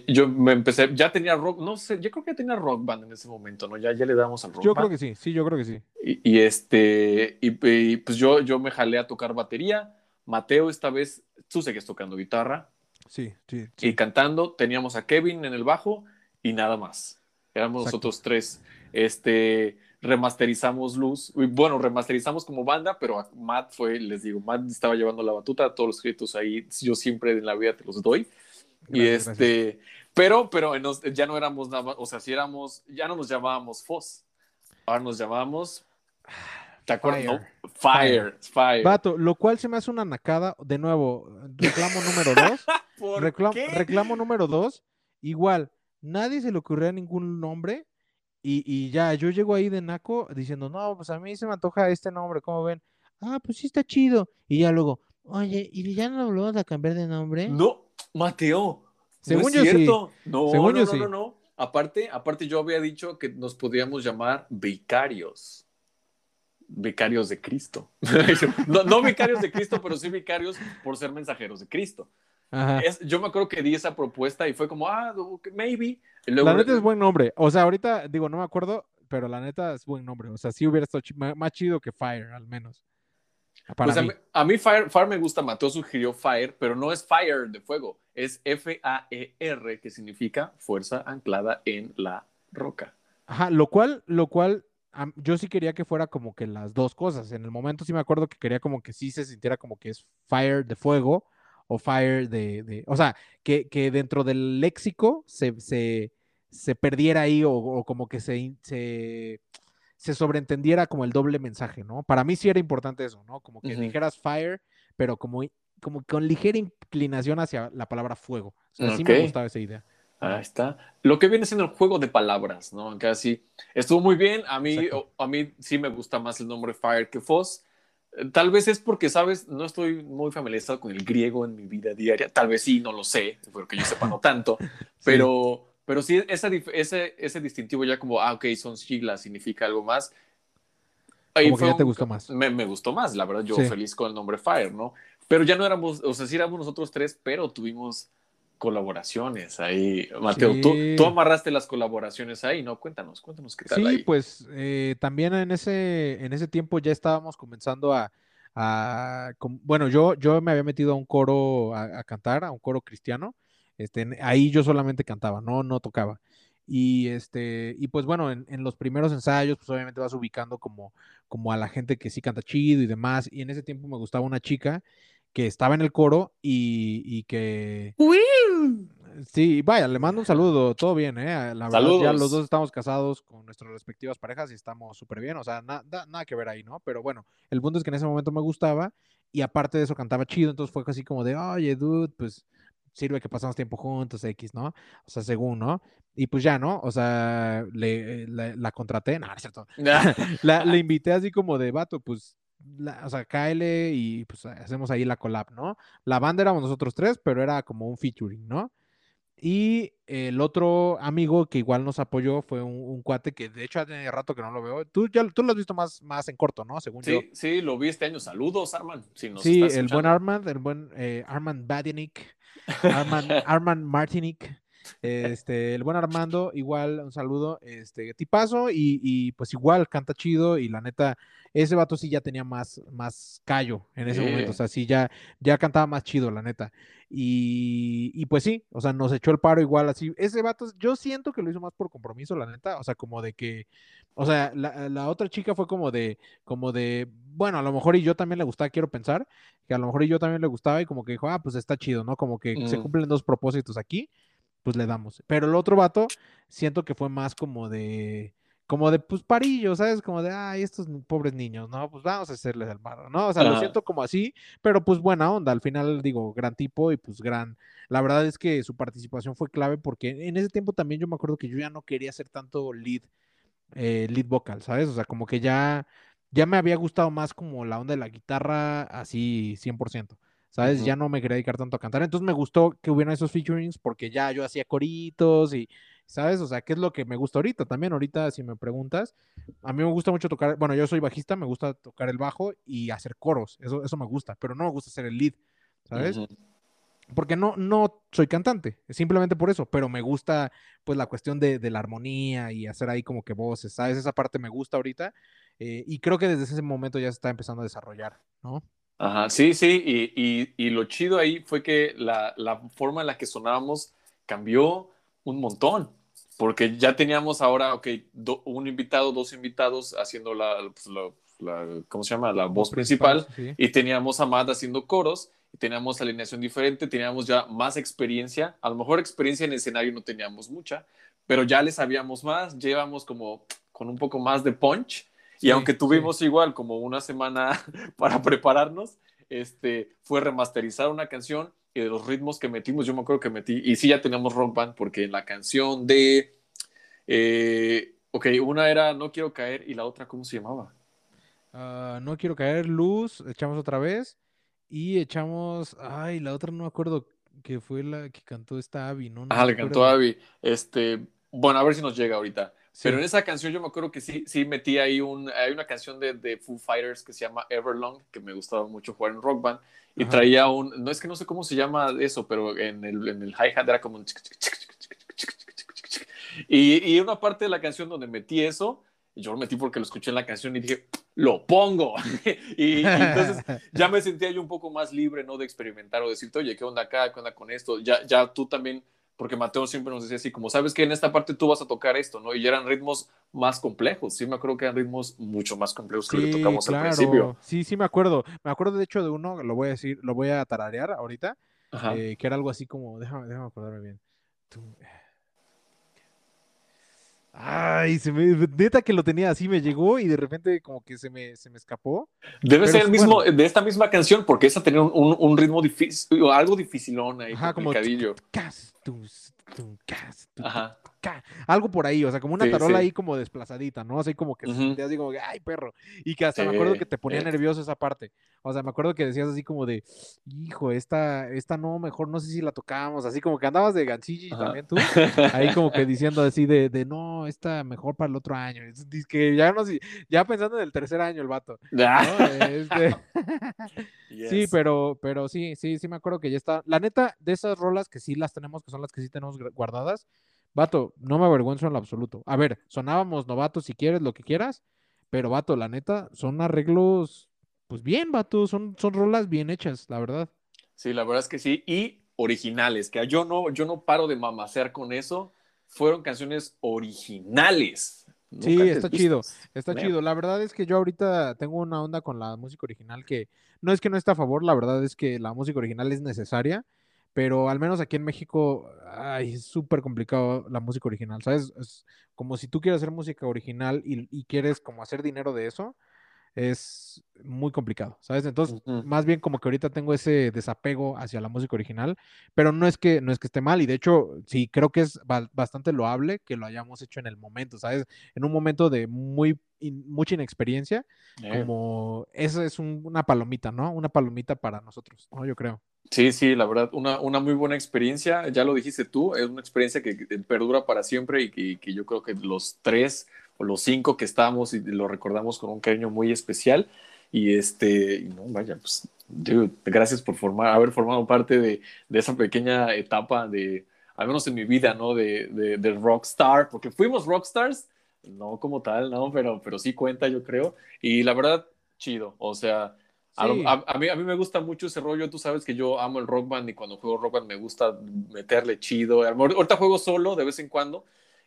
yo me empecé, ya tenía rock, no sé, yo creo que ya tenía rock band en ese momento, ¿no? Ya, ya le damos al rock Yo creo que sí, sí, yo creo que sí. Y, este, y, pues yo, yo me jalé a tocar batería. Mateo esta vez, tú seguías tocando guitarra. Sí, sí, Y cantando, teníamos a Kevin en el bajo y nada más. Éramos nosotros tres. Este, remasterizamos Luz. Bueno, remasterizamos como banda, pero Matt fue, les digo, Matt estaba llevando la batuta, todos los créditos ahí, yo siempre en la vida te los doy y este, pero, pero ya no éramos nada o sea, si éramos, ya no nos llamábamos FOS, ahora nos llamábamos, ¿te acuerdas? Fire. Fire, Vato, lo cual se me hace una nacada, de nuevo, reclamo número dos, (laughs) reclamo, reclamo número dos, igual, nadie se le ocurrió ningún nombre, y, y, ya, yo llego ahí de naco diciendo, no, pues a mí se me antoja este nombre, ¿cómo ven? Ah, pues sí está chido, y ya luego, oye, ¿y ya no lo volvemos a cambiar de nombre? No, Mateo. Según yo sí. No, Según no, yo no, sí. no, no. Aparte, aparte, yo había dicho que nos podíamos llamar vicarios. Vicarios de Cristo. (laughs) no, vicarios de Cristo, pero sí vicarios por ser mensajeros de Cristo. yo me acuerdo que di esa propuesta y fue como, ah, maybe. la neta es buen nombre. O sea, ahorita digo, no me acuerdo, pero la neta es buen nombre. O sea, sí hubiera estado más chido que Fire, al menos. Para Pues a mí. a mí Fire, Fire me gusta, Mateo sugirió Fire, pero no es Fire de fuego, es F-A-E-R, que significa fuerza anclada en la roca. Ajá, lo cual, lo cual, yo sí quería que fuera como que las dos cosas. En el momento sí me acuerdo que quería como que sí se sintiera como que es fire de fuego o fire de, de- o sea, que, que dentro del léxico se, se, se perdiera ahí o, o como que se, se sobreentendiera como el doble mensaje, ¿no? Para mí sí era importante eso, ¿no? Como que Ujú. dijeras fire, pero como, como con ligera inclinación hacia la palabra fuego. O sea, sí me gustaba esa idea. Ahí está. Lo que viene siendo el juego de palabras, ¿no? Sí. Estuvo muy bien. A mí, Exacto. a mí sí me gusta más el nombre Fire que Foss. Eh, Tal vez es porque, ¿sabes? No estoy muy familiarizado con el griego en mi vida diaria. Tal vez sí, no lo sé, porque yo sepa no tanto. (laughs) Pero, pero sí, esa ese, ese distintivo ya como, ah, ok, son siglas, significa algo más. Ahí Como que te gustó más. Me, me gustó más, la verdad. Yo Sí. feliz con el nombre Fire, ¿no? Pero ya no éramos, o sea, sí éramos nosotros tres, pero tuvimos colaboraciones ahí. Mateo, tú, Sí. tú amarraste las colaboraciones ahí, ¿no? Cuéntanos, cuéntanos qué tal Sí, ahí. pues eh, también en ese, en ese tiempo ya estábamos comenzando a, a bueno, yo, yo me había metido a un coro a, a cantar, a un coro cristiano. Este, ahí yo solamente cantaba, no, no tocaba. Y este, y pues bueno, en, en los primeros ensayos, pues obviamente vas ubicando como, como a la gente que sí canta chido y demás. Y en ese tiempo me gustaba una chica que estaba en el coro y, y que Sí, vaya, le mando un saludo, todo bien, ¿eh? La verdad, ya Saludos. los dos estamos casados con nuestras respectivas parejas y estamos súper bien, o sea, na- da- nada que ver ahí, ¿no? Pero bueno, el punto es que en ese momento me gustaba y aparte de eso cantaba chido, entonces fue así como de, oye, dude, pues sirve que pasamos tiempo juntos, X, ¿no? O sea, según, ¿no? Y pues ya, ¿no? O sea, le, la, la contraté, no, no es cierto, (laughs) (laughs) la, le invité así como de vato, pues, la- o sea, cáele y pues hacemos ahí la collab, ¿no? La banda éramos nosotros tres, pero era como un featuring, ¿no? Y el otro amigo que igual nos apoyó fue un, un cuate que de hecho hace rato que no lo veo. Tú ya tú lo has visto más, más en corto, ¿no? Según yo. Sí, sí, lo vi este año. Saludos, Arman. Si nos Sí, estás el buen. Armand, el buen eh, Armand Badinic, Armand, Armand Martinic, este, el buen Armando, igual un saludo, este, tipazo y, y, pues igual canta chido y la neta, ese vato sí ya tenía más, más callo en ese Sí. momento, o sea, sí ya, ya cantaba más chido, la neta. Y, y pues sí, o sea, nos echó el paro igual así. Ese vato, yo siento que lo hizo más por compromiso, la neta, o sea, como de que, o sea, la, la otra chica fue como de, como de, bueno, a lo mejor y yo también le gustaba, quiero pensar, que a lo mejor y yo también le gustaba y como que dijo, ah, pues está chido, ¿no? Como que se Mm. cumplen dos propósitos aquí, pues le damos. Pero el otro vato, siento que fue más como de, como de, pues parillo, ¿sabes? Como de, ay, estos pobres niños, ¿no? Pues vamos a hacerles el barro, ¿no? O sea, lo siento como así, pero pues buena onda, al final digo, gran tipo y pues gran, la verdad es que su participación fue clave porque en ese tiempo también yo me acuerdo que yo ya no quería hacer tanto lead, eh, lead vocal, ¿sabes? O sea, como que ya, ya me había gustado más como la onda de la guitarra así 100%. ¿Sabes? Ya no me quería dedicar tanto a cantar. Entonces me gustó que hubieran esos featurings porque ya yo hacía coritos y, ¿sabes? O sea, ¿qué es lo que me gusta ahorita? También ahorita, si me preguntas, a mí me gusta mucho tocar, bueno, yo soy bajista, me gusta tocar el bajo y hacer coros. Eso, eso me gusta, pero no me gusta hacer el lead, ¿sabes? Porque no, no soy cantante, simplemente por eso, pero me gusta pues la cuestión de, de la armonía y hacer ahí como que voces, ¿sabes? Esa parte me gusta ahorita eh, y creo que desde ese momento ya se está empezando a desarrollar, ¿no? Ajá, sí, sí, y, y- y lo chido ahí fue que la, la forma en la que sonábamos cambió un montón, porque ya teníamos ahora, ok, do- un invitado, dos invitados haciendo la, pues, la- la- ¿cómo se llama? La voz principal, sí. y teníamos a Matt haciendo coros, y teníamos alineación diferente, teníamos ya más experiencia, a lo mejor experiencia en escenario no teníamos mucha, pero ya le sabíamos más, llevamos como con un poco más de punch, y aunque sí. tuvimos igual como una semana (laughs) para prepararnos, este, fue remasterizar una canción y de los ritmos que metimos, yo me acuerdo que metí, y sí ya teníamos rock band, porque en la canción de, eh, ok, una era No Quiero Caer y la otra, ¿cómo se llamaba? Ah, no quiero caer luz, echamos otra vez y echamos, ay, la otra no me acuerdo que fue la que cantó esta Abby, ¿no? No Ah, le cantó. Abby. Este, bueno, a ver si nos llega ahorita. Sí. Pero en esa canción yo me acuerdo que sí, sí metí ahí un, hay una canción de, de Foo Fighters que se llama Everlong, que me gustaba mucho jugar en Rock Band, y Ajá. traía un, no es que no sé cómo se llama eso, pero en el, en el hi-hat era como un... Y, y una parte de la canción donde metí eso, yo lo metí porque lo escuché en la canción y dije, lo pongo. (laughs) y, y, entonces ya me sentía yo un poco más libre, ¿no? De experimentar o decirte, oye, ¿qué onda acá? ¿Qué onda con esto? Ya, ya tú también porque Mateo siempre nos decía así, como sabes que en esta parte tú vas a tocar esto, ¿no? Y eran ritmos más complejos. Sí, me acuerdo que eran ritmos mucho más complejos que lo que tocamos al principio. Sí, sí, me acuerdo. Me acuerdo de hecho de uno, lo voy a decir, lo voy a tararear ahorita, eh, que era algo así como, déjame, déjame acordarme bien. Tú, Ay, se me, neta que lo tenía así, me llegó y de repente como que se me, se me escapó. Debe ser el mismo, de esta misma canción, porque esa tenía un, un, ritmo difícil, algo dificilón ahí, Ajá, como Ajá algo por ahí, o sea, como una tarola ahí como desplazadita, ¿no? Así como que te así como, ay, perro. Y que hasta me acuerdo que te ponía nervioso esa parte. O sea, me acuerdo que decías así como de, hijo, esta, esta no, mejor no sé si la tocábamos, así como que andabas de gancilli también tú, ahí como que diciendo así de, de, no, esta mejor para el otro año. que ya no ya pensando en el tercer año el vato. (laughs) Este, (laughs) (laughs) sí, pero, pero sí, sí, sí me acuerdo que ya está. La neta, de esas rolas que sí las tenemos, que son las que sí tenemos guardadas, Vato, no me avergüenzo en lo absoluto. A ver, sonábamos novatos si quieres, lo que quieras, pero vato, la neta, son arreglos, pues bien, vato, son, son rolas bien hechas, la verdad. Sí, la verdad es que sí, y originales, que yo no, yo no paro de mamasear con eso, fueron canciones originales. Sí, está chido, está chido. La verdad es que yo ahorita tengo una onda con la música original que no es que no esté a favor, la verdad es que la música original es necesaria pero al menos aquí en México ay, es súper complicado la música original, ¿sabes? Es como si tú quieres hacer música original y, y, quieres como hacer dinero de eso, es muy complicado, ¿sabes? Entonces, más bien como que ahorita tengo ese desapego hacia la música original, pero no es que no es que esté mal y de hecho sí creo que es bastante loable que lo hayamos hecho en el momento, ¿sabes? En un momento de muy mucha inexperiencia, eh. como eso es una palomita, ¿no? Una palomita para nosotros, ¿no? Yo creo. Sí, sí, la verdad, una, una muy buena experiencia, ya lo dijiste tú, es una experiencia que perdura para siempre y que yo creo que los tres o los cinco que estábamos y lo recordamos con un cariño muy especial. Y este, no, vaya, pues, gracias por haber formado parte de, de, esa pequeña etapa de, al menos en mi vida, ¿no? De, de, de, rockstar, porque fuimos rockstars, no como tal, ¿no? Pero, pero sí cuenta, yo creo. Y la verdad, chido, o sea, a, a, mí, a mí me gusta mucho ese rollo, tú sabes que yo amo el rock band y cuando juego rock band me gusta meterle chido. Ahorita juego solo de vez en cuando,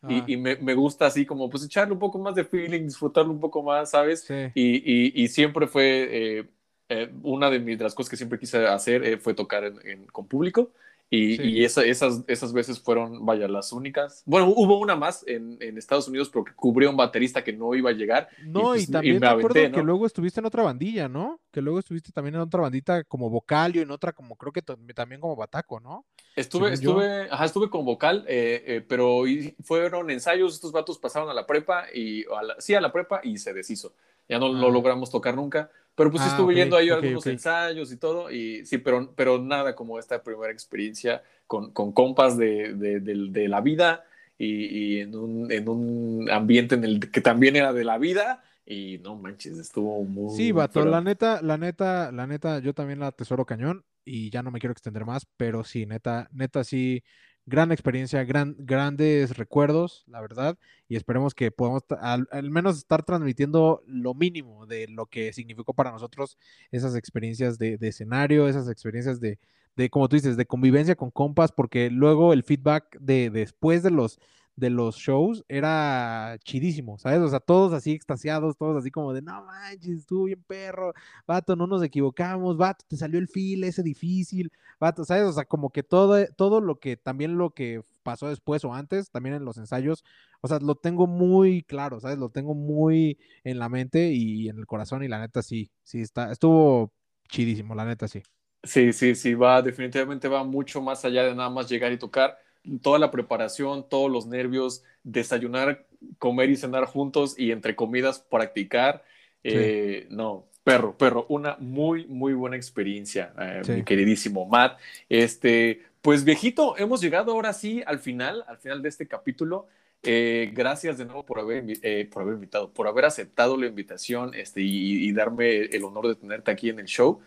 y, me, me, gusta así como pues echarle un poco más de feeling, disfrutarlo un poco más, ¿sabes? Y, y, siempre fue eh, eh, una de, mis, de las cosas que siempre quise hacer eh, fue tocar en, con público. Y, y esa, esas, esas veces fueron, vaya, las únicas. Bueno, hubo una más en, en, Estados Unidos porque cubrió un baterista que no iba a llegar. No, y, pues, también me, acuerdo que luego estuviste en otra bandilla, ¿no? Que luego estuviste también en otra bandita como vocal y en otra como, creo que también como bataco, ¿no? Estuve, estuve, ajá, estuve con vocal, eh, eh, pero fueron ensayos, estos vatos pasaron a la prepa y, a sí, a la prepa y se deshizo. Ya no lo ah. logramos tocar nunca. Pero pues ah, estuve yendo ahí algunos ensayos y todo, y sí, pero, pero nada como esta primera experiencia con, con compas de, de, de, la vida y, y en, un, en, un, ambiente en el que también era de la vida. Y no manches, estuvo muy. Sí, vato, la neta, la neta, la neta, yo también la tesoro cañón y ya no me quiero extender más, pero sí, neta, neta, sí gran experiencia, gran, grandes recuerdos, la verdad, y esperemos que podamos al, menos estar transmitiendo lo mínimo de lo que significó para nosotros esas experiencias de, escenario, esas experiencias de, de, como tú dices, de convivencia con compas, porque luego el feedback de después de los de los shows era chidísimo, ¿sabes? O sea, todos así extasiados, todos así como de, no manches, estuvo bien perro, vato, no nos equivocamos, vato, te salió el feel ese difícil, vato, ¿sabes? O sea, como que todo, todo lo que, también lo que pasó después o antes, también en los ensayos, o sea, lo tengo muy claro, ¿sabes? Lo tengo muy en la mente y en el corazón y la neta sí, sí, está, estuvo chidísimo, la neta sí. Sí, sí, sí, va, definitivamente va mucho más allá de nada más llegar y tocar toda la preparación, todos los nervios, desayunar, comer y cenar juntos y entre comidas practicar. Eh, no, perro, perro, una muy, muy buena experiencia, eh, mi queridísimo Matt. Este, pues viejito, hemos llegado ahora sí al final, al final de este capítulo. Eh, gracias de nuevo por haber, por haber invitado, por haber aceptado la invitación este, y, darme el honor de tenerte aquí en el show.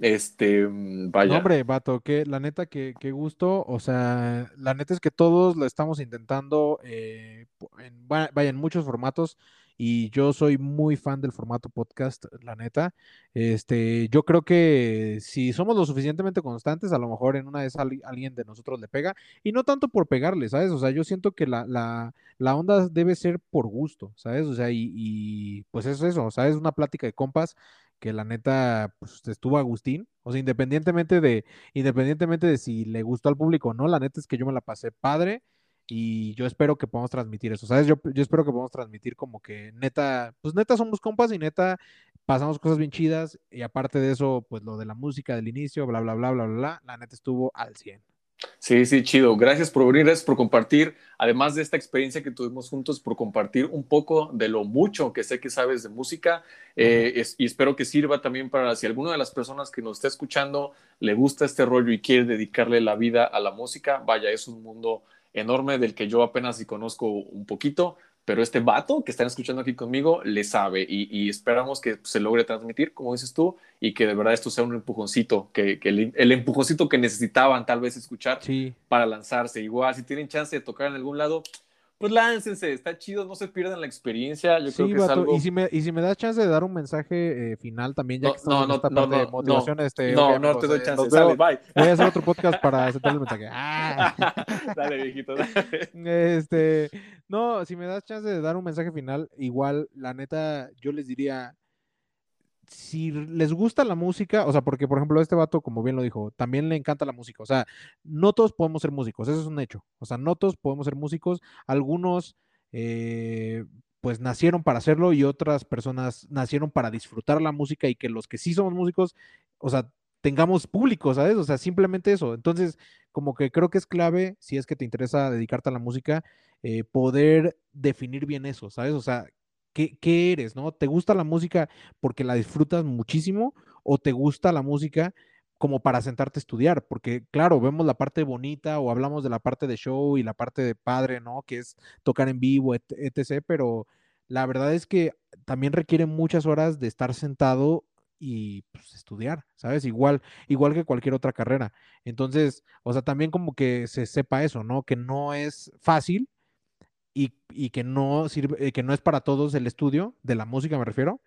Este, mm, vaya. hombre, vato, que la neta, que, gusto. O sea, la neta es que todos lo estamos intentando, eh, en, vaya, en muchos formatos. y yo soy muy fan del formato podcast, la neta. Este, yo creo que si somos lo suficientemente constantes, a lo mejor en una vez alguien de nosotros le pega, y no tanto por pegarle, ¿sabes? O sea, yo siento que la, la, la onda debe ser por gusto, ¿sabes? O sea, y, y pues es eso, ¿sabes? Una plática de compas que la neta pues, estuvo Agustín, o sea, independientemente de, independientemente de si le gustó al público o no, la neta es que yo me la pasé padre y yo espero que podamos transmitir eso, ¿sabes? Yo, yo espero que podamos transmitir como que neta, pues neta somos compas y neta pasamos cosas bien chidas y aparte de eso, pues lo de la música del inicio, bla, bla, bla, bla, bla, la neta estuvo al 100. Sí, sí, chido. Gracias por venir, gracias por compartir, además de esta experiencia que tuvimos juntos, por compartir un poco de lo mucho que sé que sabes de música eh, y espero que sirva también para si alguna de las personas que nos está escuchando le gusta este rollo y quiere dedicarle la vida a la música, vaya, es un mundo enorme del que yo apenas si conozco un poquito, pero este vato que están escuchando aquí conmigo le sabe y, esperamos que se logre transmitir, como dices tú, y que de verdad esto sea un empujoncito, que, el, empujoncito que necesitaban tal vez escuchar para lanzarse. Igual, si tienen chance de tocar en algún lado, pues láncense, está chido, no se pierdan la experiencia. Yo creo que es algo... y, si me, y si me das chance de dar un mensaje eh, final también, ya no, que estamos no, en esta parte de motivación, no, este, no, no te doy eh, chance, sale, bye. Voy a hacer otro podcast para aceptar el mensaje. (laughs) ¡Ah! dale, viejito, dale. Este, no, si me das chance de dar un mensaje final, igual, la neta, yo les diría, si les gusta la música, o sea, porque por ejemplo este vato, como bien lo dijo, también le encanta la música, o sea, no todos podemos ser músicos, eso es un hecho, o sea, no todos podemos ser músicos, algunos eh, pues nacieron para hacerlo y otras personas nacieron para disfrutar la música y que los que sí somos músicos, o sea, tengamos público, ¿sabes? O sea, simplemente eso. Entonces, como que creo que es clave, si es que te interesa dedicarte a la música, eh, poder definir bien eso, ¿sabes? O sea, ¿qué, ¿qué, eres, no? ¿Te gusta la música porque la disfrutas muchísimo o te gusta la música como para sentarte a estudiar, porque claro, vemos la parte bonita o hablamos de la parte de show y la parte de padre, ¿no? Que es tocar en vivo, etc., pero la verdad es que también requiere muchas horas de estar sentado y pues, estudiar, ¿sabes? Igual, igual que cualquier otra carrera. Entonces, o sea, también como que se sepa eso, ¿no? Que no es fácil y, que no sirve, que no es para todos el estudio, de la música me refiero,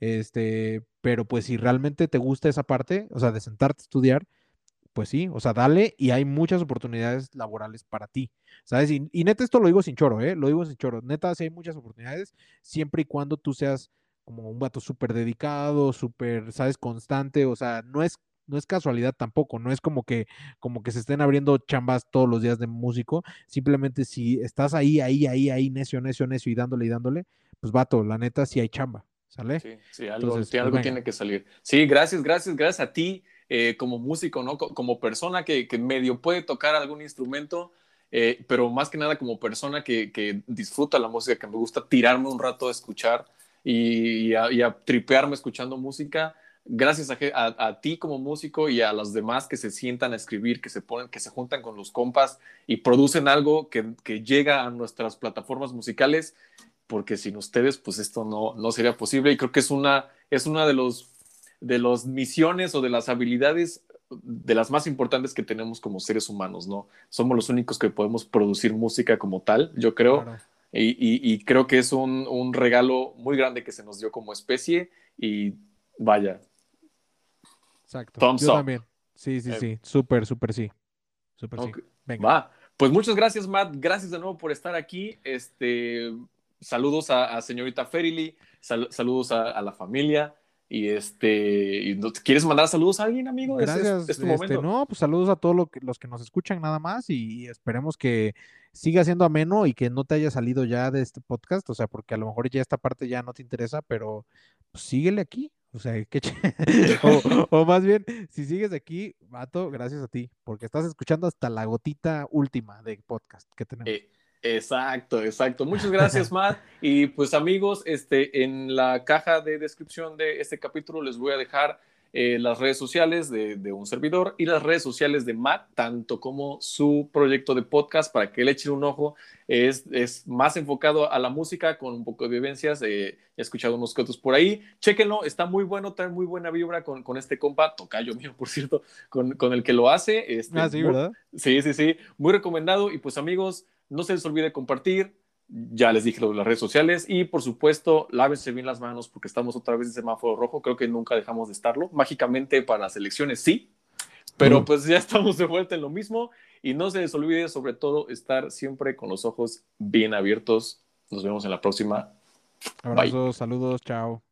este, pero pues si realmente te gusta esa parte, o sea, de sentarte a estudiar, pues sí, o sea, dale y hay muchas oportunidades laborales para ti, ¿sabes? Y, neta esto lo digo sin choro, ¿eh? Lo digo sin choro. Neta, sí hay muchas oportunidades, siempre y cuando tú seas como un vato súper dedicado, súper, ¿sabes? Constante, o sea, no es no es casualidad tampoco, no es como que, como que se estén abriendo chambas todos los días de músico, simplemente si estás ahí, ahí, ahí, ahí, necio, necio, necio y dándole y dándole, pues vato, la neta sí hay chamba. ¿Sale? Sí, sí algo, pues tiene que salir. Sí, gracias, gracias, gracias a ti eh, como músico, ¿no? Como persona que, medio puede tocar algún instrumento, eh, pero más que nada como persona que, disfruta la música, que me gusta tirarme un rato a escuchar y, a, tripearme escuchando música. Gracias a, ti como músico y a los demás que se sientan a escribir, que se ponen, que se juntan con los compas y producen algo que, que llega a nuestras plataformas musicales porque sin ustedes, pues esto no, no sería posible. Y creo que es una, es una de los de las misiones o de las habilidades de las más importantes que tenemos como seres humanos, ¿no? Somos los únicos que podemos producir música como tal, yo creo. Y, y, creo que es un, un, regalo muy grande que se nos dio como especie y vaya. Exacto. yo también. Sí, sí, eh, sí. Súper, súper sí. Súper sí. Venga. Va. Pues muchas gracias, Matt. Gracias de nuevo por estar aquí. Este, saludos a, señorita Ferili, saludos a, la familia. Y este, ¿quieres mandar saludos a alguien, amigo? Gracias. Es, este, no, pues saludos a todos los que nos escuchan nada más y esperemos que siga siendo ameno y que no te haya salido ya de este podcast, o sea, porque a lo mejor ya esta parte ya no te interesa, pero pues, síguele aquí, o sea, qué (laughs) o, más bien, si sigues aquí, vato, gracias a ti, porque estás escuchando hasta la gotita última de podcast que tenemos. Eh, Exacto, exacto. Muchas gracias, (laughs) Matt. Y pues amigos, este, en la caja de descripción de este capítulo les voy a dejar eh, las redes sociales de, un servidor y las redes sociales de Matt, tanto como su proyecto de podcast para que le echen un ojo. Es, es más enfocado a la música con un poco de vivencias. Eh, he escuchado unos cotos por ahí. Chéquenlo, está muy bueno, trae muy buena vibra con, con este compa, tocayo mío, por cierto, con, con el que lo hace. Este, ah, sí, ¿verdad? Sí, sí, sí. Muy recomendado. Y pues amigos, no se les olvide compartir, Ya les dije lo de las redes sociales y por supuesto, lávense bien las manos porque estamos otra vez en semáforo rojo. Creo que nunca dejamos de estarlo. Mágicamente para las elecciones sí, pero pues ya estamos de vuelta en lo mismo y no se les olvide sobre todo estar siempre con los ojos bien abiertos. Nos vemos en la próxima. Abrazos, saludos, chao.